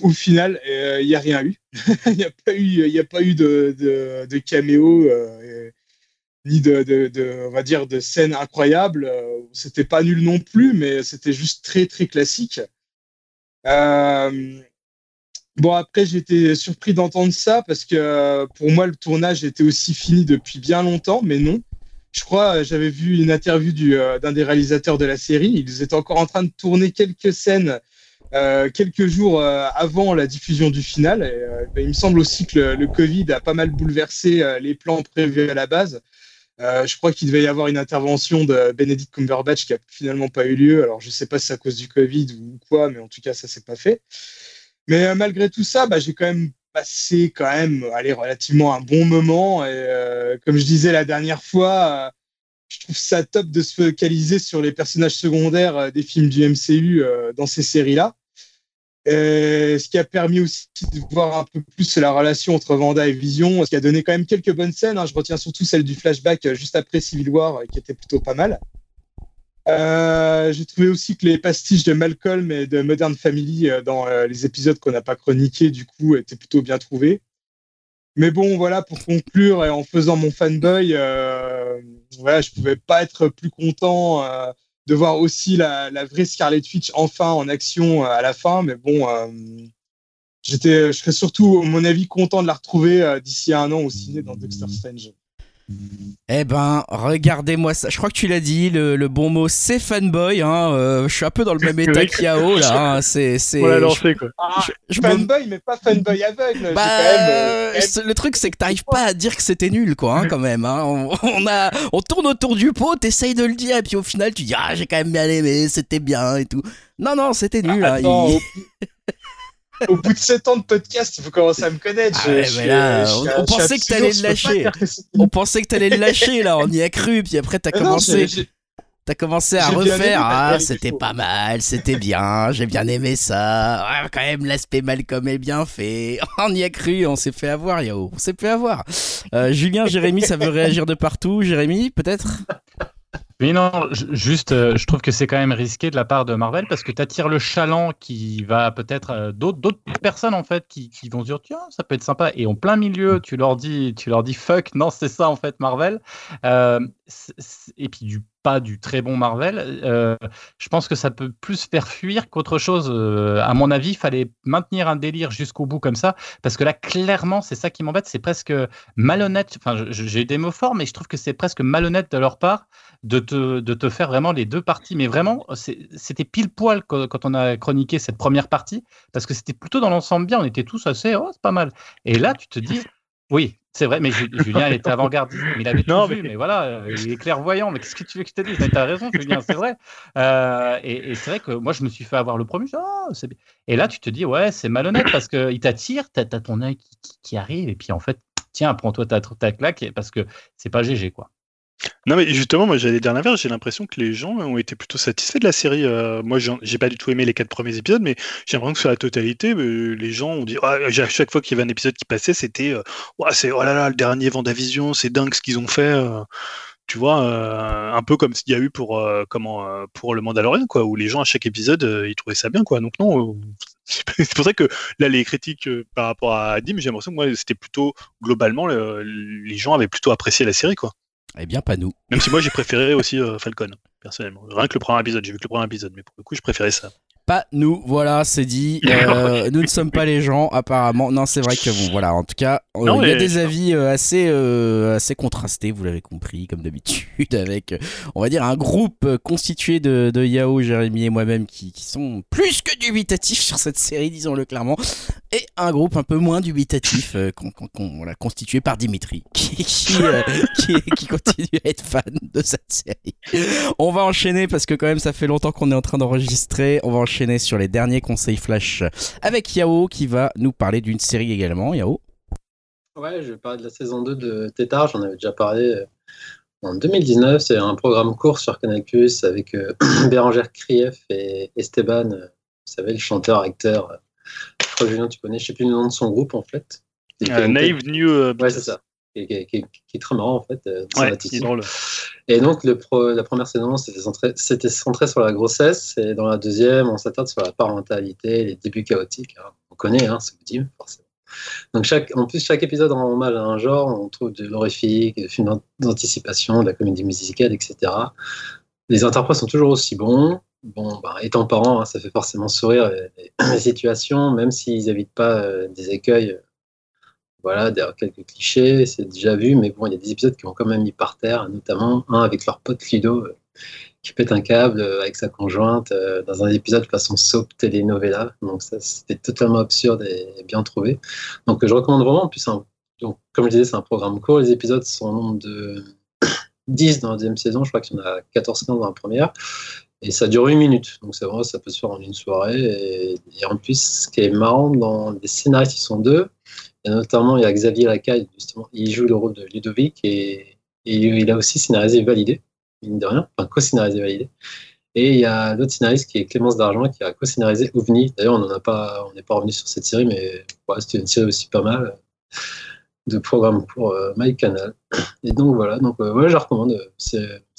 Au final, euh, il n'y a rien eu. Il n'y a pas eu, de, de, caméo, euh, ni de, on va dire, de scène incroyable. Euh, C'était pas nul non plus, mais c'était juste très, très classique. Euh, Bon, après, été surpris d'entendre ça parce que euh, pour moi, le tournage était aussi fini depuis bien longtemps, mais non. Je crois, euh, j'avais vu une interview euh, d'un des réalisateurs de la série. Ils étaient encore en train de tourner quelques scènes euh, quelques jours avant la diffusion du final. Ben, il me semble aussi que le, Covid a pas mal bouleversé les plans prévus à la base. Je crois qu'il devait y avoir une intervention de Benedict Cumberbatch qui a finalement pas eu lieu. Alors, je sais pas si c'est à cause du Covid ou quoi, mais en tout cas, ça s'est pas fait. Mais malgré tout ça, bah, j'ai quand même passé quand même allez, relativement un bon moment. Et euh, comme je disais la dernière fois, euh, je trouve ça top de se focaliser sur les personnages secondaires euh, des films du MCU dans ces séries-là. Ce qui a permis aussi de voir un peu plus la relation entre Vanda et Vision, ce qui a donné quand même quelques bonnes scènes. hein. Je retiens surtout celle du flashback juste après Civil War, qui était plutôt pas mal. Euh, J'ai trouvé aussi que les pastiches de Malcolm et de Modern Family euh, dans euh, les épisodes qu'on n'a pas chroniqués, du coup, étaient plutôt bien trouvés. Mais bon, voilà, pour conclure, et en faisant mon fanboy, voilà, je pouvais pas être plus content de voir aussi la, la vraie Scarlet Witch enfin en action à la fin. Mais bon, j'étais, je serais surtout, à mon avis, content de la retrouver d'ici un an au ciné dans Doctor Strange. Eh ben, regardez-moi ça. Je crois que tu l'as dit, le, le bon mot, c'est fanboy. Hein. euh, je suis un peu dans le même état qu'Yao là. hein. C'est, c'est. On l'a je- lancé, quoi. Ah, je me- fanboy, mais pas fanboy aveugle. Bah, quand même, euh, le truc c'est que t'arrives pas à dire que c'était nul quoi hein, quand même hein. on, on a on tourne autour du pot t'essayes de le dire et puis au final tu dis ah j'ai quand même bien aimé c'était bien et tout non non c'était nul. Attends, Il- au, bout de 7 ans de podcast, il faut commencer à me connaître. Ah ouais, Je- mais je- là, je- on- pensait que t'allais le lâcher. on pensait que t'allais le lâcher là on y a cru puis après t'as non, commencé t'as commencé à refaire ah c'était pas mal c'était bien j'ai bien aimé ça. Ah, quand même l'aspect Malcolm est bien fait. On y a cru on s'est fait avoir Yao on s'est fait avoir. Euh, Julien Jérémy ça veut réagir de partout. Jérémy peut-être? Oui, non, ju- juste, euh, je trouve que c'est quand même risqué de la part de Marvel parce que tu attires le chaland qui va peut-être euh, d'autres personnes en fait qui, vont dire tiens ça peut être sympa et en plein milieu tu leur dis tu leur dis fuck non c'est ça en fait Marvel Euh, et puis du pas du très bon Marvel, je pense que ça peut plus faire fuir qu'autre chose. À mon avis, il fallait maintenir un délire jusqu'au bout comme ça, parce que là, clairement, c'est ça qui m'embête, c'est presque malhonnête. Enfin, j'ai des mots forts, mais je trouve que c'est presque malhonnête de leur part de te, de te faire vraiment les deux parties. Mais vraiment, c'était pile poil quand, on a chroniqué cette première partie, parce que c'était plutôt dans l'ensemble bien. On était tous assez, oh, c'est pas mal. Et là, tu te dis, oui, c'est vrai, mais Ju- Julien, il était avant-gardiste, mais il avait tout Non, vu, mais- mais voilà, euh, il est clairvoyant. Mais qu'est-ce que tu veux que je te dise? Mais t'as raison, Julien, c'est vrai. Euh, et et c'est vrai que moi, je me suis fait avoir le premier. je dis, Ah, c'est bien. Et là, tu te dis, ouais, c'est malhonnête parce qu'il t'attire, t'as as ton œil qui, qui- qui arrive, et puis en fait, tiens, prends-toi ta, ta claque, parce que c'est pas GG, quoi. Non, mais justement, moi j'allais dire l'inverse. J'ai l'impression que les gens ont été plutôt satisfaits de la série. Euh, moi, j'ai pas du tout aimé les quatre premiers épisodes, mais j'ai l'impression que sur la totalité, euh, les gens ont dit Ah, à chaque fois qu'il y avait un épisode qui passait, c'était c'est oh là là, le dernier Vendavision, c'est dingue ce qu'ils ont fait. euh. tu vois, un peu comme s'il y a eu pour comment pour le Mandalorian, quoi, où les gens à chaque épisode ils trouvaient ça bien, quoi. Donc non. c'est pour ça que là, les critiques par rapport à Dim, j'ai l'impression que moi, c'était plutôt globalement, le- les gens avaient plutôt apprécié la série, quoi. Eh bien, pas nous. Même si moi j'ai préféré aussi euh, Falcon, personnellement. Rien que le premier épisode, j'ai vu que le premier épisode, mais pour le coup, je préférais ça. Pas nous, voilà, c'est dit. Euh, nous ne sommes pas les gens, apparemment. Non, c'est vrai que bon, voilà. En tout cas, euh, Non, il y a mais- des avis euh, assez, euh, assez contrastés, vous l'avez compris, comme d'habitude, avec, on va dire, un groupe constitué de, de Yao, Jérémy et moi-même qui, qui sont plus que dubitatifs sur cette série, disons-le clairement, et un groupe un peu moins dubitatif, qu'on- qu'on- qu'on- voilà, constitué par Dimitri, qui, qui, qui, qui continue à être fan de cette série. On va enchaîner parce que quand même ça fait longtemps qu'on est en train d'enregistrer. On va enchaîner sur les derniers conseils flash avec Yao qui va nous parler d'une série également. Yao. Ouais, je vais parler de la saison 2 de Tétard, j'en avais déjà parlé euh, en 2019. C'est un programme court sur Canal Plus avec euh, Bérangère Krief et Esteban, euh, vous savez, le chanteur, acteur. euh, Je crois, Julien, tu connais, je sais plus le nom de son groupe en fait. Euh, une Naive New. euh, Ouais, c'est ça. Qui, qui- qui- qui est très marrant en fait. euh, Ouais, sympathique. il est drôle. Et donc, le pro- la première saison, c'était centré, c'était centré sur la grossesse. Et dans la deuxième, on s'attarde sur la parentalité, les débuts chaotiques. hein. On connaît, hein, c'est Dim, forcément. Donc, chaque, en plus, chaque épisode rend hommage à un genre. On trouve de l'horrifique, des films d'anticipation, de la comédie musicale, etc. Les interprètes sont toujours aussi bons. Bon, bah, étant parent, hein, ça fait forcément sourire les, les situations, même s'ils n'évitent pas euh, des écueils. Voilà, derrière quelques clichés, c'est déjà vu, mais bon, il y a des épisodes qui ont quand même mis par terre, notamment un avec leur pote Ludo euh, qui pète un câble euh, avec sa conjointe euh, dans un épisode façon soap telenovela. Donc ça, c'était totalement absurde et bien trouvé. Donc je recommande vraiment. C'est un- donc, comme je disais, c'est un programme court. Les épisodes sont au nombre de 10 dans la deuxième saison. Je crois qu'il y en a 14-15 dans la première. Et ça dure 8 minutes. Donc c'est vrai, ça peut se faire en une soirée. Et, et en plus, ce qui est marrant, dans les scénaristes, ils sont deux. Et notamment, il y a Xavier Lacaille, justement, il joue le rôle de Ludovic et, et il a aussi scénarisé Validé, mine de rien, enfin co-scénarisé Validé. Et il y a l'autre scénariste qui est Clémence D'Argent qui a co-scénarisé OVNI. D'ailleurs, on n'en a pas, on n'est pas revenu sur cette série, mais ouais, c'était une série aussi pas mal euh, de programmes pour euh, MyCanal. Et donc voilà, donc euh, ouais, je la recommande. Ça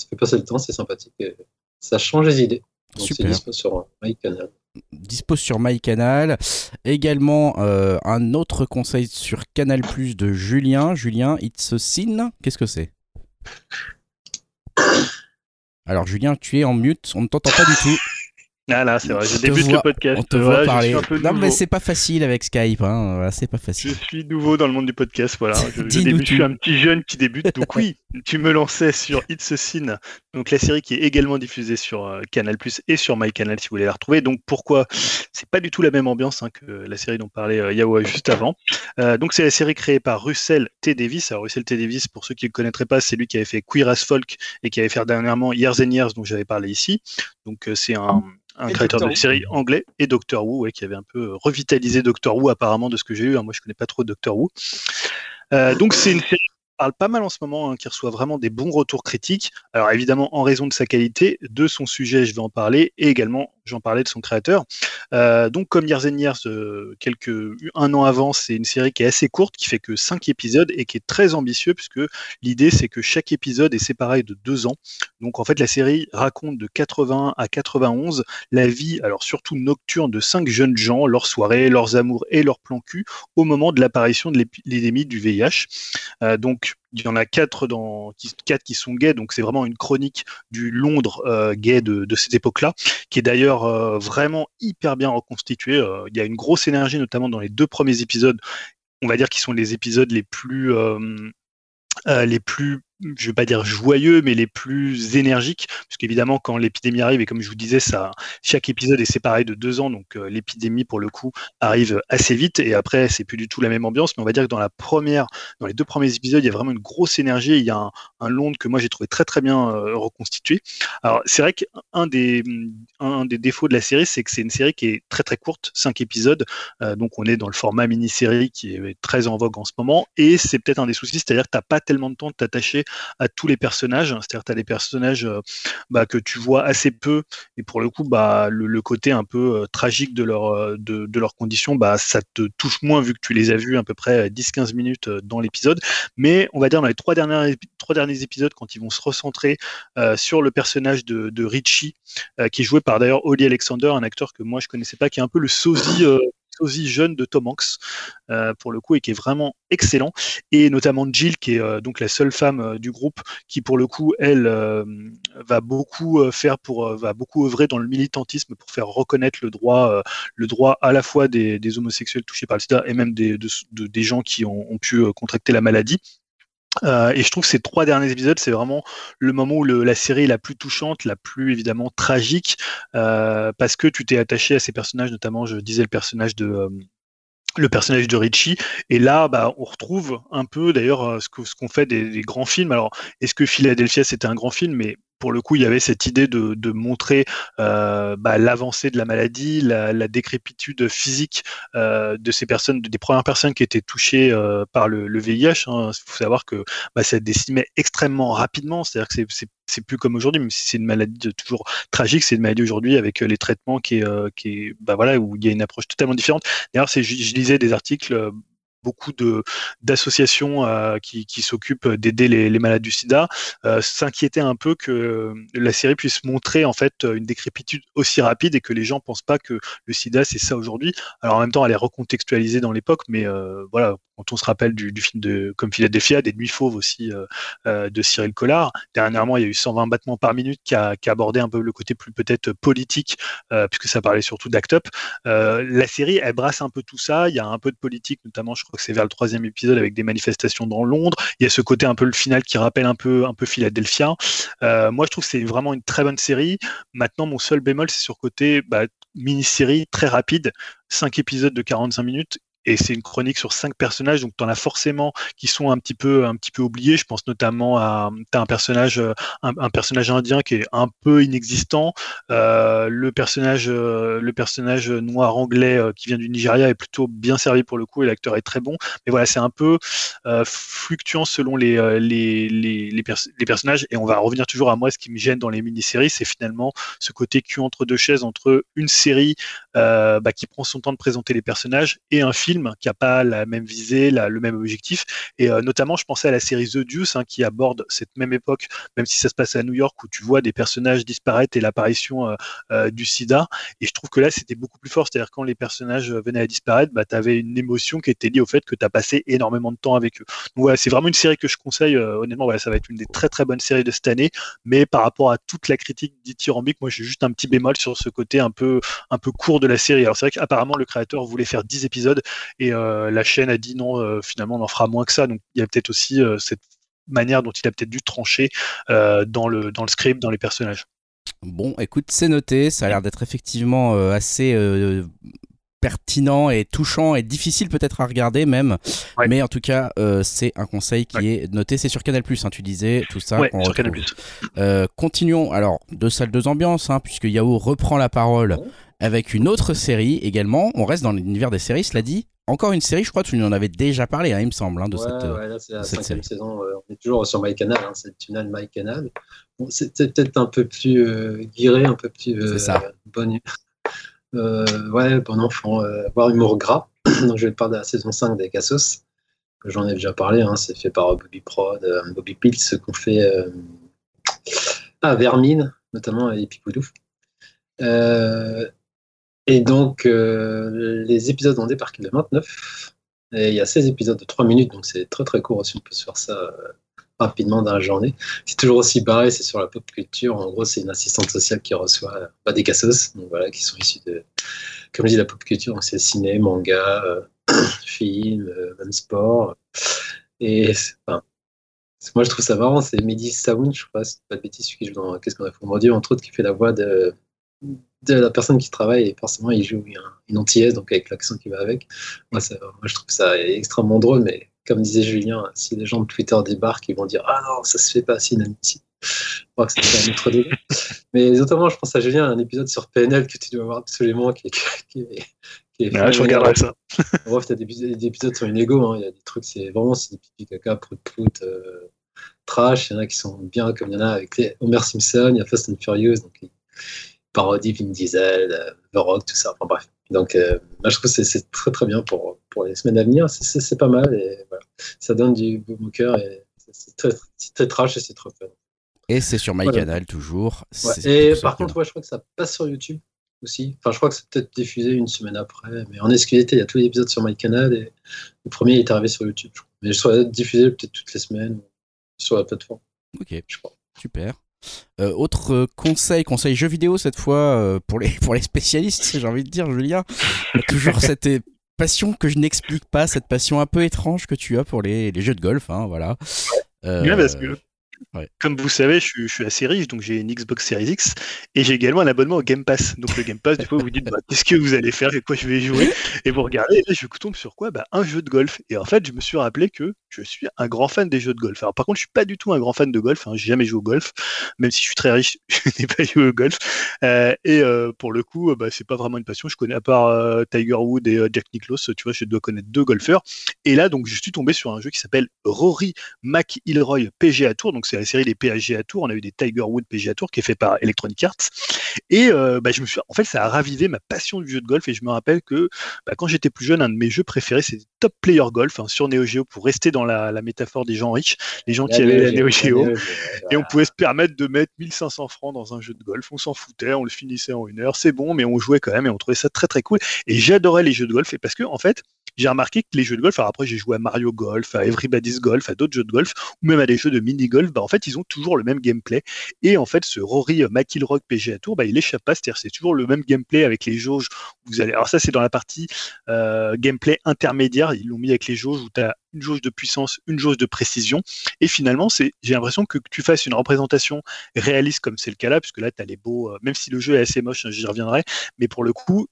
fait passer le temps, c'est sympathique. Et ça change les idées. Donc c'est Super. dispo sur euh, MyCanal. Dispo sur MyCanal. Également euh, un autre conseil sur Canal Plus de Julien. Julien, It's a Sin. Qu'est-ce que c'est? Alors Julien, tu es en mute, on ne t'entend pas du tout. Ah là, c'est vrai, je débute voit- le podcast. On te Voilà, voit je parler. Non mais c'est pas facile avec Skype, hein. Voilà, c'est pas Je facile. suis nouveau dans le monde du podcast, voilà. Je, je débute, je suis un petit jeune qui débute. Donc oui, tu me lançais sur It's a Sin, donc la série qui est également diffusée sur euh, Canal+ et sur MyCanal si vous voulez la retrouver. Donc pourquoi C'est pas du tout la même ambiance hein, que la série dont parlait euh, Yawa juste avant. Euh, donc c'est la série créée par Russell T Davis. Alors Russell T Davis, pour ceux qui ne le connaîtraient pas, c'est lui qui avait fait Queer as Folk et qui avait fait dernièrement Years and Years, dont j'avais parlé ici. Donc euh, c'est un un Et créateur Doctor de Who. série anglais et Doctor Who, ouais, qui avait un peu revitalisé Doctor Who apparemment de ce que j'ai eu. hein. Moi, je connais pas trop Doctor Who. Euh, donc c'est une série qui parle pas mal en ce moment, hein, qui reçoit vraiment des bons retours critiques. Alors évidemment en raison de sa qualité, de son sujet, je vais en parler, et également j'en parlais de son créateur. Euh, donc comme Years and Years, un an avant, c'est une série qui est assez courte, qui fait que cinq épisodes et qui est très ambitieux puisque l'idée c'est que chaque épisode est séparé de deux ans. Donc en fait la série raconte de 81 à 91 la vie, alors surtout nocturne, de cinq jeunes gens, leurs soirées, leurs amours et leurs plans cul au moment de l'apparition de l'épi- l'épidémie du VIH. Euh, donc Il y en a quatre, dans, qui, quatre qui sont gays, donc c'est vraiment une chronique du Londres euh, gay de, de cette époque-là, qui est d'ailleurs euh, vraiment hyper bien reconstituée. Euh, il y a une grosse énergie, notamment dans les deux premiers épisodes. On va dire qu'ils sont les épisodes les plus euh, euh, les plus, je vais pas dire joyeux, mais les plus énergiques, parce qu'évidemment quand l'épidémie arrive et comme je vous disais, chaque épisode est séparé de deux ans, donc euh, l'épidémie pour le coup arrive assez vite et après c'est plus du tout la même ambiance, mais on va dire que dans la première, dans les deux premiers épisodes, il y a vraiment une grosse énergie, et il y a un, un Londres que moi j'ai trouvé très très bien euh, reconstitué. Alors c'est vrai qu'un des, un des défauts de la série, c'est que c'est une série qui est très très courte, cinq épisodes, euh, donc on est dans le format mini-série qui est très en vogue en ce moment, et c'est peut-être un des soucis, c'est-à-dire que t'as pas tellement de temps de t'attacher à tous les personnages, c'est-à-dire tu as des personnages euh, bah, que tu vois assez peu, et pour le coup, bah, le, côté un peu euh, tragique de, leur, euh, de, conditions, bah, ça te touche moins vu que tu les as vus à peu près 10-15 minutes dans l'épisode, mais on va dire dans les trois, derniers épisodes, quand ils vont se recentrer sur le personnage de, Richie, qui est joué par d'ailleurs Holly Alexander, un acteur que moi je connaissais pas, qui est un peu le sosie, sosie jeune de Tom Hanks, euh, pour le coup, et qui est vraiment excellent. Et notamment Jill qui est euh, donc la seule femme euh, du groupe qui pour le coup elle va beaucoup faire pour va beaucoup œuvrer dans le militantisme pour faire reconnaître le droit le droit à la fois des, homosexuels touchés par le sida et même des, de- de- des gens qui ont, pu contracter la maladie euh, et je trouve que ces trois derniers épisodes, c'est vraiment le moment où la série est la plus touchante, la plus évidemment tragique, euh, parce que tu t'es attaché à ces personnages, notamment, je disais le personnage de euh, le personnage de Richie. Et là, bah, on retrouve un peu d'ailleurs euh, ce qu'on fait des, des grands films. Alors, est-ce que Philadelphia c'était un grand film? Mais pour le coup, il y avait cette idée de, montrer euh, bah, l'avancée de la maladie, la, décrépitude physique euh, de ces personnes, des premières personnes qui étaient touchées euh, par le, le VIH. Il faut savoir que bah, ça décimait extrêmement rapidement. C'est-à-dire que c'est- c'est plus comme aujourd'hui, même si c'est une maladie toujours tragique, c'est une maladie aujourd'hui avec les traitements qui est, qui est bah voilà, où il y a une approche totalement différente. D'ailleurs, je, lisais des articles, beaucoup d'associations euh, qui, qui s'occupent d'aider les, malades du sida euh, s'inquiétaient un peu que euh, la série puisse montrer en fait une décrépitude aussi rapide et que les gens pensent pas que le sida c'est ça aujourd'hui. Alors en même temps, elle est recontextualisée dans l'époque, mais voilà, quand on se rappelle du, film de comme Philadelphia, des Nuits fauves aussi de Cyril Collard. Dernièrement, il y a eu 120 battements par minute qui a, qui a un peu le côté plus peut-être politique, puisque ça parlait surtout d'Act Up. La série, elle brasse un peu tout ça. Il y a un peu de politique, notamment, je crois c'est vers le troisième épisode avec des manifestations dans Londres. Il y a ce côté un peu le final qui rappelle un peu un peu Philadelphia. Euh, moi, je trouve que c'est vraiment une très bonne série. Maintenant, mon seul bémol, c'est sur côté bah, mini-série très rapide, cinq épisodes de 45 minutes et c'est une chronique sur cinq personnages, donc tu en as forcément qui sont un petit peu, un petit peu oubliés. Je pense notamment à as un personnage, un, personnage indien qui est un peu inexistant. Euh, le personnage, euh, le personnage noir anglais euh, qui vient du Nigeria est plutôt bien servi pour le coup et l'acteur est très bon. Mais voilà, c'est un peu euh, fluctuant selon les, les, les, les personnages. Et on va revenir toujours à moi, ce qui me gêne dans les mini-séries, c'est finalement ce côté cul entre deux chaises entre une série euh, bah, qui prend son temps de présenter les personnages et un film qui n'a pas la même visée, le même objectif. Et euh, notamment, je pensais à la série The Deuce hein, qui aborde cette même époque, même si ça se passe à New York où tu vois des personnages disparaître et l'apparition euh, euh, du sida. Et je trouve que là, c'était beaucoup plus fort. C'est-à-dire quand les personnages euh, venaient à disparaître, bah, tu avais une émotion qui était liée au fait que tu as passé énormément de temps avec eux. Donc voilà, c'est vraiment une série que je conseille. Honnêtement, voilà, ça va être une des très très bonnes séries de cette année. Mais par rapport à toute la critique dithyrambique, moi j'ai juste un petit bémol sur ce côté un peu un peu court de la série. Alors c'est vrai qu'apparemment le créateur voulait faire 10 épisodes et euh, la chaîne a dit non, euh, finalement on en fera moins que ça. Donc il y a peut-être aussi euh, cette manière dont il a peut-être dû trancher dans le dans le script, dans les personnages. Bon, écoute, c'est noté. Ça a l'air d'être effectivement assez pertinent et touchant et difficile peut-être à regarder même. Ouais. Mais en tout cas, euh, c'est un conseil qui est noté. C'est sur Canal+, hein, tu disais, tout ça. Ouais, sur. Canal+. Euh, continuons. Alors, deux salles, deux ambiances, hein, puisque Yahoo reprend la parole avec une autre série également. On reste dans l'univers des séries, cela dit. Encore une série, je crois que tu en avais déjà parlé, hein, il me semble, hein, de ouais, cette. euh, ouais, là c'est la cette série. saison. euh, on est toujours sur MyCanal, hein, c'est le tunnel MyCanal. Bon, C'était peut-être un peu plus euh, guiré, un peu plus euh, ça. bon, euh, ouais, bon enfant, voire humour gras. Donc je vais te parler de la saison 5 des Cassos. J'en ai déjà parlé, hein, c'est fait par Bobby Prod, Bobby Pills, qu'on fait à Vermine, notamment et Pipoudouf. Euh, et donc, euh, les épisodes ont débarqué le 29. Et il y a 16 épisodes de 3 minutes, donc c'est très très court aussi. On peut se faire ça euh, rapidement dans la journée. C'est toujours aussi barré, c'est sur la pop culture. En gros, c'est une assistante sociale qui reçoit bah, des cassos, donc voilà, qui sont issus de, comme je dis, la pop culture, donc c'est ciné, manga, euh, film, même sport. Et moi, je trouve ça marrant. C'est Mehdi Saoun, je crois, c'est pas de bêtises, celui qui joue dans Qu'est-ce qu'on a fait aujourd'hui, entre autres, qui fait la voix de, de la personne qui travaille. Et forcément, il joue un- une antillaise, donc avec l'accent qui va avec. Moi, ça- moi, je trouve ça extrêmement drôle, mais comme disait Julien, si les gens de Twitter débarquent, ils vont dire Ah non, ça se fait pas, c'est. Je crois que c'est un autre débat. Mais notamment, je pense à Julien, un épisode sur PNL que tu dois voir absolument, qui est. Qui qui est Ah, je regarderai ça. Bref, des, épisodes- des épisodes sur une Lego, hein. il y a des trucs, c'est vraiment c'est des pipi caca, prout prout, euh, trash. Il y en a qui sont bien, comme il y en a avec les Homer Simpson, il y a Fast and Furious, donc il parodie Vin Diesel, euh, The Rock, tout ça. Enfin bref. Donc, euh, moi, je trouve que c'est- très très bien pour, pour les semaines à venir. C'est- pas mal et voilà. Ça donne du beau au cœur et c'est- très, trash et c'est trop fun. Et c'est sur Voilà. MyCanal toujours. Ouais. C'est Et par contre, ouais, je crois que ça passe sur YouTube aussi. Enfin, je crois que c'est peut-être diffusé une semaine après. Mais en exclusivité, il y a tous les épisodes sur MyCanal et le premier est arrivé sur YouTube. je crois. Mais je serais diffusé peut-être toutes les semaines sur la plateforme, Ok, je crois. super. Euh, autre euh, conseil, conseil jeux vidéo cette fois euh, pour les pour les spécialistes, j'ai envie de dire, Julien. Toujours cette passion que je n'explique pas, cette passion un peu étrange que tu as pour les, les jeux de golf, hein, voilà. Euh, Ouais, parce que, Comme vous savez, je, suis- assez riche, donc j'ai une Xbox Series X et j'ai également un abonnement au Game Pass. Donc le Game Pass, du coup, vous vous dites, bah, qu'est-ce que vous allez faire et quoi je vais jouer? Et vous regardez, et là, je tombe sur quoi? Bah, Un jeu de golf. Et en fait, je me suis rappelé que je suis un grand fan des jeux de golf. Alors par contre, je suis pas du tout un grand fan de golf. Hein. J'ai jamais joué au golf, même si je suis très riche, je n'ai pas joué au golf. Euh, et euh, pour le coup, bah, c'est pas vraiment une passion. Je connais à part euh, Tiger Wood et Jack Nicklaus, tu vois, je dois connaître deux golfeurs. Et là, donc, je suis tombé sur un jeu qui s'appelle Rory McIlroy PGA Tour. Donc, c'est la série des PGA Tour. On a eu des Tiger Wood PGA Tour qui est fait par Electronic Arts. Et euh, bah, je me suis, en fait, ça a ravivé ma passion du jeu de golf. Et je me rappelle que bah, quand j'étais plus jeune, un de mes jeux préférés, c'était Top Player Golf hein, sur Neo Geo pour rester dans la, la métaphore des gens riches, les gens qui avaient la Neo Geo. Et on pouvait se permettre de mettre 1500 francs dans un jeu de golf. On s'en foutait, on le finissait en une heure, c'est bon, mais on jouait quand même et on trouvait ça très très cool. Et j'adorais les jeux de golf et parce que en fait, j'ai remarqué que les jeux de golf, alors après j'ai joué à Mario Golf, à Everybody's Golf, à d'autres jeux de golf, ou même à des jeux de mini-golf, bah en fait ils ont toujours le même gameplay. Et en fait ce Rory McIlroy PGA Tour, bah il échappe pas, c'est-à-dire c'est toujours le même gameplay avec les jauges. Vous allez, alors ça c'est dans la partie euh, gameplay intermédiaire, ils l'ont mis avec les jauges où tu as une jauge de puissance, une jauge de précision. Et finalement, c'est, j'ai l'impression que, que tu fasses une représentation réaliste comme c'est le cas là, puisque là, tu as les beaux, euh, même si le jeu est assez moche, hein, j'y reviendrai, mais pour le coup,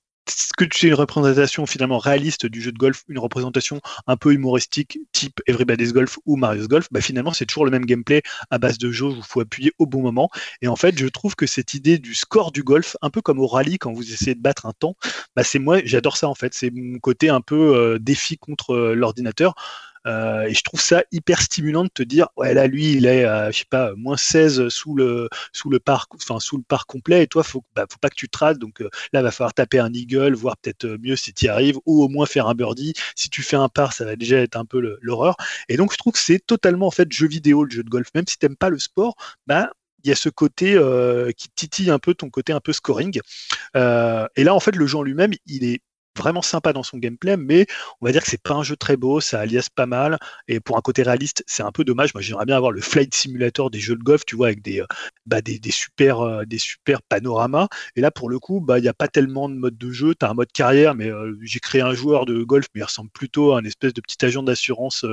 que tu aies une représentation finalement réaliste du jeu de golf, une représentation un peu humoristique, type Everybody's Golf ou Mario's Golf, bah finalement c'est toujours le même gameplay à base de jauge où il faut appuyer au bon moment. Et en fait, je trouve que cette idée du score du golf, un peu comme au rallye quand vous essayez de battre un temps, bah c'est moi, j'adore ça en fait. C'est mon côté un peu euh, défi contre euh, l'ordinateur. Euh, et je trouve ça hyper stimulant de te dire, ouais, là, lui, il est, à, je sais pas, moins 16 sous le, sous le parc, enfin, sous le parc complet, et toi, faut, bah, faut pas que tu te donc euh, là, va falloir taper un eagle, voire peut-être euh, mieux si tu y arrives, ou au moins faire un birdie. Si tu fais un par, ça va déjà être un peu l'horreur. Et donc, je trouve que c'est totalement, en fait, jeu vidéo, le jeu de golf. Même si t'aimes pas le sport, bah, il y a ce côté euh, qui titille un peu ton côté un peu scoring. Euh, et là, en fait, le jeu en lui-même, il est vraiment sympa dans son gameplay, mais on va dire que c'est pas un jeu très beau, ça alias pas mal, et pour un côté réaliste, c'est un peu dommage. Moi, j'aimerais bien avoir le flight simulator des jeux de golf, tu vois, avec des, euh, bah, des, des super, euh, des super panoramas. Et là, pour le coup, bah, il n'y a pas tellement de mode de jeu. Tu as un mode carrière, mais euh, j'ai créé un joueur de golf, mais il ressemble plutôt à un espèce de petit agent d'assurance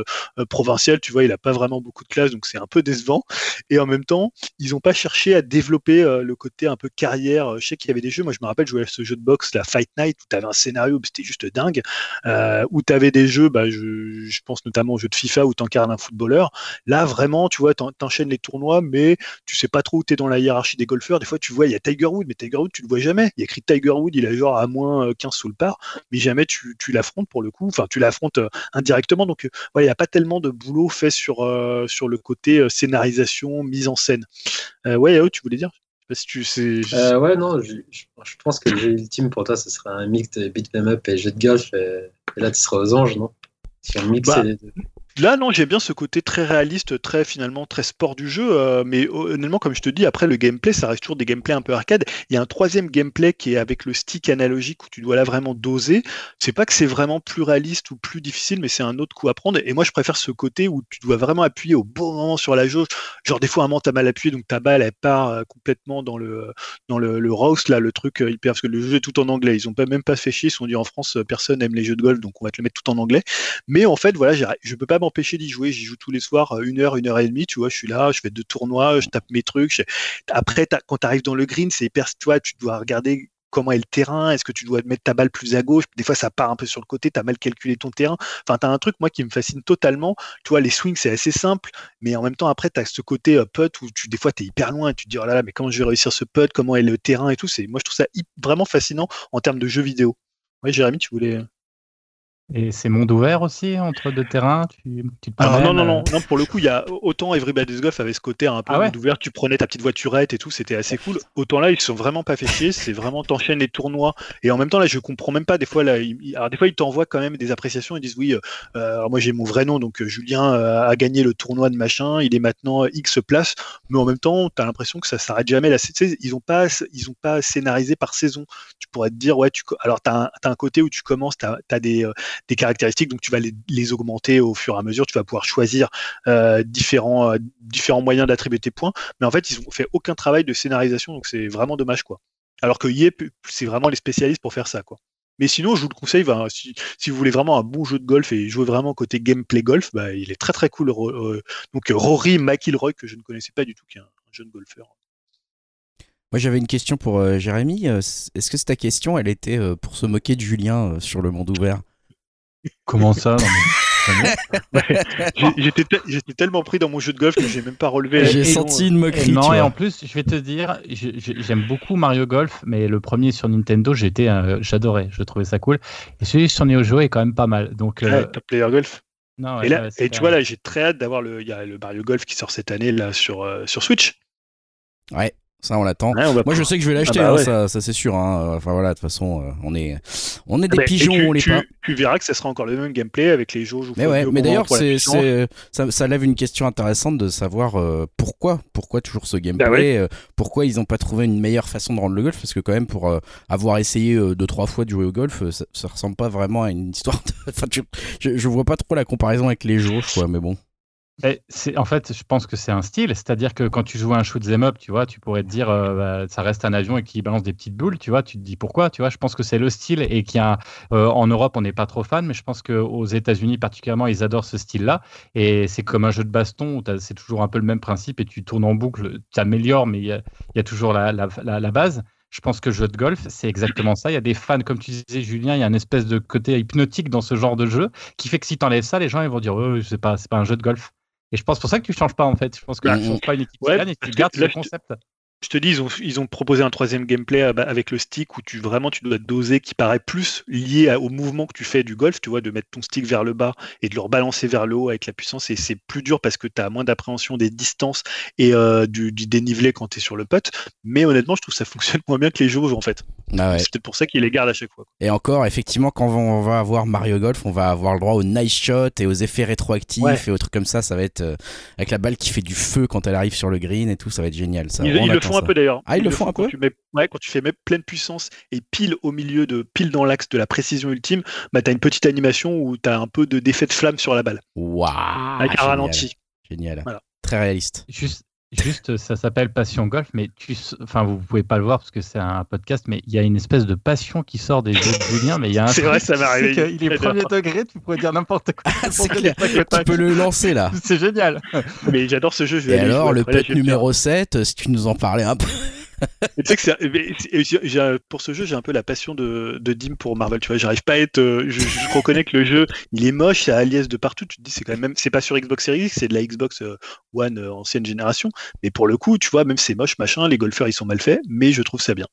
provincial. Tu vois, il a pas vraiment beaucoup de classe, donc c'est un peu décevant. Et en même temps, ils n'ont pas cherché à développer le côté un peu carrière. Je sais qu'il y avait des jeux, moi je me rappelle jouer à ce jeu de boxe, la Fight Night, où tu avais un scénario, c'était juste dingue, euh, où tu avais des jeux, bah, je, pense notamment aux jeux de FIFA où tu incarnes un footballeur. Là, vraiment, tu vois, t'en- t'enchaînes les tournois, mais tu sais pas trop où tu es dans la hiérarchie des golfeurs. Des fois, tu vois, il y a Tiger Wood, mais Tiger Wood, tu le vois jamais. Il y a écrit Tiger Wood, il a genre à moins euh, 15 sous le par, mais jamais tu, tu l'affrontes pour le coup. Enfin, tu l'affrontes euh, indirectement. Donc, euh, il n'y a pas tellement de boulot fait sur, euh, le côté euh, scénarisation, mise en scène. Euh, ouais, tu voulais dire? Si tu sais. je- Euh, ouais, non, je, je- je pense que le jeu ultime pour toi, ce serait un mix de beat'em up et jeu de golf. Et, et là, tu seras aux anges, non? Si on mixait Bah, les deux. Là, non, j'aime bien ce côté très réaliste, très finalement très sport du jeu. euh, mais honnêtement, comme je te dis, après le gameplay, ça reste toujours des gameplays un peu arcade. Il y a un troisième gameplay qui est avec le stick analogique où tu dois là vraiment doser. C'est pas que c'est vraiment plus réaliste ou plus difficile, mais c'est un autre coup à prendre. Et moi, je préfère ce côté où tu dois vraiment appuyer au bon moment sur la jauge. Genre des fois, un moment, t'as mal appuyé, donc ta balle elle part euh, complètement dans le dans le, le roast là, le truc euh, hyper parce que le jeu est tout en anglais. Ils ont même pas fait chier. Ils sont dit en France, personne aime les jeux de golf, donc on va te le mettre tout en anglais. Mais en fait, voilà, je peux pas m'empêcher d'y jouer. J'y joue tous les soirs, euh, une heure, une heure et demie. Tu vois, je suis là, je fais deux tournois, je tape mes trucs. Après, quand tu arrives dans le green, c'est hyper. Tu vois, tu dois regarder comment est le terrain. Est-ce que tu dois mettre ta balle plus à gauche? Des fois, ça part un peu sur le côté. Tu as mal calculé ton terrain. Enfin, tu as un truc, moi, qui me fascine totalement. Tu vois, les swings, c'est assez simple. Mais en même temps, après, tu as ce côté euh, putt où tu, des fois, tu es hyper loin. Et tu te dis, oh là là, mais comment je vais réussir ce putt? Comment est le terrain et tout? C'est Moi, je trouve ça vraiment fascinant en termes de jeux vidéo. Oui, Jérémy, tu voulais. Et c'est monde ouvert aussi, entre deux terrains tu, tu te Alors non, non, euh, non, non, pour le coup, il y a autant Everybody's Golf avait ce côté un peu Ah ouais monde ouvert, tu prenais ta petite voiturette et tout, c'était assez cool. Autant là, ils se sont vraiment pas fait chier, c'est vraiment t'enchaînes les tournois. Et en même temps, là, je comprends même pas, des fois, là, ils- alors des fois, ils t'envoient quand même des appréciations, ils disent oui, euh, alors moi j'ai mon vrai nom, donc euh, Julien euh, a gagné le tournoi de machin, il est maintenant X place, mais en même temps, t'as l'impression que ça s'arrête jamais. Là, ils ont pas, ils ont pas scénarisé par saison. Tu pourrais te dire, ouais, tu, alors t'as un, t'as un côté où tu commences, t'as as des, des caractéristiques, donc tu vas les, augmenter au fur et à mesure, tu vas pouvoir choisir euh, différents, euh, différents moyens d'attribuer tes points. Mais en fait, ils ont fait aucun travail de scénarisation, donc c'est vraiment dommage, quoi. Alors que Yep, c'est vraiment les spécialistes pour faire ça, quoi. Mais sinon, je vous le conseille, ben, si, vous voulez vraiment un bon jeu de golf et jouer vraiment côté gameplay golf, bah, il est très très cool. Euh, donc Rory McIlroy, que je ne connaissais pas du tout, qui est un, un jeune golfeur. Moi j'avais une question pour Jérémy. Est-ce que c'est ta question Elle était pour se moquer de Julien sur le monde ouvert? Comment ça non, mais- J'ai- J'étais te- j'étais tellement pris dans mon jeu de golf que j'ai même pas relevé. la J'ai senti une Et moquerie. non, et en plus, je vais te dire, j'aime beaucoup Mario Golf, mais le premier sur Nintendo, j'étais, euh, j'adorais, je trouvais ça cool. Et celui sur Neo Geo est quand même pas mal. Donc, euh, Top Player Golf? non, ouais, et là, ouais, c'est et tu vois là, j'ai très hâte d'avoir le, il y a le Mario Golf qui sort cette année là sur euh, sur Switch. Ouais, ça on l'attend. Ouais, Moi je sais que je vais l'acheter, Ah bah hein, ouais. ça, ça c'est sûr. hein. Enfin voilà, de toute façon, euh, on est, on est Ah des bah, et pigeons, tu, on l'est pas. tu verras que ça sera encore le même gameplay avec les jauges. Mais ouais, mais d'ailleurs, c'est, ça, ça lève une question intéressante de savoir euh, pourquoi, pourquoi toujours ce gameplay, Bah ouais. euh, pourquoi ils n'ont pas trouvé une meilleure façon de rendre le golf, parce que quand même pour avoir essayé deux trois fois de jouer au golf, ça, ça ressemble pas vraiment à une histoire. De... Enfin, tu- je, je vois pas trop la comparaison avec les jauges, quoi, mais bon. En fait, je pense que c'est un style. C'est-à-dire que quand tu joues à un shoot 'em up, tu vois, tu pourrais te dire, euh, bah, ça reste un avion et qui balance des petites boules, tu vois. Tu te dis pourquoi, tu vois. Je pense que c'est le style et qu'il y a, euh, en Europe, on n'est pas trop fan, mais je pense qu'aux États-Unis particulièrement, ils adorent ce style-là. Et c'est comme un jeu de baston c'est toujours un peu le même principe et tu tournes en boucle, tu améliores, mais il y a, toujours la, base. Je pense que le jeu de golf, c'est exactement ça. Il y a des fans, comme tu disais, Julien, il y a une espèce de côté hypnotique dans ce genre de jeu qui fait que si tu enlèves ça, les gens ils vont dire, oh, c'est pas un jeu de golf. Et je pense pour ça que tu changes pas en fait. Je pense que Bah, tu changes pas une équipe qui gagne et tu gardes le concept. Je te dis, ils ont, ils ont proposé un troisième gameplay avec le stick où tu vraiment tu dois doser, qui paraît plus lié à- au mouvement que tu fais du golf, tu vois, de mettre ton stick vers le bas et de le rebalancer vers le haut avec la puissance. Et c'est plus dur parce que tu as moins d'appréhension des distances et euh, du, du dénivelé quand tu es sur le putt. Mais honnêtement, je trouve que ça fonctionne moins bien que les jauges en fait. Ah ouais. C'est peut-être pour ça qu'ils les gardent à chaque fois. Et encore, effectivement, quand on va avoir Mario Golf, on va avoir le droit aux nice shots et aux effets rétroactifs Ouais. et aux trucs comme ça. Ça va être euh, avec la balle qui fait du feu quand elle arrive sur le green et tout. Ça va être génial. Ça, un peu d'ailleurs. Ah, ils le font un quand peu tu mets, ouais, quand tu fais même pleine puissance et pile au milieu de pile dans l'axe de la précision ultime, bah t'as une petite animation où t'as un peu de d'effet de flamme sur la balle Waouh avec un génial. ralenti. Génial. Voilà. Très réaliste. Juste, juste, ça s'appelle Passion Golf, mais tu, s- enfin, vous pouvez pas le voir parce que c'est un podcast, mais il y a une espèce de passion qui sort des yeux de Julien. Mais il y a un C'est vrai, ça m'est c'est arrivé. qu'il est premier degré, tu pourrais dire n'importe quoi. c'est n'importe clair. Tu peux le lancer là. C'est génial. Mais j'adore ce jeu. Je vais Et aller alors, jouer le le numéro 7, si tu nous en parlais un peu. Pour ce jeu, j'ai un peu la passion de, de Dim pour Marvel. Tu vois, j'arrive pas à être. euh, Je, je reconnais que le jeu, il est moche, ça alias de partout. Tu te dis, c'est quand même. C'est pas sur Xbox Series X, c'est de la Xbox euh, One euh, ancienne génération. Mais pour le coup, tu vois, même c'est moche, machin. Les golfeurs, ils sont mal faits, mais je trouve ça bien.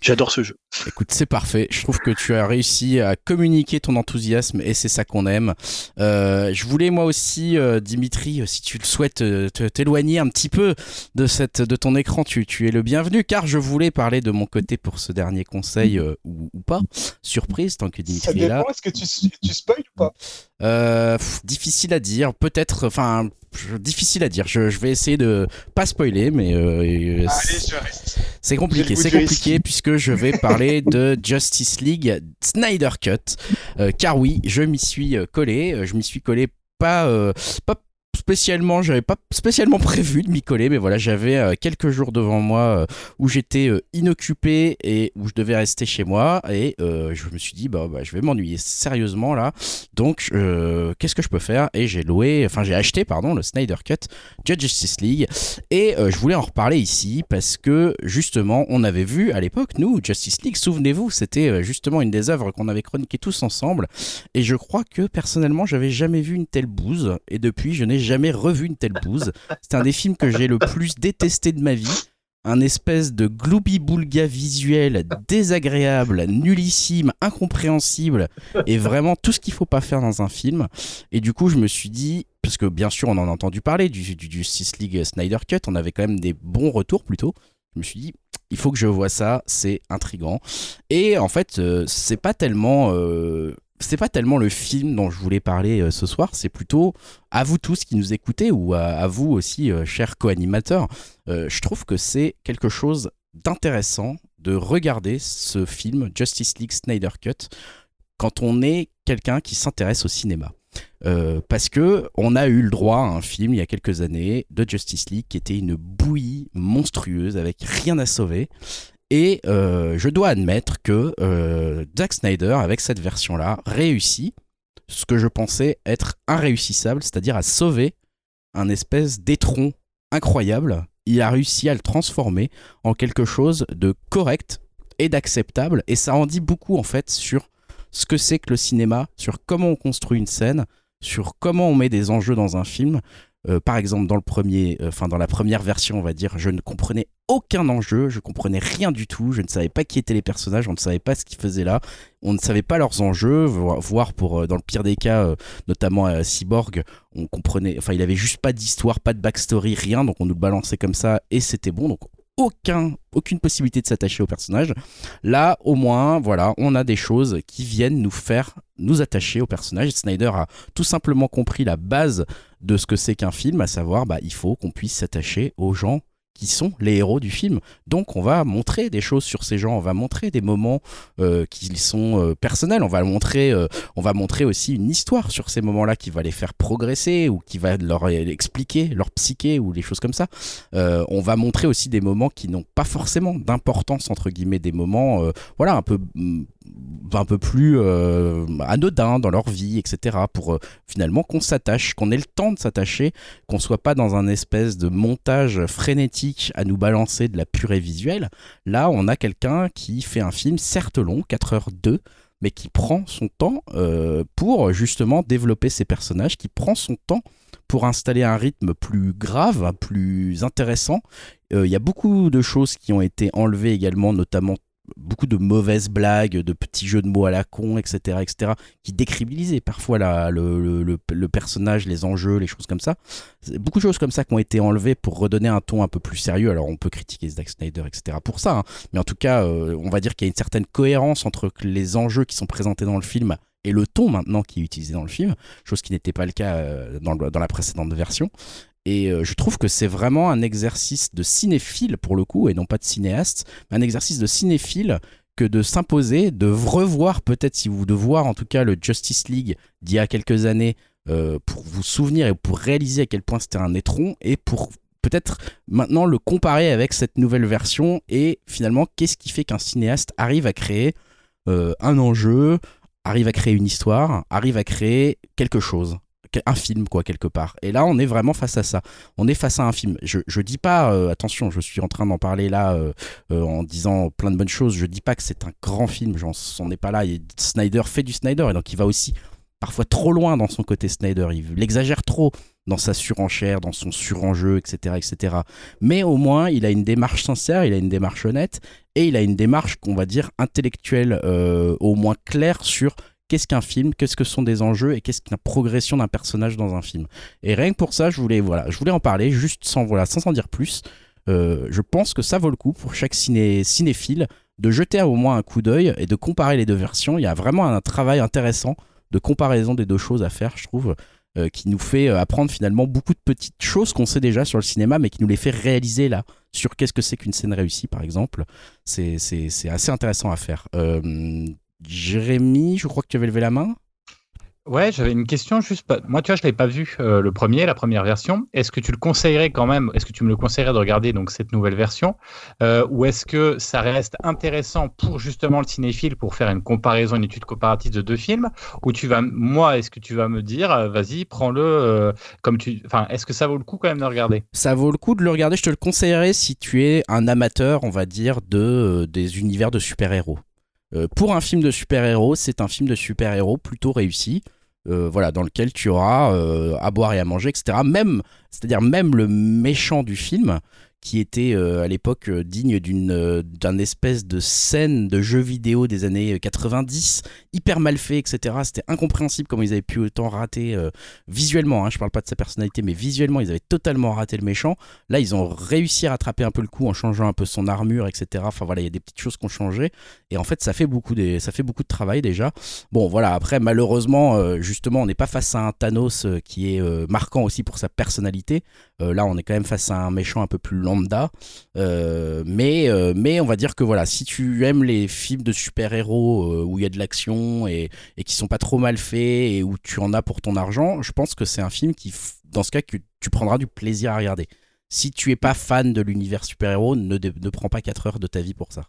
J'adore ce jeu. Écoute, c'est parfait. Je trouve que tu as réussi à communiquer ton enthousiasme et c'est ça qu'on aime. Euh, je voulais moi aussi, euh, Dimitri, euh, si tu le souhaites, euh, te- t'éloigner un petit peu de cette, de ton écran, tu, tu es le bienvenu. Car je voulais parler de mon côté pour ce dernier conseil euh, ou, ou pas. Surprise, tant que Ça Dimitri est là. dépend, est-ce que tu, tu spoil ou pas? Euh, pff, difficile à dire, peut-être, enfin, difficile à dire. Je, je vais essayer de pas spoiler, mais euh, euh, c'est compliqué, c'est compliqué puisque je vais parler de Justice League Snyder Cut. Euh, car oui, je m'y suis collé, je m'y suis collé pas euh, pas spécialement, j'avais pas spécialement prévu de m'y coller, mais voilà, j'avais euh, quelques jours devant moi euh, où j'étais euh, inoccupé et où je devais rester chez moi et je me suis dit bah, bah, je vais m'ennuyer sérieusement là. Donc qu'est-ce que je peux faire? Et j'ai loué, enfin j'ai acheté pardon le Snyder Cut de Justice League et je voulais en reparler ici parce que justement, on avait vu à l'époque, nous, Justice League, souvenez-vous, c'était justement une des œuvres qu'on avait chroniquées tous ensemble. Et je crois que personnellement, j'avais jamais vu une telle bouse. Et depuis, je n'ai jamais revu une telle bouse. C'est un des films que j'ai le plus détesté de ma vie. Un espèce de gloubi-boulga visuel désagréable, nullissime, incompréhensible et vraiment tout ce qu'il faut pas faire dans un film. Et du coup, je me suis dit, parce que bien sûr, on en a entendu parler du, du Justice League Snyder Cut, on avait quand même des bons retours plutôt. Je me suis dit, il faut que je vois ça, c'est intrigant. Et en fait, euh, c'est pas tellement. euh, c'est pas tellement le film dont je voulais parler euh, ce soir, c'est plutôt à vous tous qui nous écoutez ou à, vous aussi, euh, chers co-animateurs. Euh, je trouve que c'est quelque chose d'intéressant de regarder ce film Justice League Snyder Cut quand on est quelqu'un qui s'intéresse au cinéma. Parce que on a eu le droit à un film il y a quelques années de Justice League qui était une bouillie monstrueuse avec rien à sauver. Et euh, je dois admettre que euh, Zack Snyder, avec cette version-là, réussit ce que je pensais être inréussissable, c'est-à-dire à sauver un espèce d'étron incroyable. Il a réussi à le transformer en quelque chose de correct et d'acceptable. Et ça en dit beaucoup en fait sur ce que c'est que le cinéma, sur comment on construit une scène, sur comment on met des enjeux dans un film. Euh, par exemple, dans le premier, euh, enfin dans la première version, on va dire, je ne comprenais aucun enjeu, je comprenais rien du tout, je ne savais pas qui étaient les personnages, on ne savait pas ce qu'ils faisaient là, on ne savait pas leurs enjeux, vo- voire pour, euh, dans le pire des cas, notamment Cyborg, on comprenait, enfin il avait juste pas d'histoire, pas de backstory, rien, donc on nous le balançait comme ça et c'était bon, donc aucun, aucune possibilité de s'attacher au personnage. Là, au moins, voilà, on a des choses qui viennent nous faire nous attacher au personnage. Snyder a tout simplement compris la base de ce que c'est qu'un film, à savoir, bah, il faut qu'on puisse s'attacher aux gens qui sont les héros du film. Donc on va montrer des choses sur ces gens, on va montrer des moments euh, qui sont euh, personnels, on va montrer, euh, on va montrer aussi une histoire sur ces moments-là qui va les faire progresser ou qui va leur expliquer leur psyché ou les choses comme ça. On va montrer aussi des moments qui n'ont pas forcément d'importance entre guillemets, des moments, voilà, un peu mm, un peu plus euh, anodins dans leur vie, etc. Pour euh, finalement qu'on s'attache, qu'on ait le temps de s'attacher, qu'on soit pas dans un espèce de montage frénétique à nous balancer de la purée visuelle. Là, on a quelqu'un qui fait un film certes long, 4h2, mais qui prend son temps euh, pour justement développer ses personnages, qui prend son temps pour installer un rythme plus grave, plus intéressant. Euh, Il y a beaucoup de choses qui ont été enlevées également, notamment beaucoup de mauvaises blagues, de petits jeux de mots à la con, etc., etc., qui décribilisaient parfois le, le- personnage, les enjeux, les choses comme ça. Beaucoup de choses comme ça qui ont été enlevées pour redonner un ton un peu plus sérieux. Alors on peut critiquer Zack Snyder, etc. pour ça, hein. mais en tout cas, euh, on va dire qu'il y a une certaine cohérence entre les enjeux qui sont présentés dans le film et le ton maintenant qui est utilisé dans le film, chose qui n'était pas le cas euh, dans la précédente version. Et euh, je trouve que c'est vraiment un exercice de cinéphile pour le coup, et non pas de cinéaste, mais un exercice de cinéphile que de s'imposer, de revoir peut-être si vous de voir en tout cas le Justice League d'il y a quelques années euh, pour vous souvenir et pour réaliser à quel point c'était un étron et pour peut-être maintenant le comparer avec cette nouvelle version et finalement qu'est-ce qui fait qu'un cinéaste arrive à créer euh, un enjeu, arrive à créer une histoire, arrive à créer quelque chose un film quoi quelque part. Et là on est vraiment face à ça. On est face à un film. Je, je dis pas euh, attention je suis en train d'en parler là euh, euh, en disant plein de bonnes choses. Je dis pas que c'est un grand film j'en on n'est pas là. Snyder fait du Snyder et donc il va aussi parfois trop loin dans son côté Snyder. Il exagère trop dans sa surenchère dans son surenjeu etc etc mais au moins il a une démarche sincère il a une démarche honnête et il a une démarche qu'on va dire intellectuelle, au moins claire sur qu'est-ce qu'un film, qu'est-ce que sont des enjeux et qu'est-ce qu'une progression d'un personnage dans un film. Et rien que pour ça, je voulais, voilà, je voulais en parler, juste sans, voilà, sans en dire plus. Euh, je pense que ça vaut le coup pour chaque ciné, cinéphile de jeter au moins un coup d'œil et de comparer les deux versions. Il y a vraiment un travail intéressant de comparaison des deux choses à faire, je trouve, euh, qui nous fait euh, apprendre finalement beaucoup de petites choses qu'on sait déjà sur le cinéma, mais qui nous les fait réaliser là, sur qu'est-ce que c'est qu'une scène réussie, par exemple. C'est assez intéressant à faire. Jérémy, je crois que tu avais levé la main. Ouais, j'avais une question juste. pas- Moi, tu vois, je l'avais pas vu euh, le premier, la première version. Est-ce que tu le conseillerais quand même Est-ce que tu me le conseillerais de regarder donc cette nouvelle version Euh, Ou est-ce que ça reste intéressant pour justement le cinéphile pour faire une comparaison, une étude comparative de deux films? Ou tu vas, moi, est-ce que tu vas me dire, euh, vas-y, prends-le comme tu. Enfin, est-ce que ça vaut le coup quand même de regarder? Ça vaut le coup de le regarder. Je te le conseillerais si tu es un amateur, on va dire, de des univers de super-héros. Euh, pour un film de super-héros, c'est un film de super-héros plutôt réussi. euh, voilà, dans lequel tu auras euh, à boire et à manger, etc. Même, c'est-à-dire même le méchant du film, qui était euh, à l'époque euh, digne d'une euh, d'un espèce de scène de jeu vidéo des années euh, 90, hyper mal fait, etc. C'était incompréhensible comment ils avaient pu autant rater visuellement. Hein, je parle pas de sa personnalité, mais visuellement, ils avaient totalement raté le méchant. Là, ils ont réussi à rattraper un peu le coup en changeant un peu son armure, etc. Enfin voilà, il y a des petites choses qui ont changé. Et en fait, ça fait beaucoup, des, ça fait beaucoup de travail déjà. Bon, voilà, après, malheureusement, justement, on n'est pas face à un Thanos qui est marquant aussi pour sa personnalité. Euh, là, on est quand même face à un méchant un peu plus lambda. Euh, mais, euh, mais on va dire que voilà, si tu aimes les films de super-héros où il y a de l'action et, et qui sont pas trop mal faits et où tu en as pour ton argent, je pense que c'est un film qui, dans ce cas, que tu prendras du plaisir à regarder. Si tu es pas fan de l'univers super-héros, ne, ne prends pas 4 heures de ta vie pour ça.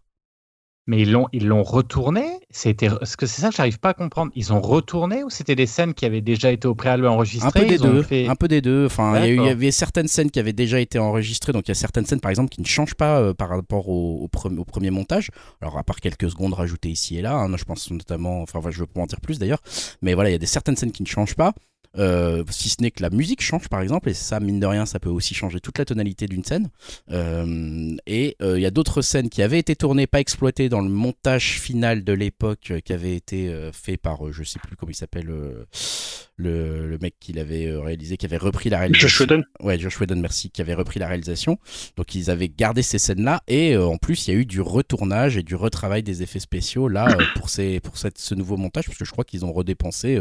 Mais ils l'ont, ils l'ont retourné? C'était, est-ce que c'est ça que j'arrive pas à comprendre Ils ont retourné ou c'était des scènes qui avaient déjà été au préalable enregistrées Un peu des Ils deux. fait- Un peu des deux. Enfin, il y avait certaines scènes qui avaient déjà été enregistrées, donc il y a certaines scènes, par exemple, qui ne changent pas euh, par rapport au, au pre- au premier montage. Alors, à part quelques secondes rajoutées ici et là, hein, je pense notamment, enfin, je veux pas en dire plus d'ailleurs, mais voilà, il y a des certaines scènes qui ne changent pas. Euh, si ce n'est que la musique change par exemple et ça mine de rien ça peut aussi changer toute la tonalité d'une scène. Euh, et euh, il y a d'autres scènes qui avaient été tournées pas exploitées dans le montage final de l'époque qui avait été fait par je sais plus comment il s'appelle le, le mec qui l'avait réalisé qui avait repris la réalisation. Josh Whedon. ouais Josh Whedon merci qui avait repris la réalisation. Donc ils avaient gardé ces scènes là et en plus il y a eu du retournage et du retravail des effets spéciaux là pour ces pour cette, ce nouveau montage parce que je crois qu'ils ont redépensé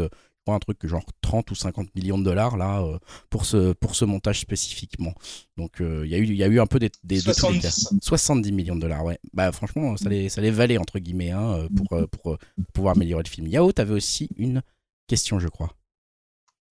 un truc genre 30 ou 50 millions de dollars là euh, pour ce pour ce montage spécifiquement donc euh, il y a eu il y a eu un peu des, des de tous les cas. 70. 70 millions de dollars ouais bah franchement ça les ça les valait entre guillemets hein, euh, pour pour pouvoir améliorer le film Yao t'avais aussi une question je crois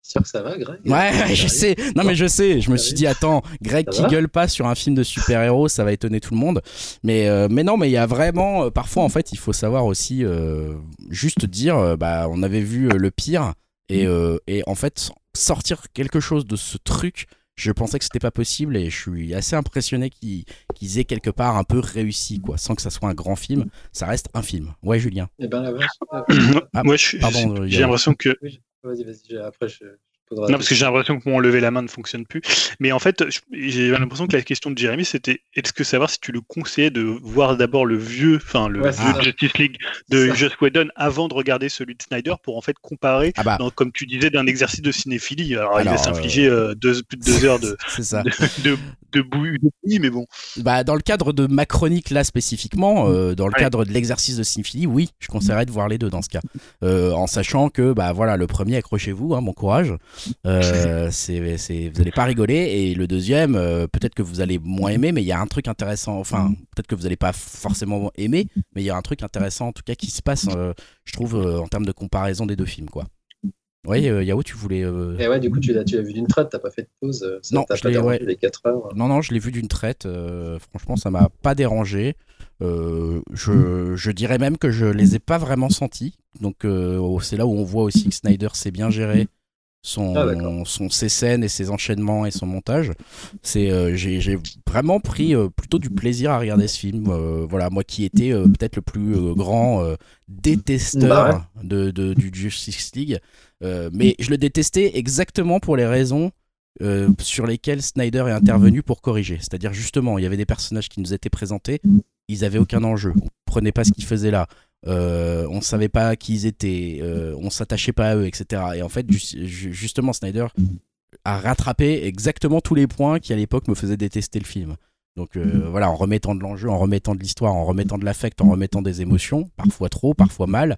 Sûr que ça va, Greg? Ouais, je sais. Non, mais je sais. Je me suis dit, attends, Greg Ça qui va gueule pas sur un film de super-héros, ça va étonner tout le monde. Mais, euh, mais non, mais il y a vraiment. euh, parfois, en fait, il faut savoir aussi euh, juste dire, bah, on avait vu le pire. Et, euh, et en fait, sortir quelque chose de ce truc, je pensais que c'était pas possible. Et je suis assez impressionné qu'ils aient quelque part un peu réussi, quoi. Sans que ça soit un grand film. Ça reste un film. Ouais, Julien. Eh ben, euh, Ah, euh, j'ai l'impression que oui, Vas-y, vas-y, après je, Non, parce que j'ai l'impression que mon lever la main ne fonctionne plus. Mais en fait, j'ai l'impression que la question de Jérémy, c'était est-ce que savoir si tu le conseillais de voir d'abord le vieux, enfin le Ouais, vieux ça. Justice League de. Joss Whedon avant de regarder celui de Snyder pour en fait comparer, Ah bah. dans- comme tu disais, d'un exercice de cinéphilie. Alors, il Alors, va s'infliger euh, deux- plus de deux heures de, ça. de, de, de bouillie, de bouillie, mais bon. Bah, dans le cadre de ma chronique là spécifiquement, euh, dans le Ouais. cadre de l'exercice de cinéphilie, oui, je conseillerais de voir les deux dans ce cas, Euh, en sachant que bah voilà, le premier, accrochez-vous, hein, bon courage, Euh, c'est, c'est, vous allez pas rigoler, et le deuxième, euh, peut-être que vous allez moins aimer, mais il y a un truc intéressant, enfin peut-être que vous allez pas forcément aimer, mais il y a un truc intéressant en tout cas qui se passe, euh, je trouve, euh, en termes de comparaison des deux films quoi. Oui, euh, Yao, tu voulais. euh, Et ouais, du coup, tu l'as, tu l'as vu d'une traite, t'as pas fait de pause, ça Non, t'a je pas l'ai- dérangé ouais. les 4 heures. Non, non, je l'ai vu d'une traite. euh, franchement, ça m'a pas dérangé. Euh, je, je dirais même que je les ai pas vraiment sentis. Donc, euh, c'est là où on voit aussi que Snyder s'est bien géré son, Ah, son, ses scènes et ses enchaînements et son montage. C'est, euh, j'ai, vraiment pris euh, plutôt du plaisir à regarder ce film. Euh, voilà, moi qui étais peut-être le plus grand détesteur Bah de, de- du Justice League. Mais je le détestais exactement pour les raisons sur lesquels Snyder est intervenu pour corriger. C'est-à-dire justement, il y avait des personnages qui nous étaient présentés ils avaient aucun enjeu. On prenait pas ce qu'ils faisaient là. Euh, on savait pas qui ils étaient, euh, on s'attachait pas à eux, etc. Et en fait, ju- ju- justement, Snyder a rattrapé exactement tous les points qui à l'époque me faisaient détester le film. Donc euh, voilà, en remettant de l'enjeu, en remettant de l'histoire, en remettant de l'affect, en remettant des émotions, parfois trop, parfois mal,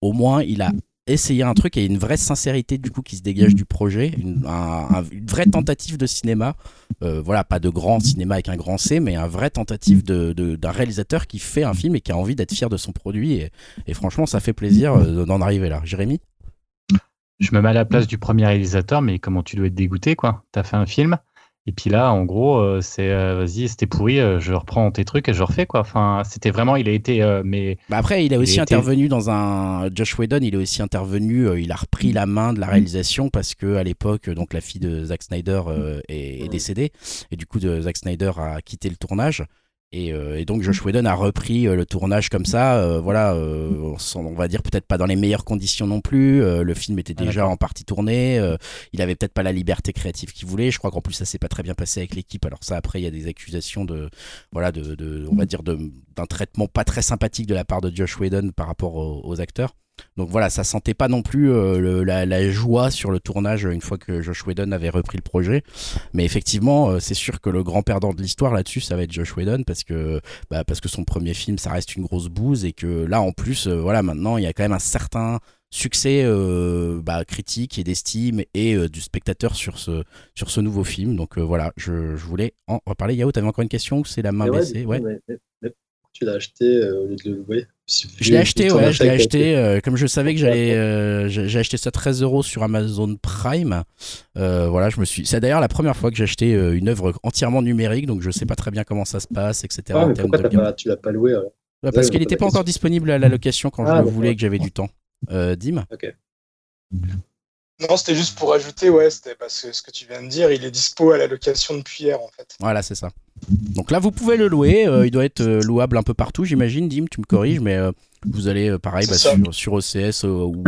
au moins il a essayé un truc et une vraie sincérité du coup qui se dégage du projet, une, un- un- une vraie tentative de cinéma, Euh, voilà, pas de grand cinéma avec un grand C, mais un vrai tentative de- de- d'un réalisateur qui fait un film et qui a envie d'être fier de son produit. Et, et franchement, ça fait plaisir euh, d'en arriver là. Jérémy? Je me mets à la place du premier réalisateur, mais comment tu dois être dégoûté, quoi? T'as fait un film, et puis là, en gros, euh, c'est euh, vas-y, c'était pourri, euh, je reprends tes trucs et je refais, quoi. Enfin, c'était vraiment, il a été, mais Bah après, il a Il aussi a été- intervenu dans un. Josh Whedon, il est aussi intervenu, il a repris la main de la réalisation parce que à l'époque, donc la fille de Zack Snyder est, est décédée et du coup, de, Zack Snyder a quitté le tournage. Et, euh, et donc Josh Whedon a repris euh, le tournage comme ça, euh, voilà, euh, on va dire peut-être pas dans les meilleures conditions non plus. euh, le film était Ah, déjà en partie tourné, euh, il avait peut-être pas la liberté créative qu'il voulait. Je crois qu'en plus ça s'est pas très bien passé avec l'équipe. Alors ça après il y a des accusations de, voilà, de, de- on va dire de- d'un traitement pas très sympathique de la part de Josh Whedon par rapport aux, aux acteurs. Donc voilà, ça sentait pas non plus euh, le- la, la joie sur le tournage une fois que Josh Whedon avait repris le projet. Mais effectivement, euh, c'est sûr que le grand perdant de l'histoire là-dessus, ça va être Josh Whedon parce que, bah, parce que son premier film, ça reste une grosse bouse et que là, en plus, euh, voilà, maintenant, il y a quand même un certain succès bah, critique et d'estime et du spectateur sur ce, sur ce nouveau film. Donc voilà, je, je voulais en reparler. Yao, t'avais encore une question ou c'est la main ouais, baissée? Ouais. mais- mais- mais pourquoi tu l'as acheté euh, au lieu de le louer Si- Je l'ai acheté, ouais, je l'ai acheté. euh, comme je savais que j'allais, euh, j'ai acheté ça 13 euros sur Amazon Prime. Euh, voilà, je me suis. C'est d'ailleurs la première fois que j'ai acheté une œuvre entièrement numérique, donc je sais pas très bien comment ça se passe, etc. Mais pourquoi de pas, tu l'as pas loué alors Ouais, parce qu'elle n'était pas encore disponible à la location quand Ah, je le d'accord. voulais et que j'avais du temps. Dim? Ok. Non, c'était juste pour ajouter, ouais, c'était parce que ce que tu viens de dire, il est dispo à la location depuis hier en fait. Voilà, c'est ça. Donc là, vous pouvez le louer. euh, il doit être euh, louable un peu partout, j'imagine. Dim, tu me corriges, mais euh, vous allez, pareil, bah, sur, sur OCS ou,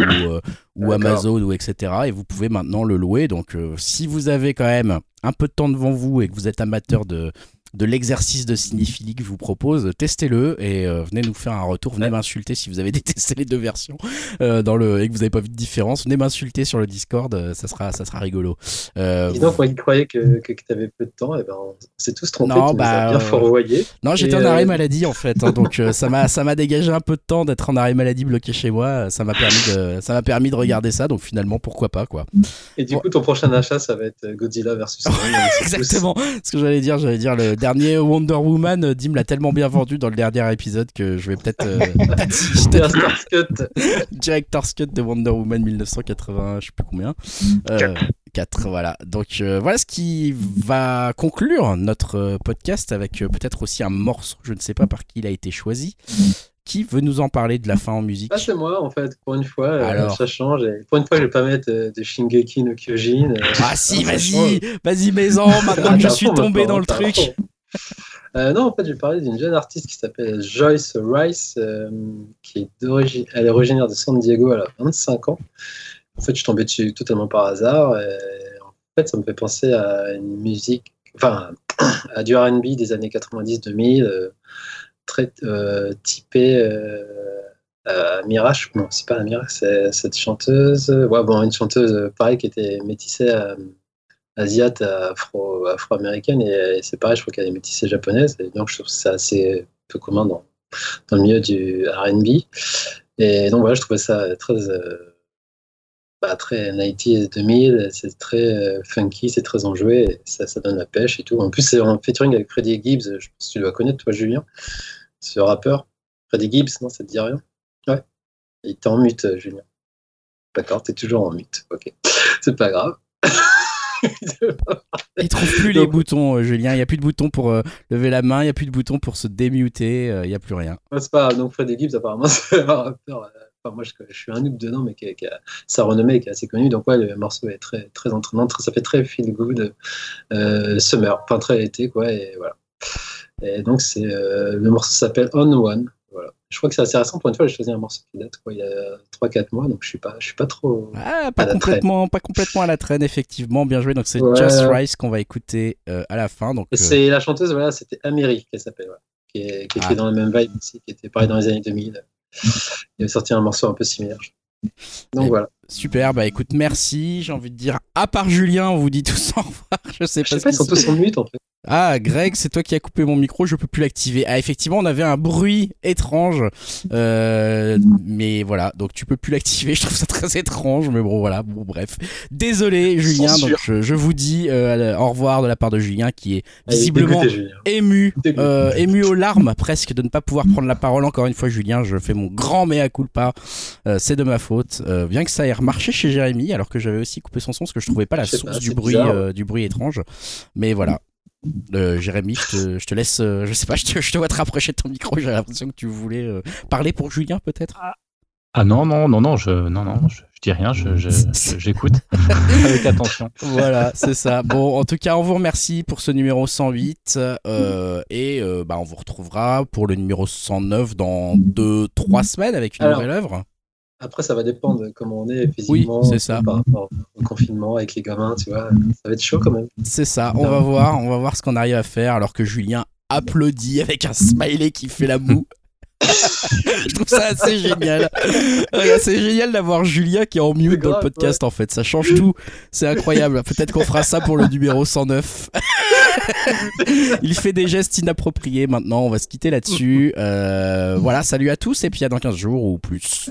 ou. Amazon ou etc. Et vous pouvez maintenant le louer. Donc, si vous avez quand même un peu de temps devant vous et que vous êtes amateur de de l'exercice de cinéphilie que je vous propose, testez-le et euh, venez nous faire un retour. Venez m'insulter si vous avez détesté les deux versions euh, dans le, et que vous n'avez pas vu de différence. Venez m'insulter sur le Discord, euh, ça sera, ça sera rigolo. Euh, Dis donc, moi, il croyait que, que, tu avais peu de temps, et ben, on s'est tous trompés, Non, bah, as bien fourvoyé. Non, j'étais en arrêt maladie en fait, hein, donc ça m'a ça m'a dégagé un peu de temps d'être en arrêt maladie bloqué chez moi. Ça m'a permis de ça permis de regarder ça, donc finalement pourquoi pas quoi. Et du coup, ton prochain achat, ça va être Godzilla versus. Exactement. Ce que j'allais dire, j'allais dire le dernier Wonder Woman, euh, Dim l'a tellement bien vendu dans le dernier épisode que je vais peut-être euh, Director's Cut. Director's Cut de Wonder Woman 1980, je sais plus combien. Euh, 4, voilà. Donc euh, voilà ce qui va conclure notre euh, podcast avec euh, peut-être aussi un morceau, je ne sais pas par qui il a été choisi. Qui veut nous en parler de la fin en musique Ah, c'est moi, en fait, pour une fois, euh, Alors. ça change. Et pour une fois, je vais pas mettre euh, de Shingeki no Kyojin. euh, Ah si, ça vas-y, vas-y maison, maintenant que je suis tombé dans le truc. Euh, non, en fait, je vais parler d'une jeune artiste qui s'appelle Joyce Rice, euh, qui est elle est originaire de San Diego, elle a 25 ans. En fait, je suis tombé dessus totalement par hasard. En fait, ça me fait penser à une musique, enfin, à du R&B des années 90-2000, euh, très euh, typé à Mirage. Non, c'est pas Mirage, c'est cette chanteuse. Ouais, bon, une chanteuse, pareil, qui était métissée à asiate afro, afro-américaine et c'est pareil, je crois qu'elle est métissée japonaise et donc je trouve c'est assez peu commun dans, le milieu du R&B et donc voilà, je trouvais ça très euh, bah, très 90s 2000, c'est très euh, funky, c'est très enjoué, ça, ça donne la pêche et tout. En plus, c'est en featuring avec Freddie Gibbs, je pense que tu dois connaître toi, Julien, ce rappeur. Freddie Gibbs, non, ça te dit rien? Ouais. Il était en mute, euh, Julien. D'accord, t'es toujours en mute, ok. C'est pas grave. Il trouve plus les boutons, euh, Julien. Il n'y a plus de boutons pour euh, lever la main, il n'y a plus de boutons pour se démuter, euh, il n'y a plus rien. Ouais, c'est pas donc Freddie Gibbs apparemment c'est un rappeur enfin, moi je, je suis un noob dedans mais qui, a- qui a sa renommée qui est assez connue. Donc ouais le morceau est très très entraînant très- ça fait très feel good euh, summer enfin très été quoi et voilà. Et donc c'est le morceau s'appelle On One je crois que c'est assez récent pour une fois j'ai choisi un morceau qui date quoi il y a 3-4 mois donc je suis pas je suis pas trop Ah, pas À la complètement, pas complètement à la traîne, effectivement. Bien joué. Donc c'est Ouais. Just Rice qu'on va écouter euh, à la fin. Donc, euh, c'est la chanteuse voilà c'était Améry qu'elle s'appelle qui, est, qui Ah. était dans la même vibe aussi, qui était pareil dans les années 2000. Il avait sorti un morceau un peu similaire. Donc Et- voilà. Super, bah écoute, merci. J'ai envie de dire, à part Julien, on vous dit tous au revoir. Je sais Je pas sais pas, ils sont tous en mute en fait. Ah, Greg, c'est toi qui as coupé mon micro, je peux plus l'activer. Ah, effectivement, on avait un bruit étrange. Euh, mais voilà, donc tu peux plus l'activer. Je trouve ça très étrange, mais bon, voilà. Bon, bref. Désolé, Julien. Censure. Donc, je, je vous dis euh, au revoir de la part de Julien qui est Allez, visiblement dégoûté, ému, euh, ému aux larmes presque de ne pas pouvoir prendre la parole. Encore une fois, Julien, je fais mon grand mea culpa. Euh, c'est de ma faute. Euh, bien que ça ait remarché chez Jérémy, alors que j'avais aussi coupé son son parce que je trouvais pas la Je source pas, du bruit, euh, du bruit étrange. Mais voilà. Euh, Jérémy, je te, je te laisse, euh, je sais pas, je te, je te vois te rapprocher de ton micro. J'ai l'impression que tu voulais euh, parler pour Julien, peut-être? Ah non, non, non, non, je, non, non, je, je dis rien, je, je- je- j'écoute avec attention. Voilà, c'est ça. Bon, en tout cas, on vous remercie pour ce numéro 108 euh, et euh, bah, on vous retrouvera pour le numéro 109 dans 2-3 semaines avec une Alors, nouvelle œuvre. Après, ça va dépendre de comment on est physiquement. c'est ça. Par rapport au confinement avec les gamins, tu vois. Ça va être chaud quand même. C'est ça. On va voir, on va voir ce qu'on arrive à faire alors que Julien applaudit avec un smiley qui fait la moue. Je trouve ça assez génial. C'est génial d'avoir Julien qui est en mute dans le podcast en fait. Ça change tout. C'est incroyable. Peut-être qu'on fera ça pour le numéro 109. Il fait des gestes inappropriés maintenant. On va se quitter là-dessus. Euh, voilà, salut à tous et puis à dans 15 jours ou plus.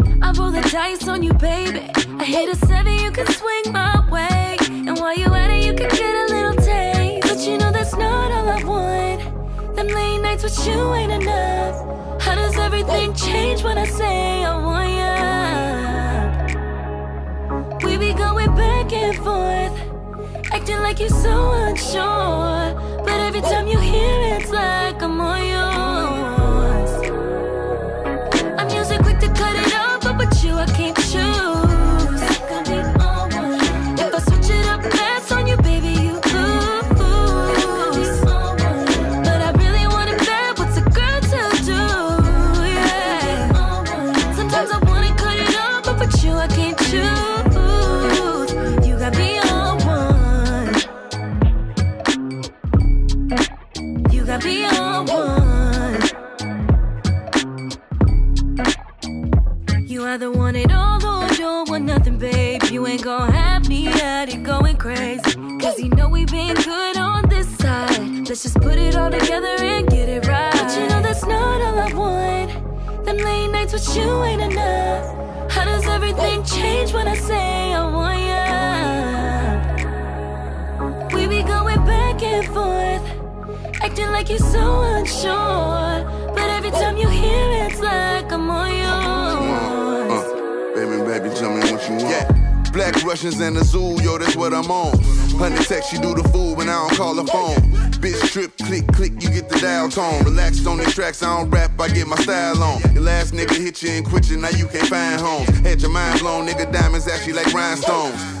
I roll the dice on you, baby. I hit a seven, you can swing my way, and while you at it, you can get a little taste. But you know that's not all I want. Them late nights with you ain't enough. How does everything change when I say I want you? We be going back and forth, acting like you're so unsure. But every time you hear it, it's like I'm all yours. You either want it all or don't want nothing, babe. You ain't gonna have me at it going crazy. Cause you know we been good on this side. Let's just put it all together and get it right. But you know that's not all I want. Them late nights with you ain't enough. How does everything change when I say I want you? We be going back and forth, acting like you're so unsure. But every time you hear it, it's like I'm all yours. Baby, tell me what you want. Yeah. Black Russians and the zoo, yo, that's what I'm on. Honey text, she do the fool when I don't call her phone. Bitch trip, click, click, you get the dial tone. Relaxed on these tracks, I don't rap, I get my style on. Your last nigga hit you and quit you, now you can't find homes. Had your mind blown, nigga, diamonds actually like rhinestones.